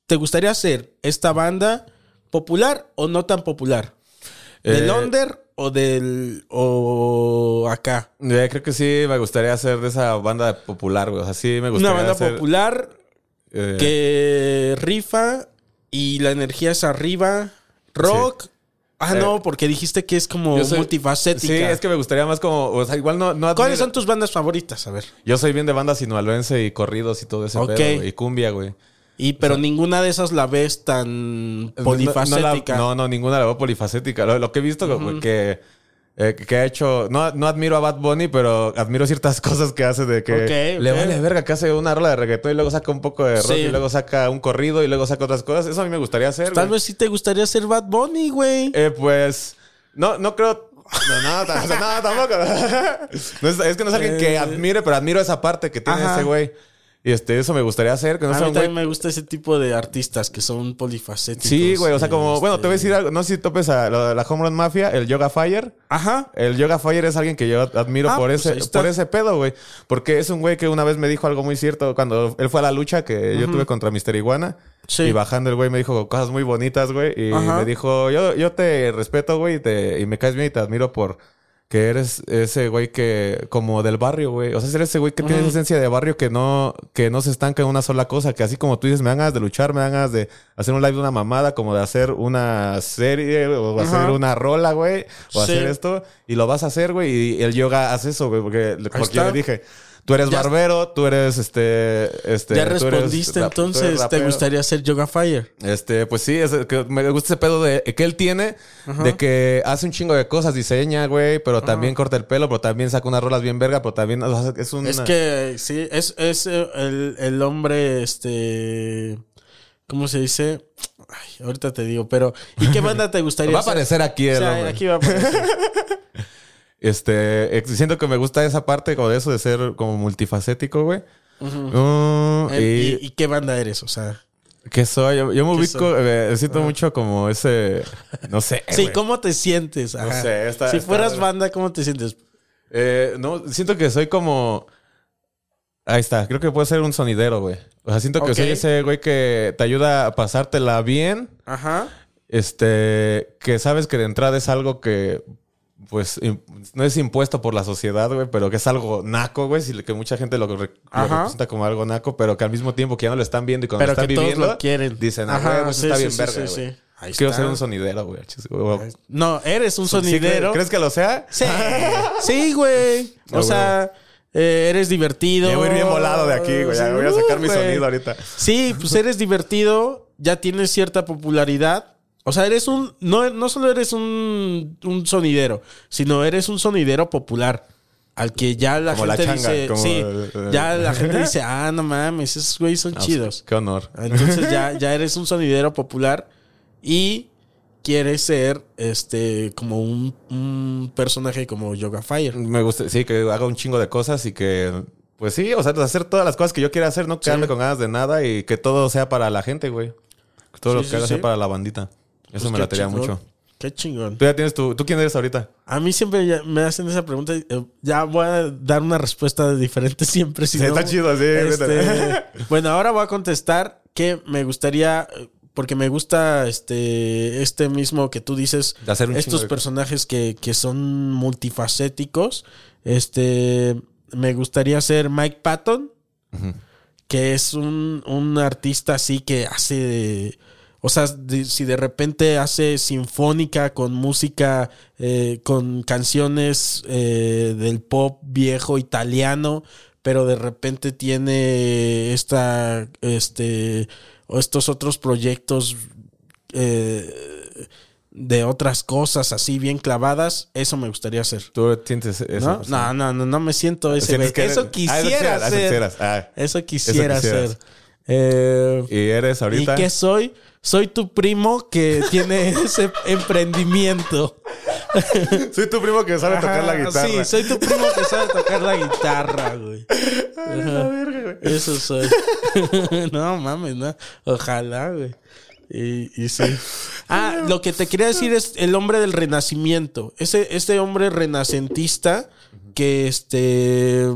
¿te gustaría ser esta banda popular o no tan popular? ¿Del Eh, under o del o acá? Eh, creo que sí me gustaría hacer de esa banda popular, güey. O sea, sí me gustaría Una banda hacer, popular eh, que rifa y la energía es arriba. Rock. Ah, Eh, no, porque dijiste que es como soy- multifacética. Sí, es que me gustaría más como, o sea, igual no, no ¿Cuáles son tus bandas favoritas? A ver. Yo soy bien de banda sinaloense y corridos y todo ese Ok. pedo, güey, y cumbia, güey. Y pero ninguna de esas la ves tan polifacética. No, no, no, ninguna la veo polifacética. Lo, lo que he visto güey, que, eh, que ha hecho. No, no admiro a Bad Bunny, pero admiro ciertas [laughs] cosas que hace de que le vale verga que hace una rola de reggaetón y luego saca un poco de rock Sí. y luego saca un corrido y luego saca otras cosas. Eso a mí me gustaría hacer. Tal vez sí te gustaría ser Bad Bunny, güey. Eh, pues. No, no creo. No, no, no, tampoco. [laughs] No es, es que no es alguien que Eh. admire, pero admiro esa parte que tiene Ajá. ese güey. Y este, eso me gustaría hacer. Que no a sea mí un güey también me gusta ese tipo de artistas que son polifacéticos. Sí, güey, o sea, como, Este, bueno, te voy a decir algo, no sé si topes a la, la Home Run Mafia, el Yoga Fire. Ajá. El Yoga Fire es alguien que yo admiro Ah, por pues ese por ese pedo, güey. Porque es un güey que una vez me dijo algo muy cierto cuando él fue a la lucha que yo tuve contra Mr. Iguana. Sí. Y bajando el güey me dijo cosas muy bonitas, güey. Y Ajá. me dijo, yo, yo te respeto, güey, y, te- y me caes bien y te admiro por que eres ese güey que, como del barrio, güey. O sea, eres ese güey que tiene esa esencia de barrio que no, que no se estanca en una sola cosa. Que así como tú dices, me dan ganas de luchar, me dan ganas de hacer un live de una mamada, como de hacer una serie o Ajá. hacer una rola, güey. O Sí. hacer esto. Y lo vas a hacer, güey. Y el yoga hace eso, güey. Porque, porque yo le dije, tú eres Ya- barbero, tú eres este. este ya respondiste, eres entonces te gustaría ser Yoga Fire. Este, pues sí, es, que me gusta ese pedo de que él tiene, de que hace un chingo de cosas, diseña, güey, pero también corta el pelo, pero también saca unas rolas bien verga, pero también o es un... Es que sí, es, es eh, el, el hombre, este. ¿Cómo se dice? Ay, ahorita te digo, pero. ¿Y qué banda te [laughs] gustaría Va a aparecer aquí O el sea, hombre. aquí va a aparecer. [laughs] Este, siento que me gusta esa parte como de eso de ser como multifacético, güey. El- y, ¿Y, y qué banda eres? O sea. ¿qué soy? Yo, yo me ¿Qué ubico, eh, siento mucho como ese, no sé. [laughs] Sí. ¿cómo te sientes? Ajá. sé, está- si fueras banda, ¿cómo te sientes? Eh, no, siento que soy como. Ahí está, creo que puedo ser un sonidero, güey. O sea, siento que soy ese güey que te ayuda a pasártela bien. Ajá. Este, que sabes que de entrada es algo que, pues, no es impuesto por la sociedad, güey, pero que es algo naco, güey, que mucha gente lo, representa como algo naco, pero que al mismo tiempo que ya no lo están viendo y cuando Pero lo están que todos viviendo, lo quieren. dicen, ah, güey, eso sí, está sí, bien sí, verga, sí, güey. sí. Ahí Quiero está. ser un sonidero, güey. No, eres un sonidero. ¿Crees que lo sea? Sí, sí, güey. [laughs] O sea, eh, eres divertido. Ya voy a ir bien volado de aquí, güey. Ya voy a sacar mi sonido ahorita. Sí, pues eres divertido, ya tienes cierta popularidad. O sea, eres un. No, no solo eres un, un sonidero, sino eres un sonidero popular. Al que ya la Como la gente changa, dice. como sí, el- ya la gente dice, ah, no mames, esos güeyes son chidos. Qué honor. Entonces ya, [laughs] ya eres un sonidero popular y quieres ser este como un, un personaje como Yoga Fire. Me gusta, sí, que haga un chingo de cosas y que, pues sí, o sea, hacer todas las cosas que yo quiera hacer, no quedarme con ganas de nada y que todo sea para la gente, güey. Que todo Sí, lo que haga sí. sea para la bandita. Eso Pues me latería chingón, mucho. Qué chingón. Tú ya tienes tu... ¿Tú quién eres ahorita? A mí siempre ya me hacen esa pregunta. y, eh, Ya voy a dar una respuesta diferente siempre. Si Sí, no, está chido, sí, este, [laughs] bueno, ahora voy a contestar que me gustaría, porque me gusta este, este mismo que tú dices, De hacer un chingo estos de- personajes que, que son multifacéticos. Este, me gustaría ser Mike Patton, que es un, un artista así que hace... O sea, si de repente hace sinfónica con música, eh, con canciones eh, del pop viejo italiano, pero de repente tiene esta, este, o estos otros proyectos eh, de otras cosas así bien clavadas, eso me gustaría hacer. ¿Tú sientes eso? ¿No? No, no, no, no me siento ese que Ah, quisiera eso ser. quisieras, ah. Eso quisiera quisieras. Eh, ¿Y eres ahorita? ¿Y qué soy? Soy tu primo que [laughs] tiene ese emprendimiento. Soy tu primo que sabe tocar la guitarra. Sí, soy tu primo que sabe tocar la guitarra, güey. Eso soy. [laughs] no mames, no. Ojalá, güey. Y, y sí. Ah, lo que te quería decir es el hombre del renacimiento. Ese, este hombre renacentista que este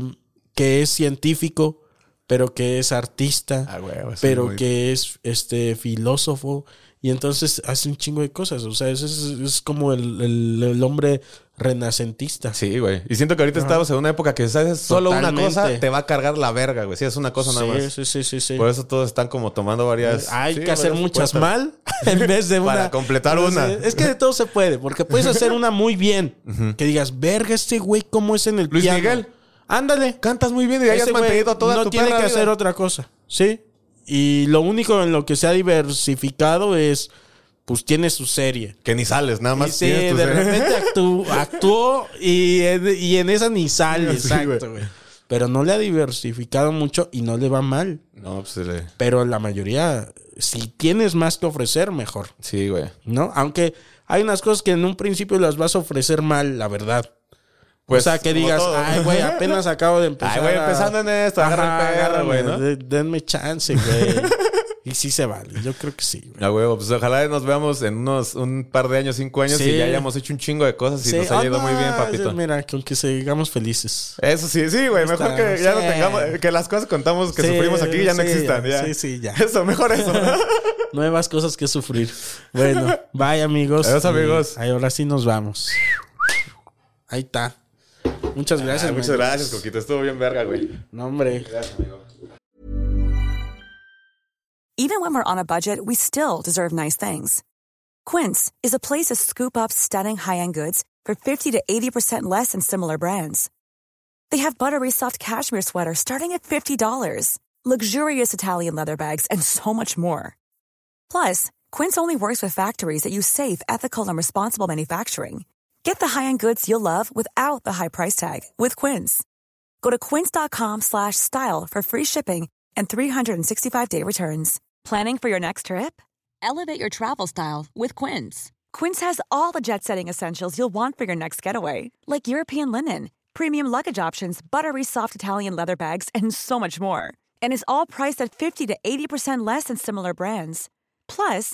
que es científico, pero que es artista, Ah, güey, pero muy- que es este filósofo Y entonces hace un chingo de cosas. O sea, es, es, como el, el- el hombre renacentista. Sí, güey. Y siento que ahorita estamos en una época que solo una cosa, te va a cargar la verga, güey. Si es una cosa nada más. sí, sí, sí, sí. Por eso todos están como tomando varias. Hay sí, que hacer muchas cuentas. mal [laughs] en vez de una. Para completar una. Es que de todo se puede, porque puedes hacer una muy bien. [laughs] Que digas, verga, este güey, ¿cómo es en el Luis piano?" Miguel. Ándale. Cantas muy bien y hayas mantenido toda no tu tiene que hacer otra cosa. ¿Sí? Y lo único en lo que se ha diversificado es, pues tiene su serie. Que ni sales, nada Y más. sí, de serie. repente actu- [laughs] actuó y en, y en esa ni sale, Sí, exacto, güey. Pero no le ha diversificado mucho y no le va mal. No, pues le- Pero la mayoría, si tienes más que ofrecer, mejor. Sí, güey. ¿No? Aunque hay unas cosas que en un principio las vas a ofrecer mal, la verdad. Pues, o sea, que digas, todo. ay, güey, apenas acabo de empezar. [laughs] Ay, güey, a- empezando en esto, agarra el güey, denme chance, güey. y sí se vale, yo creo que sí, güey. Huevo, pues ojalá nos veamos en unos un par de años, cinco años, Sí. y ya hayamos hecho un chingo de cosas y Sí, nos ha ido ah, muy bien, papito. Mira, con que sigamos felices. Eso sí, sí, güey. Mejor Está, que ya no tengamos, que las cosas que contamos que sufrimos aquí ya no existan. Ya. sí, sí, ya. Eso, mejor eso. [laughs] Nuevas cosas que sufrir. Bueno, bye, amigos. Adiós, amigos. ahí ahora sí nos vamos. Ahí está. Muchas ah, gracias, Ay, muchas man. gracias, Coquito. Estuvo bien verga, güey. No, hombre. Gracias, amigo. Even when we're on a budget, we still deserve nice things. Quince is a place to scoop up stunning high-end goods for 50 to 80% less than similar brands. They have buttery soft cashmere sweaters starting at $50, luxurious Italian leather bags, and so much more. Plus, Quince only works with factories that use safe, ethical, and responsible manufacturing. Get the high-end goods you'll love without the high price tag with Quince. Go to quince.com slash style for free shipping and 365-day returns. Planning for your next trip? Elevate your travel style with Quince. Quince has all the jet-setting essentials you'll want for your next getaway, like European linen, premium luggage options, buttery soft Italian leather bags, and so much more. And is all priced at 50 to 80% less than similar brands. Plus,